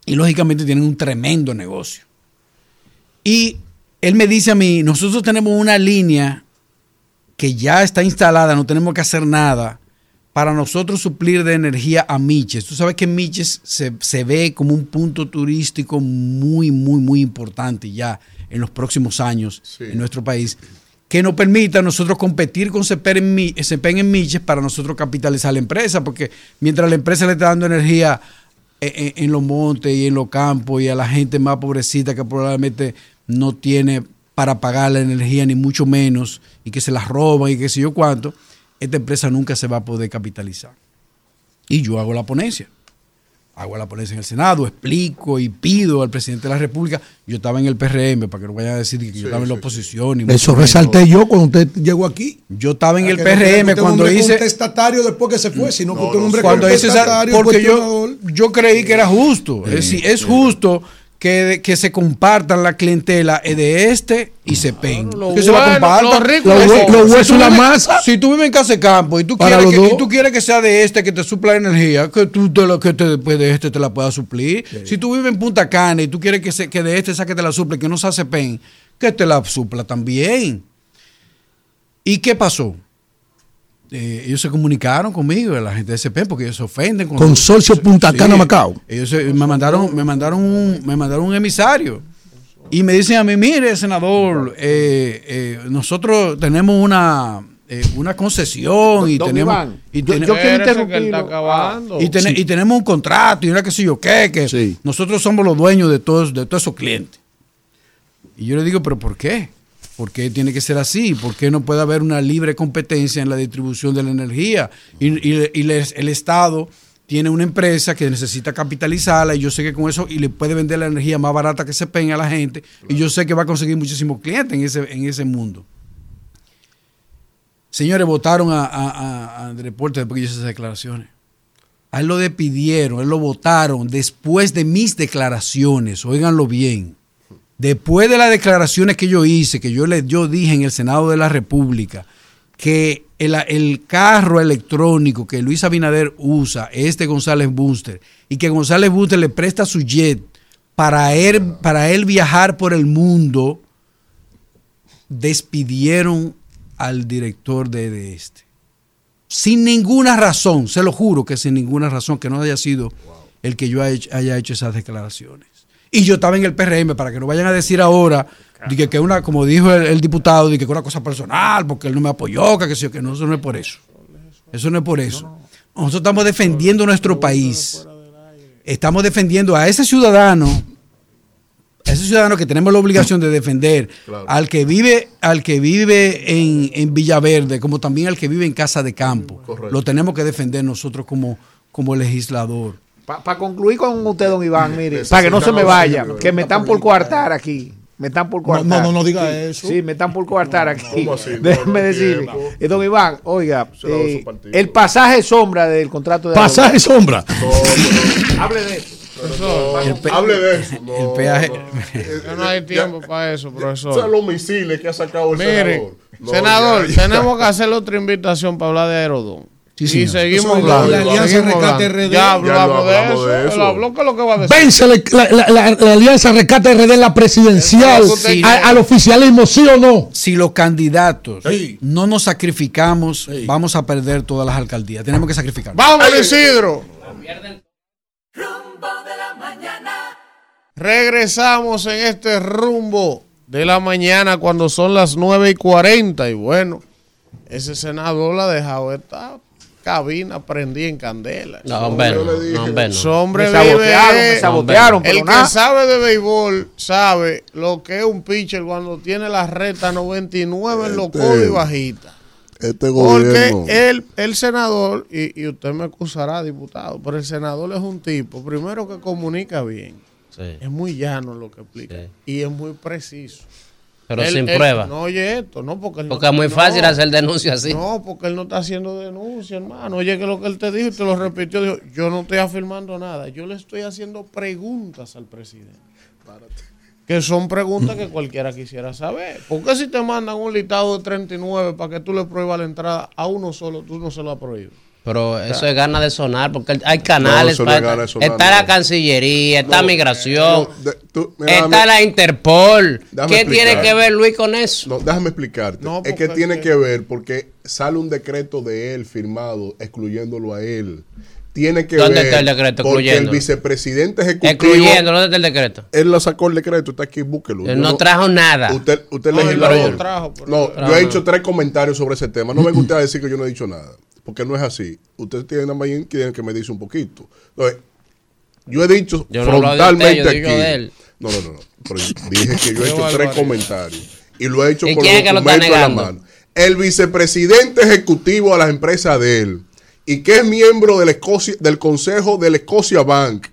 y lógicamente tienen un tremendo negocio. Y él me dice a mí, nosotros tenemos una línea que ya está instalada, no tenemos que hacer nada para nosotros suplir de energía a Miches. Tú sabes que Miches se, se ve como un punto turístico muy, muy, muy importante ya en los próximos años Sí. en nuestro país, que nos permita a nosotros competir con CEPEN en, CEPEN en Miches para nosotros capitalizar la empresa, porque mientras la empresa le está dando energía en, en- en los montes y en los campos y a la gente más pobrecita que probablemente no tiene para pagar la energía ni mucho menos y que se las roban y qué sé yo cuánto, esta empresa nunca se va a poder capitalizar. Y yo hago la ponencia. Hago la ponencia en el Senado, explico y pido al presidente de la República. Yo estaba en el PRM, para que no vayan a decir que yo estaba en la oposición. y Eso menos. resalté yo cuando usted llegó aquí. Yo estaba en el no PRM cuando un hice... contestatario después que se fue, sino que No, usted es un no, hombre cuando hice esa, porque yo, yo creí que era justo. es decir, es justo que, que se compartan la clientela de este y se pen. que se la bueno, compartan. lo Los si huesos la vives- masa. Si tú vives en casa de campo y tú, quieres que, dos. y tú quieres que sea de este que te supla energía, que tú te lo, que te, después de este te la pueda suplir. Si tú vives en Punta Cana y tú quieres que, se, que de este saque te la suple, que no se hace pen, que te la supla también. ¿Y qué pasó? Eh, ellos se comunicaron conmigo, la gente de CP, porque ellos se ofenden. cuando- Consorcio Punta Cana Macao. Ellos se- me mandaron, me mandaron un, me mandaron un emisario. Y me dicen a mí, mire, senador, eh, eh, nosotros tenemos una, eh, una concesión y tenemos... Iván, y, yo- tene- yo quiero Espérese que él está interrumpirlo. acabando. y, tene- y tenemos un contrato y una que sé yo qué, que Sí. nosotros somos los dueños de todos, de todos esos clientes. Y yo le digo, pero ¿por qué? ¿Por qué tiene que ser así? ¿Por qué no puede haber una libre competencia en la distribución de la energía? Y, el Estado tiene una empresa que necesita capitalizarla y yo sé que con eso y le puede vender la energía más barata que se pegue a la gente y yo sé que va a conseguir muchísimos clientes en ese, en ese mundo. Señores, votaron a, a, a- a Andrés Porte después que esas declaraciones. A él lo despidieron, él lo votaron después de mis declaraciones. Óiganlo bien. Después de las declaraciones que yo hice, que yo le yo dije en el Senado de la República, que el, el carro electrónico que Luis Abinader usa es de González Buster y que González Buster le presta su jet para él, para él viajar por el mundo, despidieron al director de, de este. Sin ninguna razón, se lo juro que sin ninguna razón, que no haya sido el que yo haya hecho, haya hecho esas declaraciones. Y yo estaba en el PRM para que no vayan a decir ahora de que, que una, como dijo el, el diputado, de que una cosa personal, porque él no me apoyó, que, que, que no, eso no es por eso. Eso no es por eso. Nosotros estamos defendiendo nuestro país. Estamos defendiendo a ese ciudadano, a ese ciudadano que tenemos la obligación de defender, al que vive, al que vive en, en Villaverde, como también al que vive en Casa de Campo. Lo tenemos que defender nosotros como, como legislador. Para concluir con usted, don Iván, mire, para que no se me vaya, que me están por coartar aquí. Me están por No, coartar. no, no, no diga eso. Sí, me están por coartar aquí. ¿Cómo así? No, Déjeme no decirle. Eh, don Iván, oiga, eh, el pasaje sombra del contrato de Pasaje sombra. Hable de eso. El pe- Hable de eso. No, el peaje- no. No hay ya- tiempo para eso, Son profesor. los misiles que ha sacado el Mire, senador. No, senador, ya, ya. tenemos que hacer otra invitación para hablar de Aerodón. Sí, y señor. seguimos Eso es la- hablando. la Alianza seguimos Rescate. RD. Ya Ya hablamos, de, hablamos eso. de eso. Él habló, ¿qué es lo que va a decir? Vence la, la- la- la alianza Rescate RD en la presidencial usted a- quiere. al oficialismo, ¿sí o no? Si los candidatos Sí. no nos sacrificamos, Sí. vamos a perder todas las alcaldías. Tenemos que sacrificarnos. Vamos, Isidro. Rumbo de la mañana. Regresamos en este rumbo de la mañana cuando son las 9 y 40. Y bueno, ese senador la ha dejado esta cabina prendida en candela. No, hombre, no, no, hombre, no. Ese hombre Me sabotearon, vive- me sabotearon, El que nada. sabe de béisbol sabe lo que es un pitcher cuando tiene la recta 99 en los Este- codos y bajita. Este Porque el, el senador, y, y usted me acusará, diputado, pero el senador es un tipo, primero que comunica bien, Sí, es muy llano lo que explica Sí. y es muy preciso. Pero Él- sin él- prueba. No oye esto, no porque él no- porque es muy no, fácil hacer denuncias así. No, porque él no está haciendo denuncia, hermano. Oye, que lo que él te dijo y te lo repitió, dijo, yo no estoy afirmando nada, yo le estoy haciendo preguntas al presidente. Que son preguntas que cualquiera quisiera saber. ¿Por qué si te mandan un listado de 39 para que tú le prohíbas la entrada a uno solo, tú no se lo has prohibido? Pero eso es gana de sonar, porque hay canales. eso no es para- gana de sonar, está no. la Cancillería, está Migración, No, de- tú- mira, está dame- la Interpol. ¿Qué explicar. tiene que ver Luis con eso? No, déjame explicarte. No, es que tiene que ver porque sale un decreto de él firmado excluyéndolo a él. Tiene que ¿Dónde ver está el decreto porque el vicepresidente ejecutivo Excluyendo, ¿dónde está el decreto? él lo sacó el decreto, está aquí, búsquelo. Él no trajo nada. Usted, usted No, legislador. trajo, no, No, yo he no. hecho tres comentarios sobre ese tema. No venga usted a decir que yo no he dicho nada, porque no es así. Usted tiene nada más que que me dice un poquito. Entonces, yo he dicho Yo no hablo de usted, frontalmente aquí. No, no, no, no. Pero dije que yo he hecho tres comentarios y lo he hecho ¿Y con los documentos en la mano. El vicepresidente ejecutivo de las empresas de él y que es miembro del, Escocia- del consejo del Escocia Bank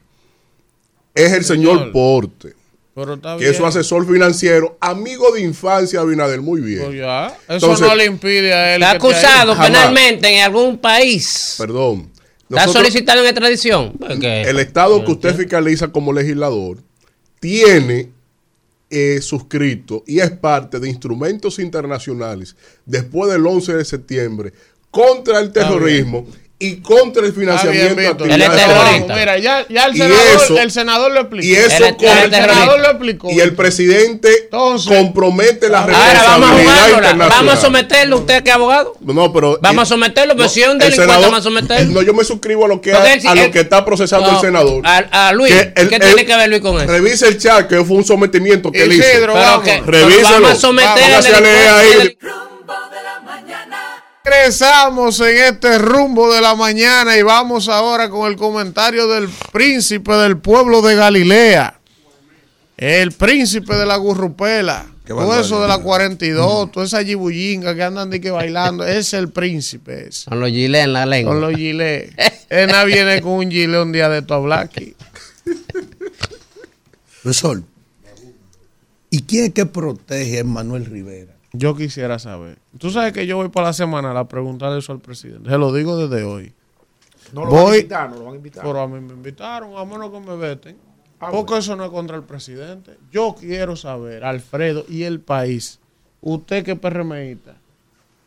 es el señor, Señor. Porte, Pero está que bien. es su asesor financiero, amigo de infancia de Abinader, muy Pues bien. ya, Eso Entonces- no le impide a él. Está acusado penalmente en algún país. Perdón. Está solicitado en extradición. Porque- el Estado que usted fiscaliza como legislador tiene eh, suscrito y es parte de instrumentos internacionales después del 11 de septiembre contra el terrorismo y contra el financiamiento Está bien, actividades. Mira, ya, ya el, Y senador, eso- el senador lo explicó. Y eso con- es el senador lo explicó. y el presidente Entonces- compromete la Ahora vamos a responsabilidad. Vamos a someterlo, usted que es abogado. No, pero Vamos a someterlo, pero si es un el delincuente, senador- vamos a someterlo. No, yo me suscribo a lo que, a, lo que está procesando No, el senador. A, a Luis, Que el- ¿qué el- tiene que ver Luis con eso? Revise el chat, que fue un sometimiento que él hizo. Pero vamos. a someter Regresamos en este rumbo de la mañana y vamos ahora con el comentario del príncipe del pueblo de Galilea. El príncipe de la gurrupela. Todo eso de la 42, toda esa yibullinga que andan de que bailando. Es el príncipe ese. Con los gilets en la lengua. Con los gilets. Ena viene con un gilet un día de tu hablar aquí. Profesor, ¿y quién es que protege a Manuel Rivera? Yo quisiera saber. Tú sabes que yo voy para la semana a preguntarle eso al presidente. Se lo digo desde hoy. No lo Voy- van a invitar, no lo van a invitar. Pero a mí me invitaron, a menos que me veten. Porque eso no es contra el presidente. Yo quiero saber, Alfredo y el país, usted que es PRMista,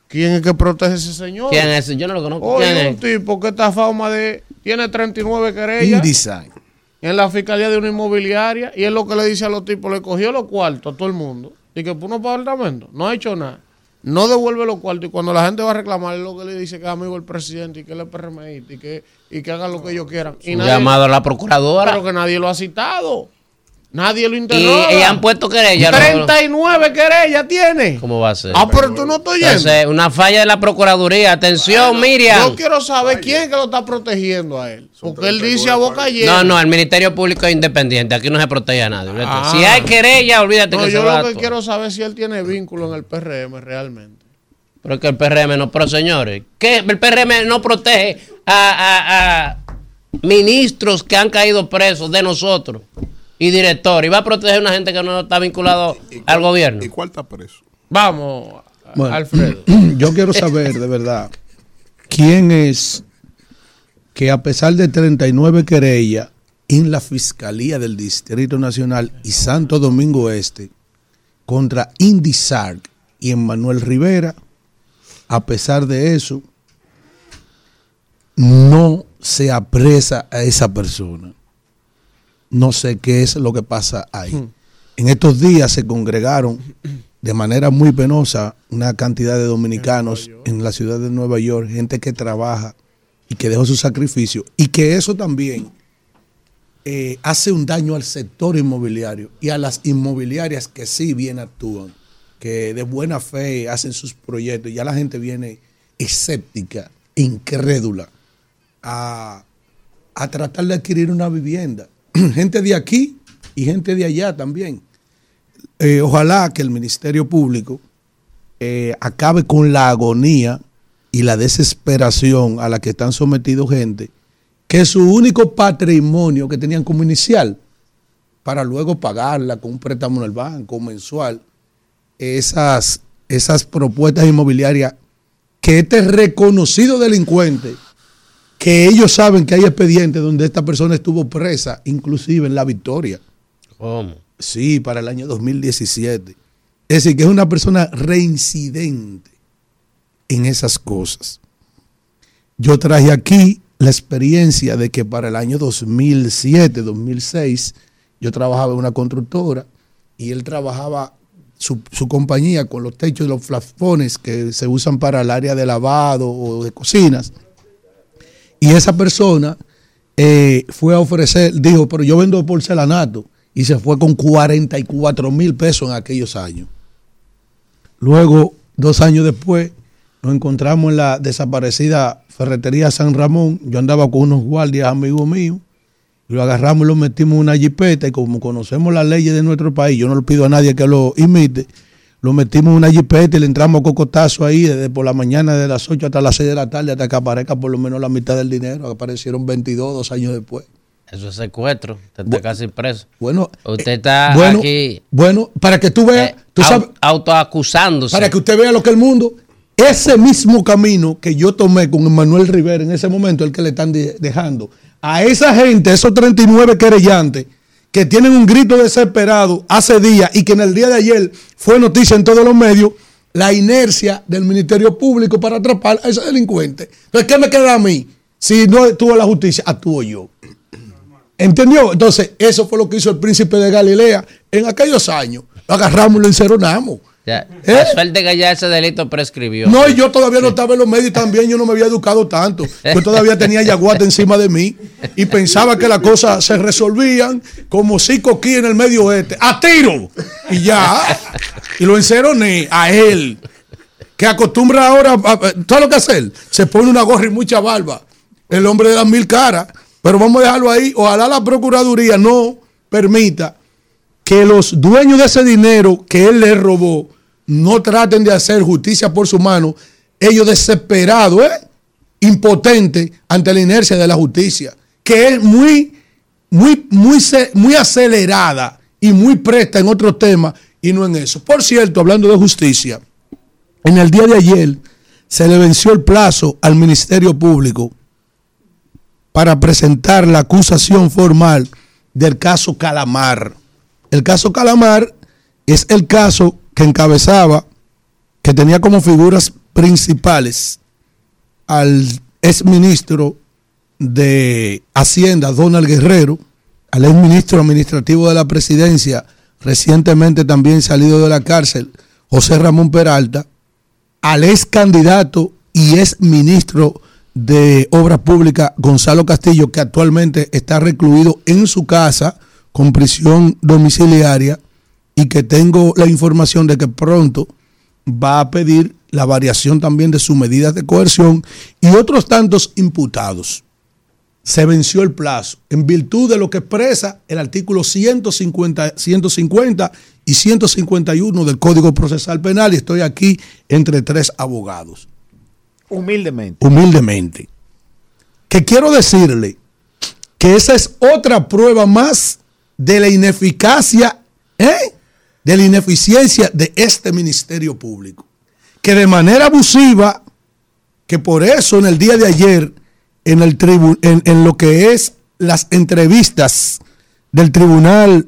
¿quién es que protege a ese señor? ¿Quién es? Yo no lo conozco. Oye, ¿Quién un es? tipo que está fama de. Tiene 39 querellas InDesign. en la fiscalía de una inmobiliaria y es lo que le dice a los tipos: le cogió los cuartos a todo el mundo y que puso para apartamento. No ha hecho nada. No devuelve los cuartos y cuando la gente va a reclamar es lo que le dice que es amigo del presidente y que él es PRMista y que, y que hagan lo que ellos quieran. Y Un nadie- llamado a la procuradora. pero que nadie lo ha citado. Nadie lo interroga. y han puesto querella. ¿no? 39 querellas tiene. ¿Cómo va a ser? Ah, pero tú no estás oyendo. Entonces, una falla de la Procuraduría. Atención, Miriam. Yo quiero saber quién es que lo está protegiendo a él. Porque él dice a boca llena. No, no, el Ministerio Público es independiente. Aquí no se protege a nadie. Ah. Si hay querella, olvídate No, que se yo lo que todo. quiero saber es si él tiene vínculo en el PRM realmente. Pero es que el PRM no, pero señores, ¿qué? el PRM no protege a, a- a ministros que han caído presos de nosotros y directores. Y va a proteger a una gente que no está vinculado al gobierno. ¿Y cuál está preso? Vamos, Bueno, Alfredo. Yo quiero saber de verdad quién es que a pesar de 39 querellas en la Fiscalía del Distrito Nacional y Santo Domingo Este contra Indy Sark y Emmanuel Rivera, a pesar de eso, no se apresa a esa persona. No sé qué es lo que pasa ahí. En estos días se congregaron de manera muy penosa una cantidad de dominicanos en la ciudad de Nueva York, gente que trabaja y que dejó su sacrificio, y que eso también eh, hace un daño al sector inmobiliario y a las inmobiliarias que sí bien actúan, que de buena fe hacen sus proyectos, ya la gente viene escéptica, incrédula a, a tratar de adquirir una vivienda. gente de aquí y gente de allá también. Eh, ojalá que el Ministerio Público eh, acabe con la agonía y la desesperación a la que están sometidos gente, que su único patrimonio que tenían como inicial, para luego pagarla con un préstamo en el banco mensual, esas, esas propuestas inmobiliarias que este reconocido delincuente, que ellos saben que hay expedientes donde esta persona estuvo presa, inclusive en la victoria. ¿Cómo? Sí, para el año 2017. Es decir, que es una persona reincidente en esas cosas. Yo traje aquí la experiencia de que para el año 2007, 2006, yo trabajaba en una constructora y él trabajaba su, su compañía con los techos de los flafones que se usan para el área de lavado o de cocinas. Y esa persona eh, fue a ofrecer, dijo, pero yo vendo porcelanato y se fue con 44 mil pesos en aquellos años. Luego, dos años después, nos encontramos en la desaparecida ferretería San Ramón. Yo andaba con unos guardias amigos míos y lo agarramos y lo metimos en una jipeta y como conocemos las leyes de nuestro país, yo no le pido a nadie que lo imite, lo metimos en una jipeta y le entramos a cocotazo ahí desde por la mañana de las 8 hasta las 6 de la tarde hasta que aparezca por lo menos la mitad del dinero, aparecieron 22, dos años después. Eso es secuestro. Usted está casi preso. Bueno, Usted está bueno, aquí bueno, para que tú veas, eh, tú sabes, autoacusándose. para que usted vea lo que el mundo, ese mismo camino que yo tomé con Manuel Rivera en ese momento, el que le están de- dejando a esa gente, esos 39 querellantes que tienen un grito desesperado hace días y que en el día de ayer fue noticia en todos los medios, la inercia del Ministerio Público para atrapar a ese delincuente. Entonces, ¿qué me queda a mí? Si no actúa la justicia, actúo yo. ¿Entendió? Entonces, eso fue lo que hizo el príncipe de Galilea en aquellos años. Lo agarramos y lo enceronamos. Ya, ¿Eh? Suerte que ya ese delito prescribió. No, y yo todavía no estaba en los medios y también yo no me había educado tanto. Yo todavía tenía yaguate encima de mí y pensaba que las cosas se resolvían como cinco aquí en el medio oeste. ¡A tiro! Y ya. Y lo enceroné a él. Que acostumbra ahora, a- ¿sabes lo que hace él? Se pone una gorra y mucha barba. El hombre de las mil caras. Pero vamos a dejarlo ahí. Ojalá la Procuraduría no permita que los dueños de ese dinero que él le robó no traten de hacer justicia por su mano, ellos desesperados, ¿eh? impotentes ante la inercia de la justicia, que es muy, muy, muy, muy acelerada y muy presta en otros temas y no en eso. Por cierto, hablando de justicia, en el día de ayer se le venció el plazo al Ministerio Público para presentar la acusación formal del caso Calamar. El caso Calamar es el caso que encabezaba, que tenía como figuras principales al exministro de Hacienda, Donald Guerrero, al exministro administrativo de la presidencia, recientemente también salido de la cárcel, José Ramón Peralta, al ex candidato y ex ministro de Obras Públicas, Gonzalo Castillo, que actualmente está recluido en su casa con prisión domiciliaria y que tengo la información de que pronto va a pedir la variación también de sus medidas de coerción y otros tantos imputados. Se venció el plazo en virtud de lo que expresa el artículo 150, 150 y 151 del Código Procesal Penal y estoy aquí entre tres abogados Humildemente. humildemente. Que quiero decirle que esa es otra prueba más de la ineficacia, ¿eh? De la ineficiencia de este Ministerio Público. Que de manera abusiva, que por eso en el día de ayer, en, el tribu- en, en lo que es las entrevistas del tribunal,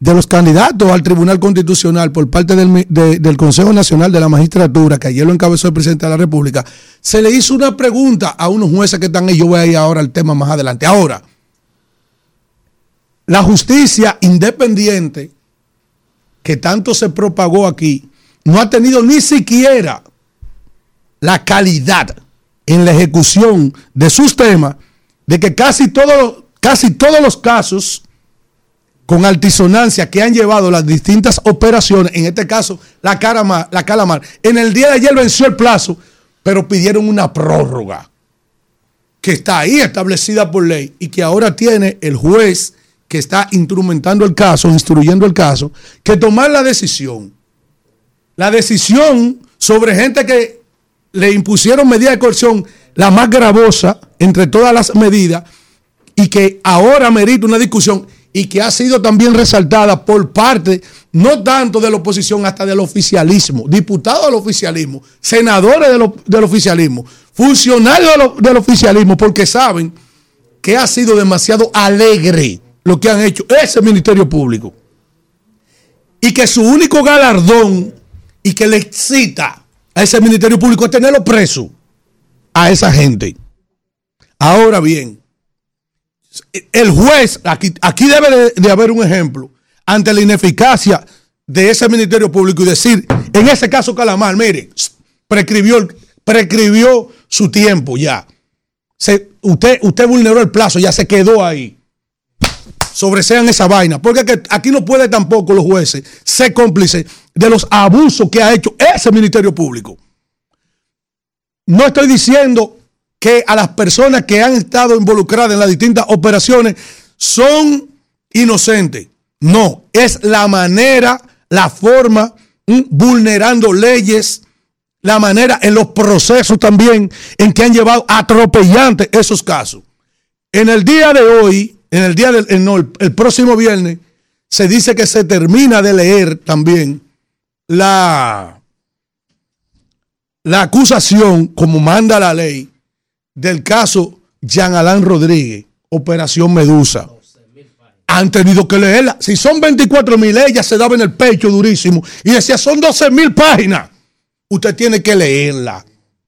de los candidatos al Tribunal Constitucional por parte del, del Consejo Nacional de la Magistratura, que ayer lo encabezó el presidente de la República, se le hizo una pregunta a unos jueces que están ahí. Yo voy a ir ahora al tema más adelante. Ahora, la justicia independiente que tanto se propagó aquí no ha tenido ni siquiera la calidad en la ejecución de sus temas de que casi todos, casi todos los casos con altisonancia que han llevado las distintas operaciones, en este caso la, la Calamar, en el día de ayer venció el plazo, pero pidieron una prórroga que está ahí establecida por ley y que ahora tiene el juez que está instrumentando el caso, instruyendo el caso, que tomar la decisión. La decisión sobre gente que le impusieron medidas de coerción, la más gravosa entre todas las medidas, y que ahora merita una discusión y que ha sido también resaltada por parte, no tanto de la oposición, hasta del oficialismo, diputados del oficialismo, senadores del, del oficialismo, funcionarios del, del oficialismo, porque saben que ha sido demasiado alegre lo que han hecho ese Ministerio Público. Y que su único galardón y que le excita a ese Ministerio Público es tenerlo preso a esa gente. Ahora bien, el juez, aquí, debe de, haber un ejemplo ante la ineficacia de ese Ministerio Público y decir, en ese caso Calamar, mire, prescribió, prescribió su tiempo ya. Usted, usted vulneró el plazo, ya se quedó ahí. Sobresean esa vaina. Porque que aquí no puede tampoco los jueces ser cómplices de los abusos que ha hecho ese Ministerio Público. No estoy diciendo que a las personas que han estado involucradas en las distintas operaciones son inocentes. No, es la manera, la forma, vulnerando leyes, la manera en los procesos también en que han llevado atropellantes esos casos. En el día de hoy, en el día del eh, no, el, el próximo viernes, se dice que se termina de leer también la, la acusación, como manda la ley, del caso Jean Alain Rodríguez, Operación Medusa. Han tenido que leerla. Si son 24 mil, ella se daba en el pecho durísimo y decía, son 12 mil páginas. Usted tiene que leerla.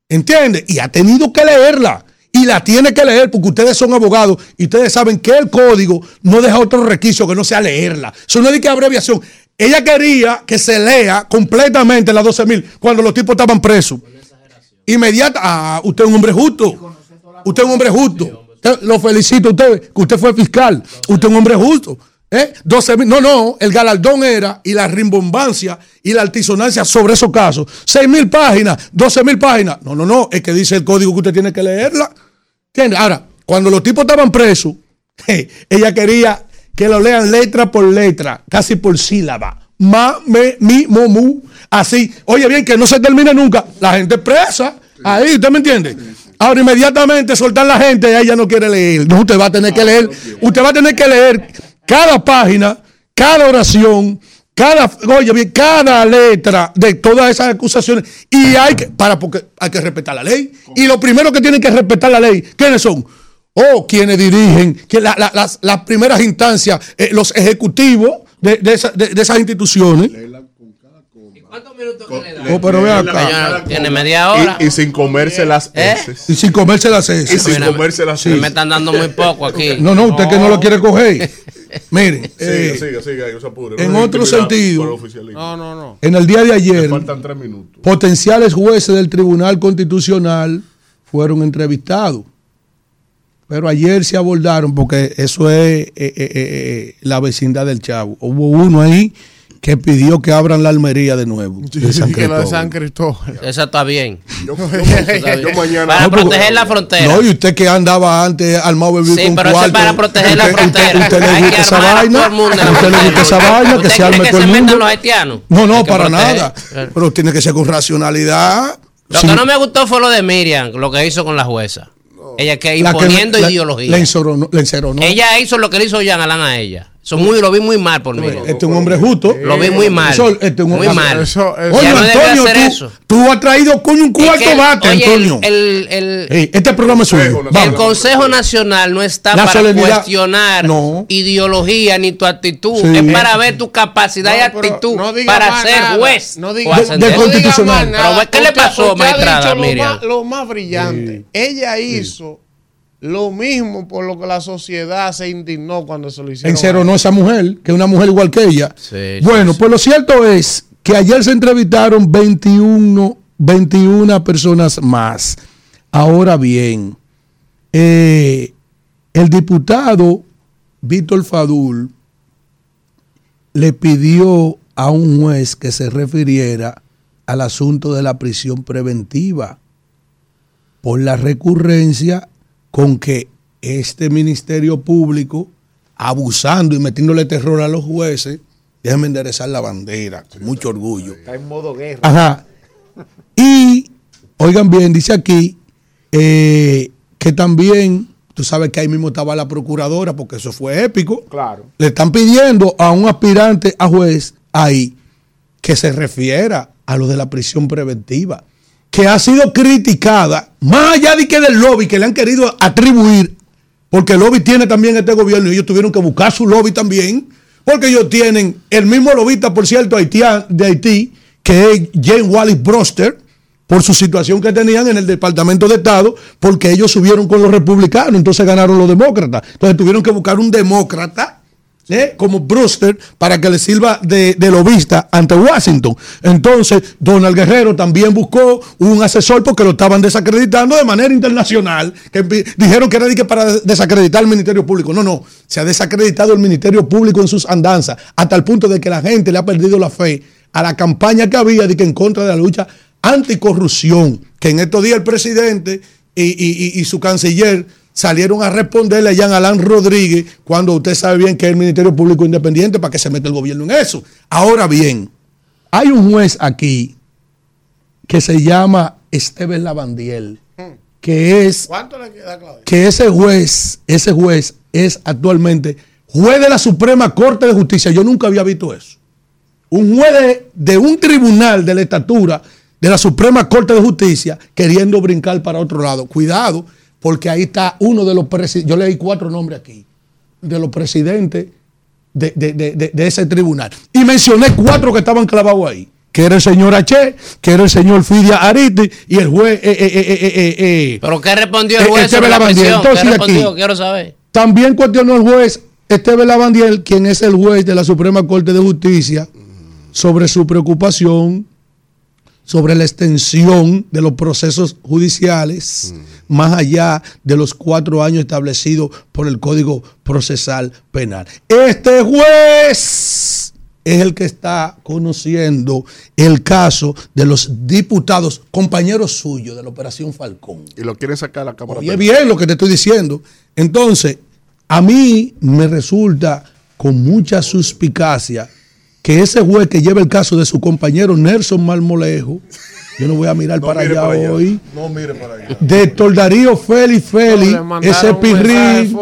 ¿Entiende? Y ha tenido que leerla. Y la tiene que leer porque ustedes son abogados y ustedes saben que el código no deja otro requisito que no sea leerla. Eso no es de que abreviación. Ella quería que se lea completamente la 12.000 cuando los tipos estaban presos. Inmediata, ah, usted es un hombre justo. Usted es un hombre justo. Lo felicito a usted, que usted fue fiscal. Usted es un hombre justo. ¿Eh? 12 mil, no, no, el galardón era y la rimbombancia y la altisonancia sobre esos casos. 6 mil páginas, 12 mil páginas. No, no, no, es que dice el código que usted tiene que leerla. ¿Entiende? Ahora, cuando los tipos estaban presos, ella quería que lo lean letra por letra, casi por sílaba. Ma, me, mi, mo, mu. Así. Oye, bien, que no se termine nunca. La gente presa. Ahí, ¿usted me entiende? Ahora, inmediatamente soltar la gente, ella no quiere leer. No, usted va a tener que leer. Usted va a tener que leer cada página, cada oración, cada, oye, bien, cada letra de todas esas acusaciones. Y hay que, para, porque hay que respetar la ley. Y lo primero que tienen que respetar la ley, ¿quiénes son? O quienes dirigen, que la- la- las, las primeras instancias, eh, los ejecutivos de, de esa- de- de esas instituciones. Oh, pero ve acá. Tiene media hora. Y, y sin comerse las ¿Eh? heces. Y sin comerse las heces. Y sin comerse las Me heces. están dando muy poco aquí. No, no, usted que no lo quiere coger. Miren, eh, siga, siga, se apure. en otro sentido-. No, no, no. en el día de ayer, faltan tres minutos. potenciales jueces del Tribunal Constitucional fueron entrevistados. Pero ayer se abordaron, porque eso es eh, eh, eh, la vecindad del Chavo. Hubo uno ahí que pidió que abran la almería de nuevo. de San que lo de Cristóbal. San Cristóbal. Eso está bien. Yo, está yo mañana. Para No, proteger la frontera. No, y usted que andaba antes armado bebido Sí, con pero eso es cuarto. para proteger la usted, frontera. Usted, le que gusta esa armar a vaina. todo el mundo en la usted le gusta esa vaina, que ¿Usted se arme que todo el mundo. los haitianos? No, no, para proteger. nada. Pero tiene que ser con racionalidad. Lo Sí. que no me gustó fue lo de Miriam, lo que hizo con la jueza. Ella que La que imponiendo la- ideología. La enceronó. Ella hizo lo que le hizo Jean Alain a ella. Eso muy, lo vi muy mal por Miriam. Este es un hombre justo. Lo vi muy mal. Eso, este es un muy hombre- mal. Eso- eso- Oye, Antonio, tú, eso. tú has traído coño un Es cuarto que el- bate, oye, Antonio. El, el, el- Ey, este programa es suyo. El Vamos. Consejo Nacional no está La para cuestionar No. ideología ni tu actitud. Sí. Es para ver tu capacidad y No, actitud no para ser nada. juez. No o diga, De- diga más nada. Pero, ¿qué le pasó, maestrada lo Lo más brillante. Ella hizo lo mismo por lo que la sociedad se indignó cuando se lo hicieron. Enceronó esa mujer, que es una mujer igual que ella. Sí, bueno, sí, pues lo cierto es que ayer se entrevistaron 21, 21 personas más. Ahora bien, eh, el diputado Víctor Fadul le pidió a un juez que se refiriera al asunto de la prisión preventiva por la recurrencia con que este Ministerio Público, abusando y metiéndole terror a los jueces, déjame enderezar la bandera con mucho orgullo. Está en modo guerra. Ajá. Y, oigan bien, dice aquí eh, que también, tú sabes que ahí mismo estaba la procuradora, porque eso fue épico. Claro. Le están pidiendo a un aspirante a juez ahí que se refiera a lo de la prisión preventiva, que ha sido criticada, más allá de que del lobby que le han querido atribuir, porque el lobby tiene también este gobierno y ellos tuvieron que buscar su lobby también, porque ellos tienen el mismo lobista, por cierto, haitian- de Haití, que es James Wallis Broster, por su situación que tenían en el Departamento de Estado, porque ellos subieron con los republicanos, entonces ganaron los demócratas. Entonces tuvieron que buscar un demócrata ¿eh? como Brewster para que le sirva de, lobista ante Washington. Entonces, Donald Guerrero también buscó un asesor porque lo estaban desacreditando de manera internacional. Que dijeron que era para desacreditar el Ministerio Público. No, no, se ha desacreditado el Ministerio Público en sus andanzas, hasta el punto de que la gente le ha perdido la fe a la campaña que había de que en contra de la lucha anticorrupción, que en estos días el presidente y su canciller salieron a responderle a Jean Alain Rodríguez cuando usted sabe bien que es el Ministerio Público Independiente para que se meta el gobierno en eso. Ahora bien, hay un juez aquí que se llama Esteban Lavandiel, que es ¿Cuánto le queda, Claudio? que ese juez, ese juez es actualmente juez de la Suprema Corte de Justicia. Yo nunca había visto eso. Un juez de, de un tribunal de la estatura de la Suprema Corte de Justicia queriendo brincar para otro lado. Cuidado, porque ahí está uno de los presidentes, yo leí cuatro nombres aquí, de los presidentes de, de- de- de- ese tribunal. Y mencioné cuatro que estaban clavados ahí. que era el señor H, que era el señor Fidia Ariti y el juez. eh, eh, eh, eh, eh, eh, ¿Pero qué respondió el eh, juez sobre la respondió? aquí, Quiero saber. También cuestionó el juez Esteban Lavandiel, quien es el juez de la Suprema Corte de Justicia, sobre su preocupación sobre la extensión de los procesos judiciales más allá de los cuatro años establecidos por el Código Procesal Penal. Este juez es el que está conociendo el caso de los diputados, compañeros suyos de la Operación Falcón. Y lo quieren sacar a la Cámara. Oye bien lo que te estoy diciendo. Entonces, a mí me resulta con mucha suspicacia que ese juez que lleva el caso de su compañero Nelson Marmolejo, yo no voy a mirar No para, mire allá para allá. hoy, No mire para allá. de Héctor Darío Félix Félix, No, ese Pirrín,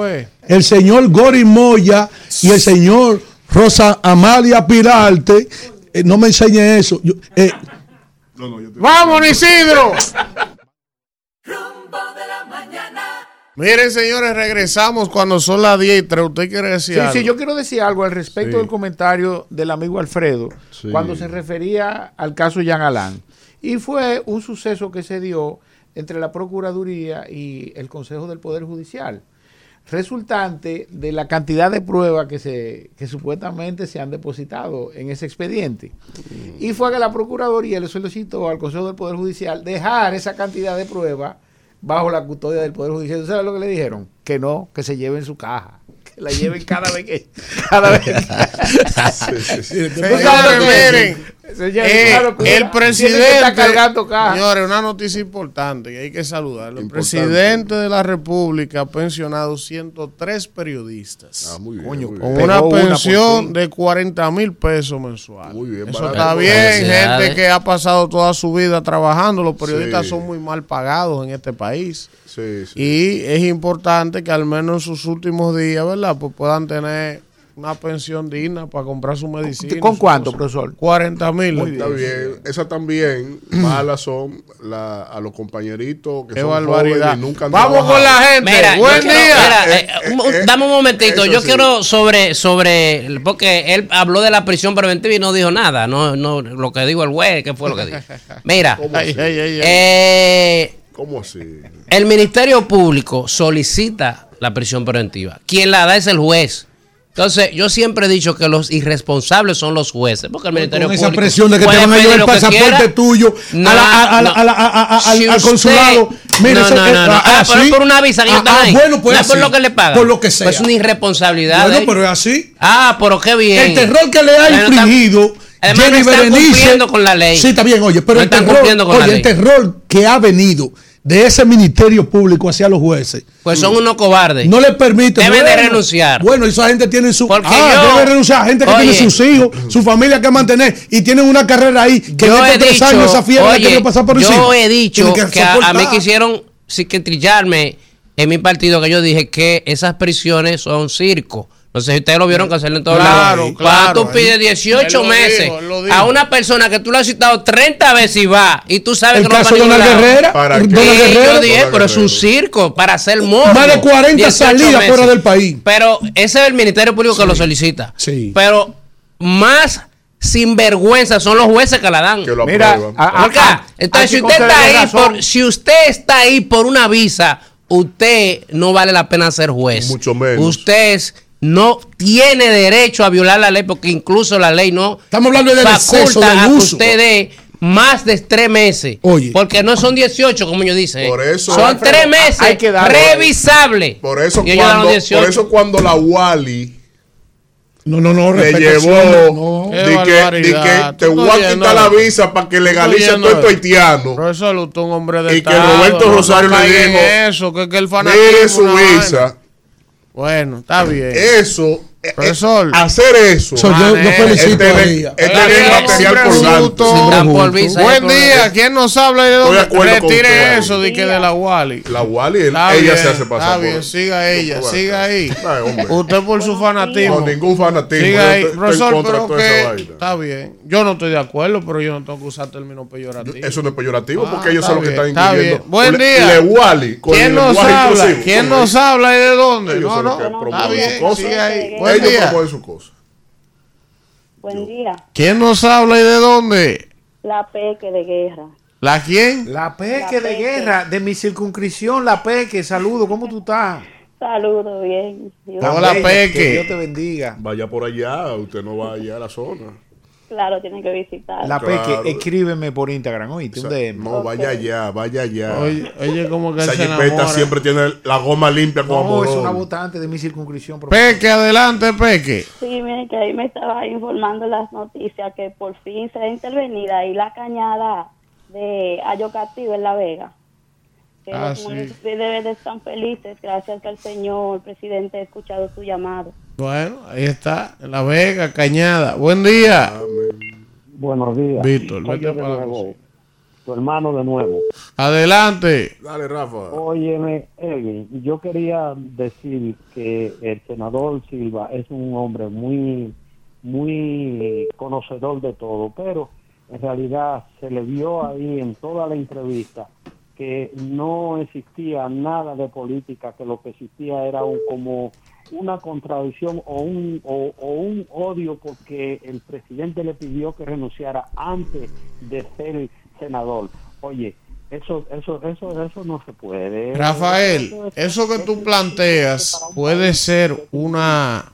el señor Gori Moya y el señor Rosa Amalia Pirarte, eh, no me enseñe eso. Yo, eh, ¡Vamos, Isidro! Miren, señores, regresamos cuando son las 10 y 3. ¿Usted quiere decir Sí, algo? sí, yo quiero decir algo al respecto Sí. del comentario del amigo Alfredo Sí. cuando se refería al caso Jean Alain. Y fue un suceso que se dio entre la Procuraduría y el Consejo del Poder Judicial, resultante de la cantidad de pruebas que, se, que supuestamente se han depositado en ese expediente. Y fue que la Procuraduría le solicitó al Consejo del Poder Judicial dejar esa cantidad de pruebas bajo la custodia del Poder Judicial. ¿Tú ¿Sabes lo que le dijeron? Que no, que se lleve en su caja. Que la lleven cada vez que... Cada vez que- miren, Eh, claro el presidente, cargando caja. señores, una noticia importante y hay que saludarlo. El presidente de la República ha pensionado 103 periodistas. Ah, muy bien. Coño, muy Con bien. una pensión de 40 mil pesos mensuales. Muy bien, Eso barato. está bien, gente que ha pasado toda su vida trabajando. Los periodistas Sí. son muy mal pagados en este país. Sí, sí. Y es importante que al menos en sus últimos días, ¿verdad? Pues puedan tener una pensión digna para comprar su medicina. ¿Con cuánto, cosa. profesor? 40 mil. Está bien. Esas también malas son la- a los compañeritos que Qué son barbaridad. jóvenes y nunca han Vamos con la gente. Mira, Buen quiero- día. mira, Eh, eh, un- eh, dame un momentito. Yo sí. quiero sobre, sobre, porque él habló de la prisión preventiva y no dijo nada. No, no, lo que dijo el juez, ¿qué fue lo que dijo? Mira, ¿Cómo así? ay, ay, ay. eh, ¿Cómo así? el Ministerio Público solicita la prisión preventiva. Quien la da es el juez. Entonces, yo siempre he dicho que los irresponsables son los jueces, porque el Ministerio con esa Público presión de que te van a llevar el pasaporte tuyo al, consulado. Mire, no, no, no, no. ah, Ah, pero es por una visa que Ah, están ah, ahí. bueno, pues no es por así. lo que le pagan. Por lo que sea. Pues es una irresponsabilidad. Bueno, pero es así. Ah, pero qué bien. El terror que le ha infligido Además, Jenny no están Berenice. cumpliendo con la ley. Sí, está bien, oye, pero No terror, oye, el terror que ha venido de ese ministerio público hacia los jueces. Pues son unos cobardes. No le permite. Deben de renunciar. Bueno, esa gente tiene su. Porque ah, yo- debe renunciar. Gente que Oye. tiene sus hijos, su familia que mantener y tienen una carrera ahí que yo he tres dicho, años esa fiebre oye, querido pasar por yo he dicho que, a, a mí quisieron psiquiatrillarme en mi partido que yo dije que esas prisiones son circo. No sé si ustedes lo vieron que hacerlo en todos Claro, lados. claro. Cuando tú pides 18 Él lo meses dijo, él lo dijo. a una persona que tú le has citado 30 veces y va y tú sabes El que no va caso a Donald. Guerrera. ¿Para Donald qué? Sí, Guerrera. yo dije, pero es un circo para hacer morbo. Más de 40 18 salidas meses. fuera del país. Pero ese es el Ministerio Público que lo solicita. Sí. Pero más sinvergüenza son los jueces que la dan. Que lo Mira, aprueban. a- a- a- Entonces, si usted está ahí por, si usted está ahí por una visa, usted no vale la pena ser juez. Mucho menos. Usted es- no tiene derecho a violar la ley porque incluso la ley no Estamos hablando del faculta del a que uso. usted dé más de tres meses. Oye. Porque no son 18, como ellos dicen. Por eso- son Alfredo, tres meses hay que darle. revisable. Por eso, cuando, los 18. por eso cuando la Wally No, no, no. le llevó Qué di que, que te voy a quitar la visa para que legalice oyendo todo esto eso. haitiano. Profesor, usted es un hombre de Y que Roberto no Rosario le caiga en dijo, eso, que, que el fanatismo Mire su visa. Bueno, está bien. Eso, Profesor. hacer eso. So, yo, felicito es tener- a ella. es tener bien, material por Buen día, ¿quién no sabe de Estoy de dónde? Retire usted. eso de que de la Wally. La Wally, él- ella bien, se hace pasar Está por- bien, siga ella, por- siga ahí. Ay. Usted por su fanatismo. No, ningún fanatismo. Siga ahí. estoy- estoy Profesor, contra de pero toda esa que vaina. está bien. Yo no estoy de acuerdo, pero yo no tengo que usar términos peyorativos. Eso no es peyorativo Ah, porque ellos está son los que están está incluyendo. Buen día. Le Wally con ¿Quién nos habla? ¿Quién nos habla y de dónde? No, no. Está bien, sigue ahí. Buen Ellos día. proponen sus cosas. Buen día. ¿Quién nos habla y de dónde? La Peque de guerra. ¿La quién? La Peque La de guerra, de mi circunscripción, la Peque. Saludo, ¿cómo tú estás? Saludos, bien. Dios- Hola, Peque. Que Dios te bendiga. Vaya por allá, usted no va allá a la zona. Claro, tienen que visitar. La Claro. Peque, escríbeme por Instagram, oíste, O sea, DM. no, vaya allá, vaya allá. Oye, oye, como que Esa se jipeta enamora. siempre tiene la goma limpia como No, es una votante de mi circunscripción. profesor. Peque, adelante, Peque. Sí, miren que ahí me estaba informando las noticias que por fin se ha intervenido ahí la cañada de Ayocatío en La Vega. Que Ah, los sí. deben de estar felices gracias el señor presidente ha escuchado su llamado. Bueno, ahí está, en La Vega, Cañada. Buen día. Buenos días. Víctor, vete para nuevo, tu hermano de nuevo. Adelante. Dale, Rafa. Óyeme, Elvin, yo quería decir que el senador Silva es un hombre muy, muy conocedor de todo, pero en realidad se le vio ahí en toda la entrevista que no existía nada de política, que lo que existía era un, como una contradicción o un, o, o un odio porque el presidente le pidió que renunciara antes de ser senador. Oye, eso, eso, eso, eso no se puede. Rafael, Eso es- eso que tú planteas puede ser una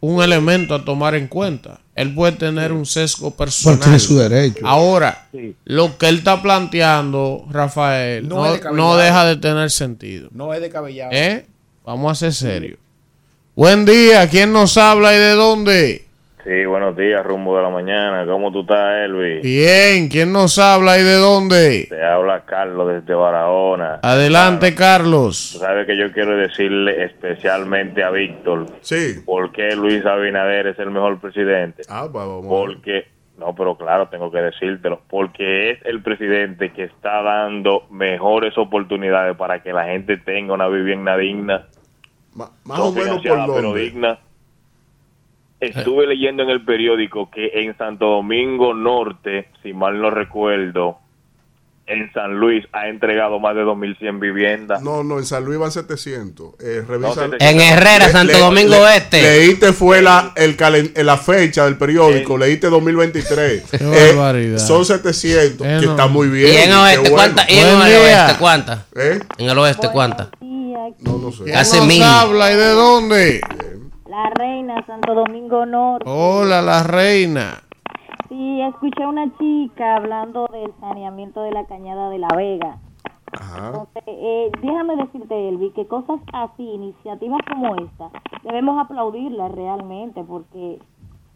un elemento a tomar en cuenta. Él puede tener un sesgo personal. tiene su derecho. Ahora, Sí. lo que él está planteando, Rafael, No no, deja de tener sentido. No es descabellado. ¿Eh? Vamos a ser serios. Buen día, ¿quién nos habla y de dónde? Sí, buenos días, rumbo de la mañana. ¿Cómo tú estás, Elvis? Bien, ¿quién nos habla y de dónde? Te habla Carlos desde Barahona. Adelante, Carlos. Tú sabes que yo quiero decirle especialmente a Víctor Sí. por qué Luis Abinader es el mejor presidente. Ah, va- vamos. Porque, no, pero claro, tengo que decírtelo, porque es el presidente que está dando mejores oportunidades para que la gente tenga una vivienda digna, Ma- más no o menos por pero digna. Estuve leyendo en el periódico que en Santo Domingo Norte, si mal no recuerdo, en San Luis ha entregado más de 2.100 viviendas. No, no, en San Luis van 700. Eh, revisa. No, En Herrera, Santo Domingo Este. Leíste fue la, el calen- la fecha del periódico, leíste 2023. Qué Eh, barbaridad. son 700, Eh, que no. está muy bien. ¿Y en oeste bueno. cuántas? ¿Y en el oeste cuántas? ¿Eh? En el oeste cuántas? No, no sé. ¿Quién Casi nos mil. habla y de dónde? La reina Santo Domingo Norte. Hola, la reina. Sí, escuché a una chica hablando del saneamiento de la cañada de La Vega. Ajá. Entonces, eh, déjame decirte, Elvi, que cosas así, iniciativas como esta, debemos aplaudirlas realmente porque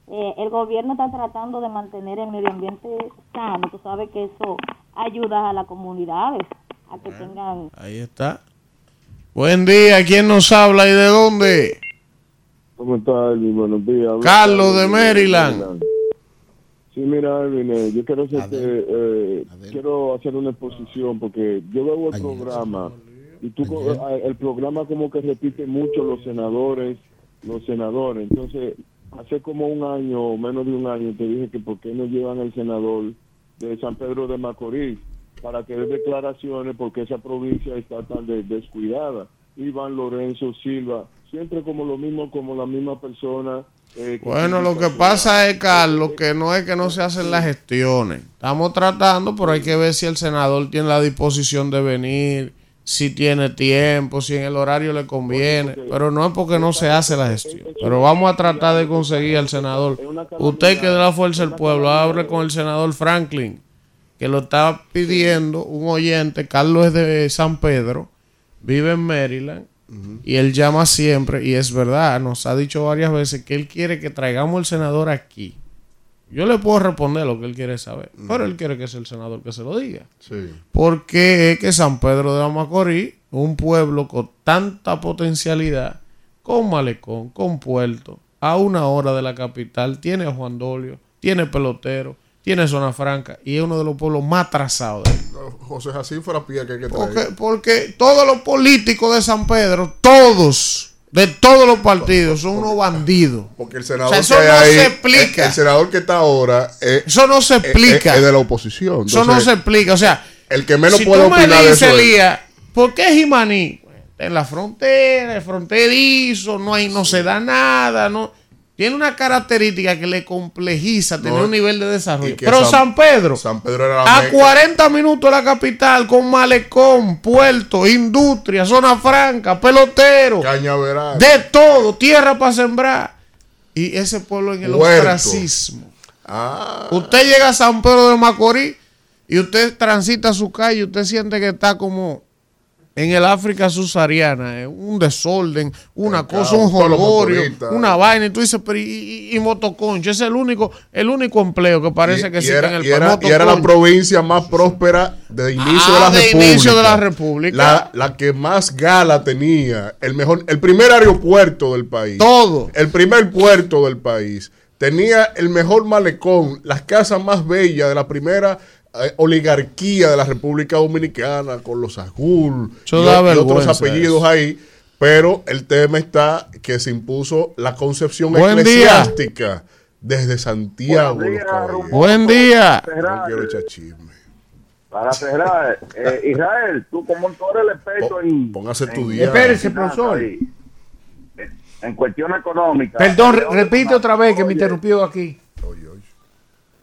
eh, el gobierno está tratando de mantener el medio ambiente sano. Tú sabes que eso ayuda a las comunidades a que tengan... Ahí está. Buen día, ¿quién nos habla y de dónde? ¿Cómo está, Elvin? Buenos días. Carlos de Maryland. Sí, mira, Elvin, eh, yo quiero, hacerte, eh, quiero hacer una exposición porque yo veo el programa y tú, el programa como que repite mucho los senadores, los senadores. Entonces, hace como un año, o menos de un año, te dije que por qué no llevan al senador de San Pedro de Macorís para que dé declaraciones porque esa provincia está tan de- descuidada. Iván Lorenzo Silva, siempre como lo mismo, como la misma persona. eh, Bueno, lo que pasa es, Carlos, que no es que no se hacen las gestiones. Estamos tratando, pero hay que ver si el senador tiene la disposición de venir, si tiene tiempo, si en el horario le conviene. Pero no es porque no se hace la gestión. Pero vamos a tratar de conseguir al senador. Usted que de la fuerza del pueblo, hable con el senador Franklin, que lo está pidiendo un oyente. Carlos es de San Pedro, vive en Maryland. Y él llama siempre, y es verdad, nos ha dicho varias veces que él quiere que traigamos el senador aquí. Yo le puedo responder lo que él quiere saber, pero él quiere que sea el senador que se lo diga. Sí. Porque es que San Pedro de la Macorís, un pueblo con tanta potencialidad, con malecón, con puerto, a una hora de la capital, tiene a Juan Dolio, tiene pelotero, tiene zona franca y es uno de los pueblos más atrasados. del José Jacín Frapía que hay que traer. porque todos los políticos de San Pedro, todos, de todos los partidos, son unos bandidos. Porque el senador O sea, eso que no se explica. El, el senador que está ahora. eh, Eso no se eh, explica. eh, Es, de la oposición. Eso no se explica. O sea, El que menos si puede tú me opinar de dices, eso. es- Elías, ¿por qué Jimaní? En la frontera, es fronterizo, no hay, no se da nada, no tiene una característica que le complejiza tener No, un nivel de desarrollo. Pero San- San, Pedro, San Pedro era la a meca. 40 minutos de la capital, con malecón, puerto, industria, zona franca, pelotero, Cañaveral. de todo, tierra para sembrar. Y ese pueblo en el Huerto. ostracismo. Ah. Usted llega a San Pedro de Macorís y usted transita su calle y usted siente que está como en el África subsahariana, eh, un desorden, una El cosa, caos, un jolgorio, una vaina, y tú dices, pero y, y- y motoconcho, es el único, el único empleo que parece Y- que existe era, en el era- país. y era la provincia más próspera de inicio Ah, de la de República. inicio de la República. La, la que más gala tenía, el mejor, el primer aeropuerto del país. Todo. El primer puerto del país. Tenía el mejor malecón, las casas más bellas de la primera oligarquía de la República Dominicana, con los Agul Eso y, otros apellidos eso. ahí. Pero el tema está que se impuso la concepción Buen día. eclesiástica desde Santiago. Días. Buen día. No quiero echar chisme. Para cerrar, eh, Israel, tú como tú eres el experto en... Póngase a en- estudiar. Espérese, en- profesor. En cuestión económica. Perdón, Yo- repite otra vez que me interrumpió aquí.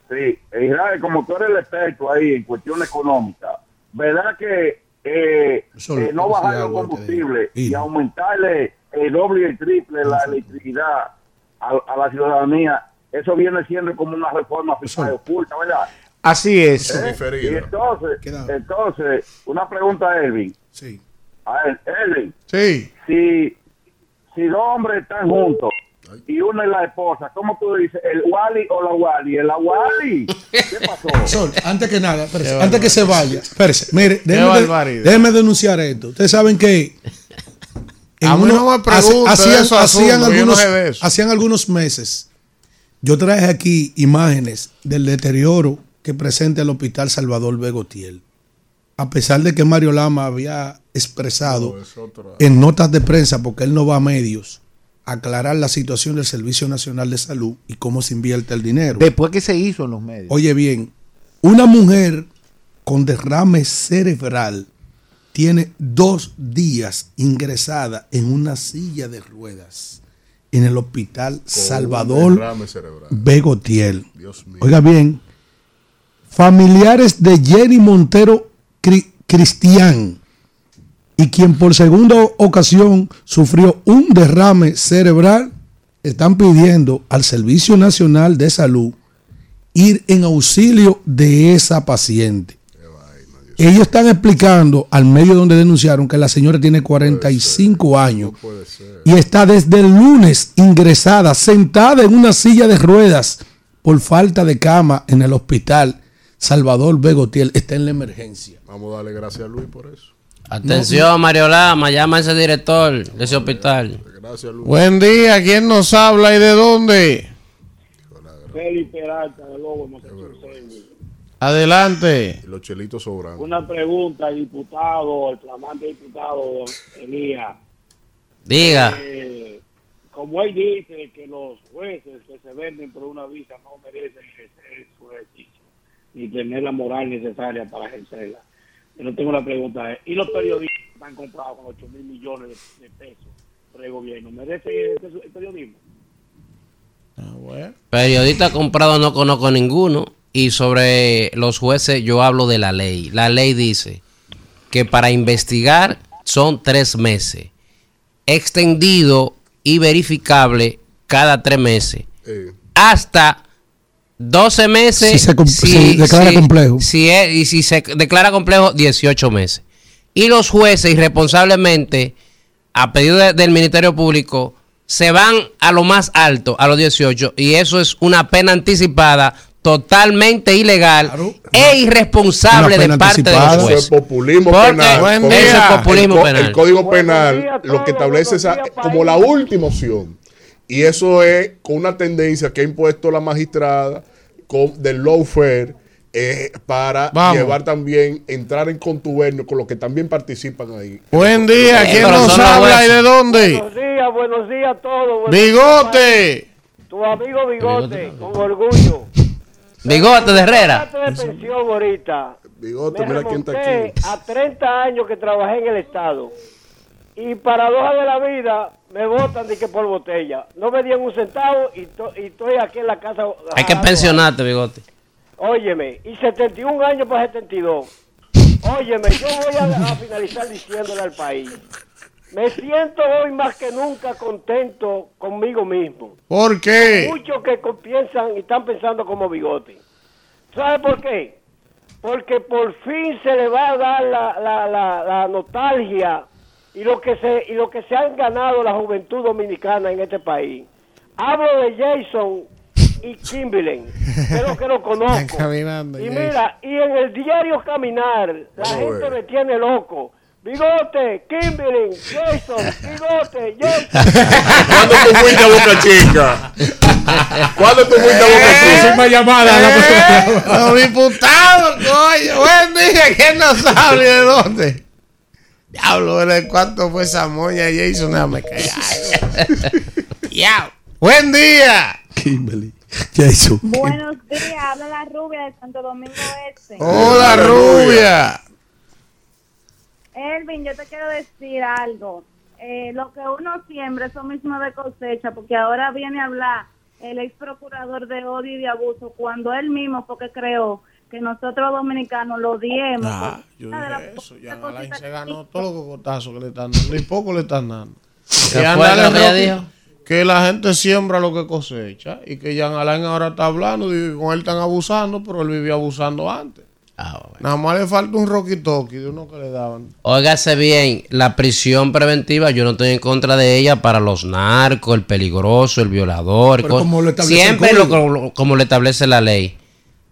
Sí, Israel, como tú eres el experto ahí en cuestión económica, ¿verdad que eh, Eso eh, no bajar los combustibles y aumentarle el doble y el triple la electricidad a, a la ciudadanía, eso viene siendo como una reforma fiscal oculta, ¿verdad? Así es. ¿Eh? Y entonces, entonces, una pregunta a Elvin. Sí. A Elvin, Sí. si, si dos hombres están juntos y uno es la esposa, ¿cómo tú dices? ¿El Wally o la Wally? ¿El la Wally? ¿Qué pasó? Sol, antes que nada, espérese, antes que se vaya, espérese, mire, déjeme, denunciar esto. Ustedes saben que no me hacían, no algunos, eso. hacían algunos meses, yo traje aquí imágenes del deterioro que presenta el Hospital Salvador Begotiel. A pesar de que Mario Lama había expresado en notas de prensa, porque él no va a medios, aclarar la situación del Servicio Nacional de Salud y cómo se invierte el dinero. Después que se hizo en los medios. Oye bien, una mujer con derrame cerebral tiene dos días ingresada en una silla de ruedas en el hospital Salvador derrame cerebral. Begotiel. Dios mío. Oiga bien, familiares de Jenny Montero Cri- Cristian y quien por segunda ocasión sufrió un derrame cerebral, están pidiendo al Servicio Nacional de Salud ir en auxilio de esa paciente. Ellos están explicando al medio donde denunciaron que la señora tiene 45 años y está desde el lunes ingresada, sentada en una silla de ruedas por falta de cama en el hospital Salvador Begotiel. Está en la emergencia. Vamos a darle gracias a Luis por eso. Atención, Mario Lama, llama a ese director de ese hospital. Gracias, Luis. Buen día, ¿quién nos habla y de dónde? Felipe Peralta de Lobo, Massachusetts. Adelante. Los chelitos sobran. Una pregunta al diputado, el flamante diputado Elías. Diga. Eh, como él dice que los jueces que se venden por una visa no merecen ejercer su ejercicio, ni tener la moral necesaria para ejercerla. Yo tengo una pregunta. eh, ¿Y los periodistas que están comprados con 8 mil millones de, de pesos por el gobierno? ¿Merecen este- el periodismo? Periodista comprado no conozco ninguno. Y sobre los jueces yo hablo de la ley. La ley dice que para investigar son tres meses. Extendido y verificable cada tres meses. Eh, Hasta 12 meses. Si se com- se declara complejo. si es- y si se declara complejo, 18 meses. Y los jueces irresponsablemente, a pedido de- del Ministerio Público, se van a lo más alto, a los 18. Y eso es una pena anticipada totalmente ilegal e irresponsable Una de parte de los jueces. Eso es populismo Porque penal. Día. eso es populismo el, penal. el Código Penal días a lo que establece esa, como la última opción. Y eso es con una tendencia que ha impuesto la magistrada con, del lawfare eh, para Vamos. llevar también, entrar en contubernio con los que también participan ahí. Buen día, ¿quién Pero nos habla y de dónde? Buenos días, buenos días a todos. Bigote. días. Tu amigo Bigote, con orgullo. Bigote de Herrera. De pensión ahorita. Bigote, Me mira quién está aquí. a 30 años que trabajé en el Estado. Y paradoja de la vida, me votan de que por botella. No me dieron un centavo y, to- y estoy aquí en la casa. Hay que pensionarte, bigote. Óyeme, y 71 años para 72. Óyeme, yo voy a, a finalizar diciéndole al país. Me siento hoy más que nunca contento conmigo mismo. ¿Por qué? Muchos que piensan y están pensando como bigote. ¿Sabe por qué? Porque por fin se le va a dar la, la, la, la nostalgia y lo que se y lo que se han ganado la juventud dominicana en este país. Hablo de Jason y Kimberly, pero que lo conozco. caminando, y mira, y en el diario Caminar, la gente me tiene loco. Bigote, Kimberly, Jason, bigote, Jason. ¿Cuándo tú fuiste a Boca Chica? ¿Cuándo tú fuiste a Boca Chica? Próxima llamada, la próxima llamada. Los diputados, coño. Buen día, ¿quién nos habla y de dónde? Diablo, ¿de cuánto fue esa moña Jason? Déjame callar. Diablo. Buen día. Kimberly. Jason. Buenos días, habla la rubia de Santo Domingo Este. Hola, rubia. Elvin, yo te quiero decir algo. Eh, lo que uno siembra, eso mismo de cosecha, porque ahora viene a hablar el ex procurador de odio y de abuso, cuando él mismo fue que creó que nosotros dominicanos lo diemos. Ah, yo dije eso. Jan Alain se ganó todos los cocotazos que le están dando. Ni poco le están dando. ¿Qué Y fue Andale lo que ella Rocky, dijo? Que la gente siembra lo que cosecha. Y que Jan Alain ahora está hablando. Y con él están abusando, pero él vivía abusando antes. Nada más le falta un Rocky Toki de uno que le daban. Óigase bien, la prisión preventiva, yo no estoy en contra de ella para los narcos, el peligroso, el violador. Pero cos- como lo establece siempre el lo, como lo establece la ley.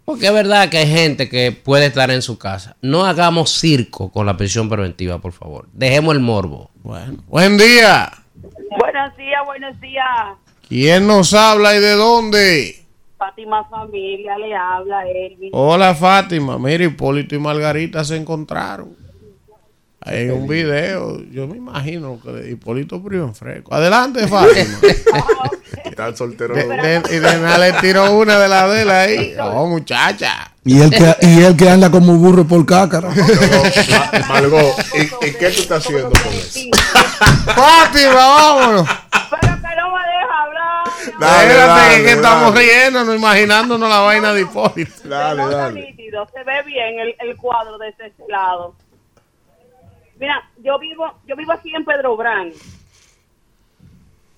Porque es verdad que hay gente que puede estar en su casa. No hagamos circo con la prisión preventiva, por favor. Dejemos el morbo. Bueno, buen día. Buenos días, buenos días. ¿Quién nos habla y de dónde? Fátima Familia le habla, Elvin. Hola Fátima, mira Hipólito y Margarita se encontraron. Hay un video, yo me imagino que de Hipólito en fresco. Adelante Fátima. Está soltero. De- de- y de nada le tiró una de la él ahí. Oh muchacha. Y él que, y él que anda como burro por cácara. Margot, ¿y, y qué tú estás haciendo con eso? Fátima, vámonos. Pero que no me deja hablar. Dale, Espérate, dale, que estamos dale. riéndonos, imaginándonos la vaina de Hipólito. Dale, dale. nítido, se ve bien el, el cuadro de este lado. Mira, yo vivo, yo vivo aquí en Pedro Brán.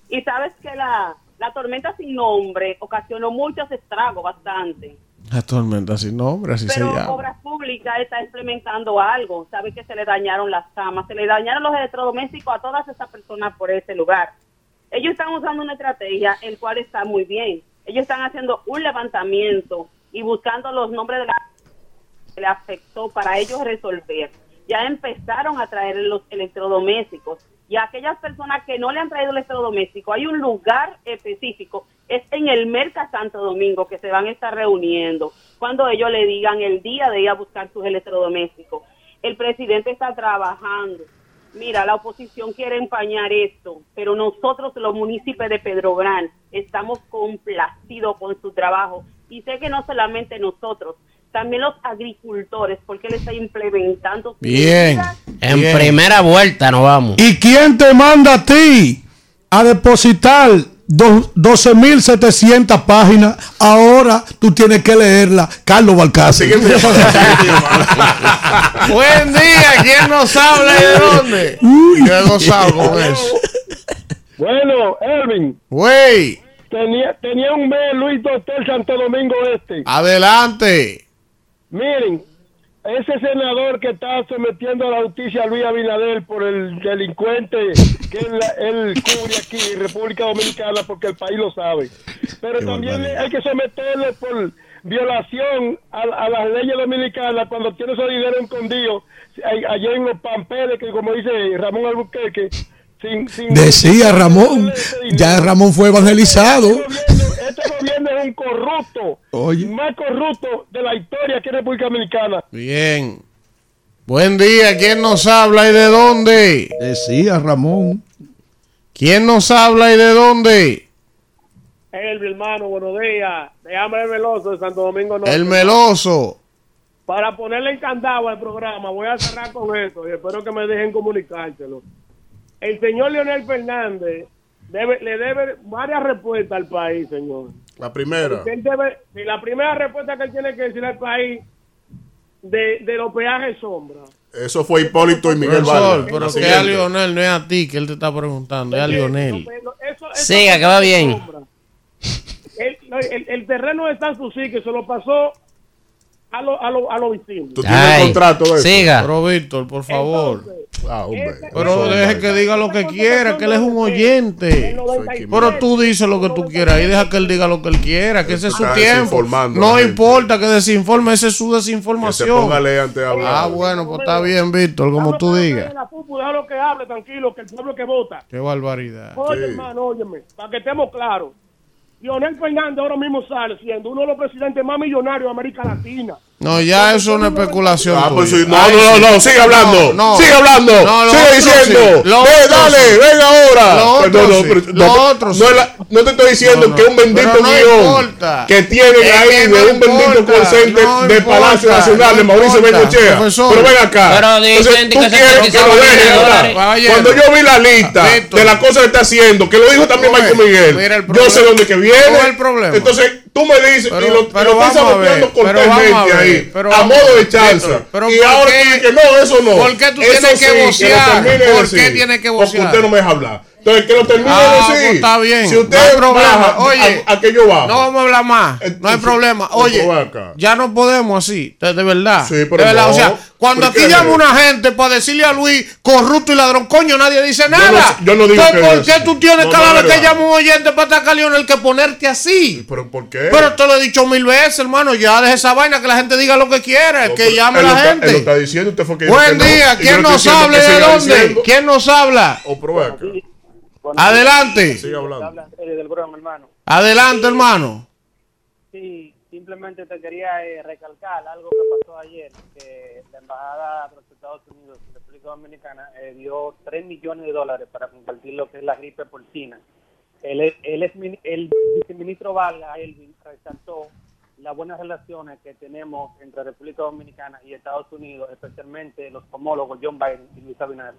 Y sabes que la, la tormenta sin nombre ocasionó muchos estragos, bastante. La tormenta sin nombre, así Pero se llama. Obras Públicas está implementando algo. Sabe que se le dañaron las camas, se le dañaron los electrodomésticos a todas esas personas por ese lugar. Ellos están usando una estrategia, el cual está muy bien. Ellos están haciendo un levantamiento y buscando los nombres de la que le afectó para ellos resolver. Ya empezaron a traer los electrodomésticos y a aquellas personas que no le han traído electrodomésticos, hay un lugar específico, es en el Merca Santo Domingo que se van a estar reuniendo cuando ellos le digan el día de ir a buscar sus electrodomésticos. El presidente está trabajando. Mira, la oposición quiere empañar esto, pero nosotros, los municipios de Pedro Gran, estamos complacidos con su trabajo. Y sé que no solamente nosotros, también los agricultores, porque él está implementando. Bien. En bien. primera vuelta nos vamos. ¿Y quién te manda a ti a depositar dos- 12.700 páginas? Ahora tú tienes que leerla. Carlos Balcázar. Buen día, ¿quién nos habla y de dónde? Yo he gozado con eso. Bueno, Elvin, Güey, tenía, tenía un mes Luis Doctor Santo Domingo Este. adelante. Miren, ese senador que está sometiendo a la justicia a Luis Abinader por el delincuente que él, él cubre aquí en República Dominicana porque el país lo sabe. Pero también hay que someterlo por violación a, a las leyes dominicanas cuando tiene esos dinero escondido allá en los pampeles que como dice Ramón Albuquerque sin, sin Decía Ramón. Ya Ramón fue evangelizado. este gobierno es un corrupto Oye. más corrupto de la historia aquí en República Dominicana Bien. Buen día, ¿quién nos habla y de dónde? Decía Ramón. ¿Quién nos habla y de dónde? Elvi, hermano, buenos días. De hambre Veloso de Santo Domingo Norte. El meloso. Para ponerle encantado al programa, voy a cerrar con esto y espero que me dejen comunicárselo. El señor Leonel Fernández debe, le debe varias respuestas al país, señor. La primera. Porque él debe- si la primera respuesta que él tiene que decir al país de, de los peajes sombra. Eso fue Hipólito y Miguel Vargas. pero que a Lionel, no es a ti que él te está preguntando, es a Lionel. Siga, que va bien. El, el- el terreno de San Susi que se lo pasó a los a lo, a los vecinos. ¿Tú tienes el contrato de? Siga. Pero Víctor, por favor. Ah, hombre. Pero deje que diga lo que quiera, que él es un oyente. Pero tú dices lo que tú quieras y deja que él diga lo que él quiera, que ese es su tiempo. No importa que desinforme, esa es su desinformación. ponga a leer antes de hablar. Ah, bueno, pues está bien, Víctor, como tú digas. Déjalo que hable tranquilo, que el pueblo que vota. Qué barbaridad. Oye, hermano, óyeme, para que estemos claros. Leonel Fernández ahora mismo sale siendo uno de los presidentes más millonarios de América Latina. No, ya eso es una especulación. Ah, pues no, Ay, no, no, no, sigue hablando. No, no. Sigue hablando. No, lo sigue otro diciendo. sí. Lo Ve, otro dale, sí. venga ahora. Lo otro no, sí. pero Lo no, otro la- te estoy diciendo No, no. que un bendito guion importa. que tienen Es ahí que de un bendito importa. No de importa. Palacio Nacional de Mauricio. Bengochea. Pero ven acá. Pero dicen tú que quieres lo a deje millones de hablar. dólares. Caballero. Cuando yo vi la lista de las cosas que está haciendo, que lo dijo también Michael Miguel, yo sé dónde que viene. Entonces, tú me dices, Pero- y lo, y pero lo vamos estás saboteando cortésmente ahí, pero a modo de chanza. Pero y ¿por ahora tú dices, no, eso no. ¿Por qué tú Eso tienes que sí, lo vocear? ¿Por qué tienes que Porque vocear? usted no me deja hablar. Entonces, que lo termine Ah, de pues decir. está bien. Si usted no hay problema. baja, Oye, a, a que yo bajo. no vamos a hablar más. No hay problema. pues, Oye, acá. ya no podemos así. De, de verdad. Sí, pero de verdad. no. O sea, cuando ¿Por aquí llama una gente para decirle a Luis corrupto y ladrón, coño, nadie dice nada. yo no digo Entonces, que ¿por qué tú tienes No, cada vez que llama un oyente para atacar a Lionel que ponerte así? ¿Pero por qué? Pero te lo he dicho mil veces, hermano. Ya deja esa vaina que la gente diga lo que quiera. Que llame él la está- gente. Él lo está diciendo, usted fue que Buen día. ¿Quién nos habla de dónde? ¿Quién nos habla? O pero ven Adelante. Sigue hablando. del programa, hermano. Adelante, hermano. Sí, simplemente te quería eh, recalcar algo que pasó ayer, que la Embajada de los Estados Unidos República Dominicana eh, dio 3 millones de dólares para compartir lo que es la gripe porcina. El, el, ex min- el viceministro Vargas, Elvin, resaltó las buenas relaciones que tenemos entre República Dominicana y Estados Unidos, especialmente los homólogos John Biden y Luis Abinader.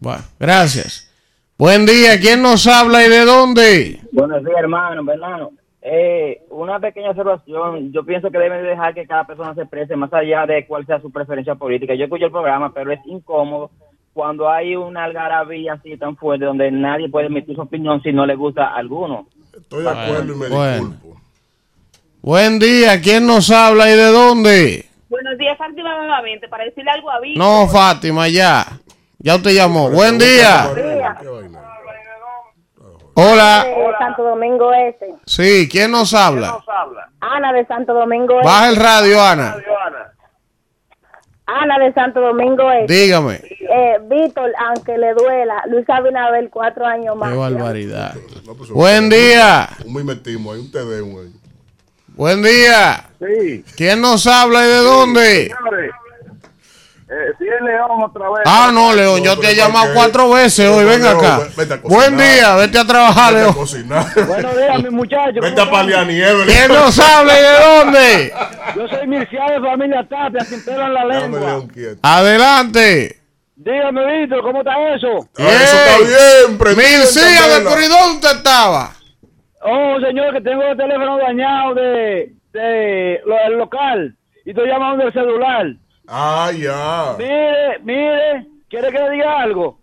Bueno, gracias. Buen día. ¿Quién nos habla y de dónde? Buenos días, hermano, hermano. Eh, una pequeña observación. Yo pienso que deben de dejar que cada persona se exprese más allá de cuál sea su preferencia política. Yo escucho el programa, pero es incómodo cuando hay una algarabía así tan fuerte donde nadie puede emitir su opinión si no le gusta a alguno. Estoy de acuerdo y me Bueno. disculpo. Buen día. ¿Quién nos habla y de dónde? Buenos días, Fátima nuevamente, para decirle algo a Víctor. No, Fátima, ya. Ya usted llamó. Buen día. Hola. De Santo Domingo Este. Sí, ¿quién nos habla? Ana de Santo Domingo Este. Baja el radio, Ana. Ana de Santo Domingo Este. Dígame. Eh, Víctor, aunque le duela, Luis Abinader cuatro años más. Qué barbaridad. Buen día. Un mimetismo, hay un TD. Buen día. Sí. ¿Quién nos habla y de dónde? Señores, eh, si es León otra vez. Ah, no, León, yo te he llamado cuatro veces hoy. Ven acá. Buen día, vete a trabajar, León. Buenos días, mis muchachos. Vete a paliar nieve. ¿Quién nos habla y de dónde? Yo soy Mircea de familia Tapia, sin pelo en la lengua. Adelante. Dígame, Víctor, ¿cómo está eso? Ah, eso está bien, prendido Mircea, ¿de candela. por y dónde estaba? Oh, señor, que tengo el teléfono dañado de, de lo, el local y estoy llamando del celular. Ah, ya. Mire, mire, ¿quiere que le diga algo?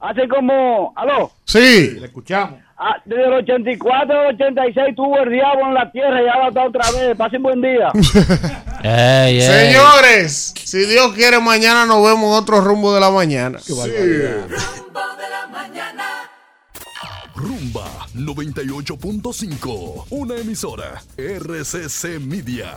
Hace como, aló, Sí. Le escuchamos. ah, desde el 84 al 86 tuvo el diablo en la tierra y ahora está otra vez. Pasen buen día. Señores, si Dios quiere, mañana nos vemos en otro rumbo de la mañana. Rumba 98.5, una emisora RCC Media.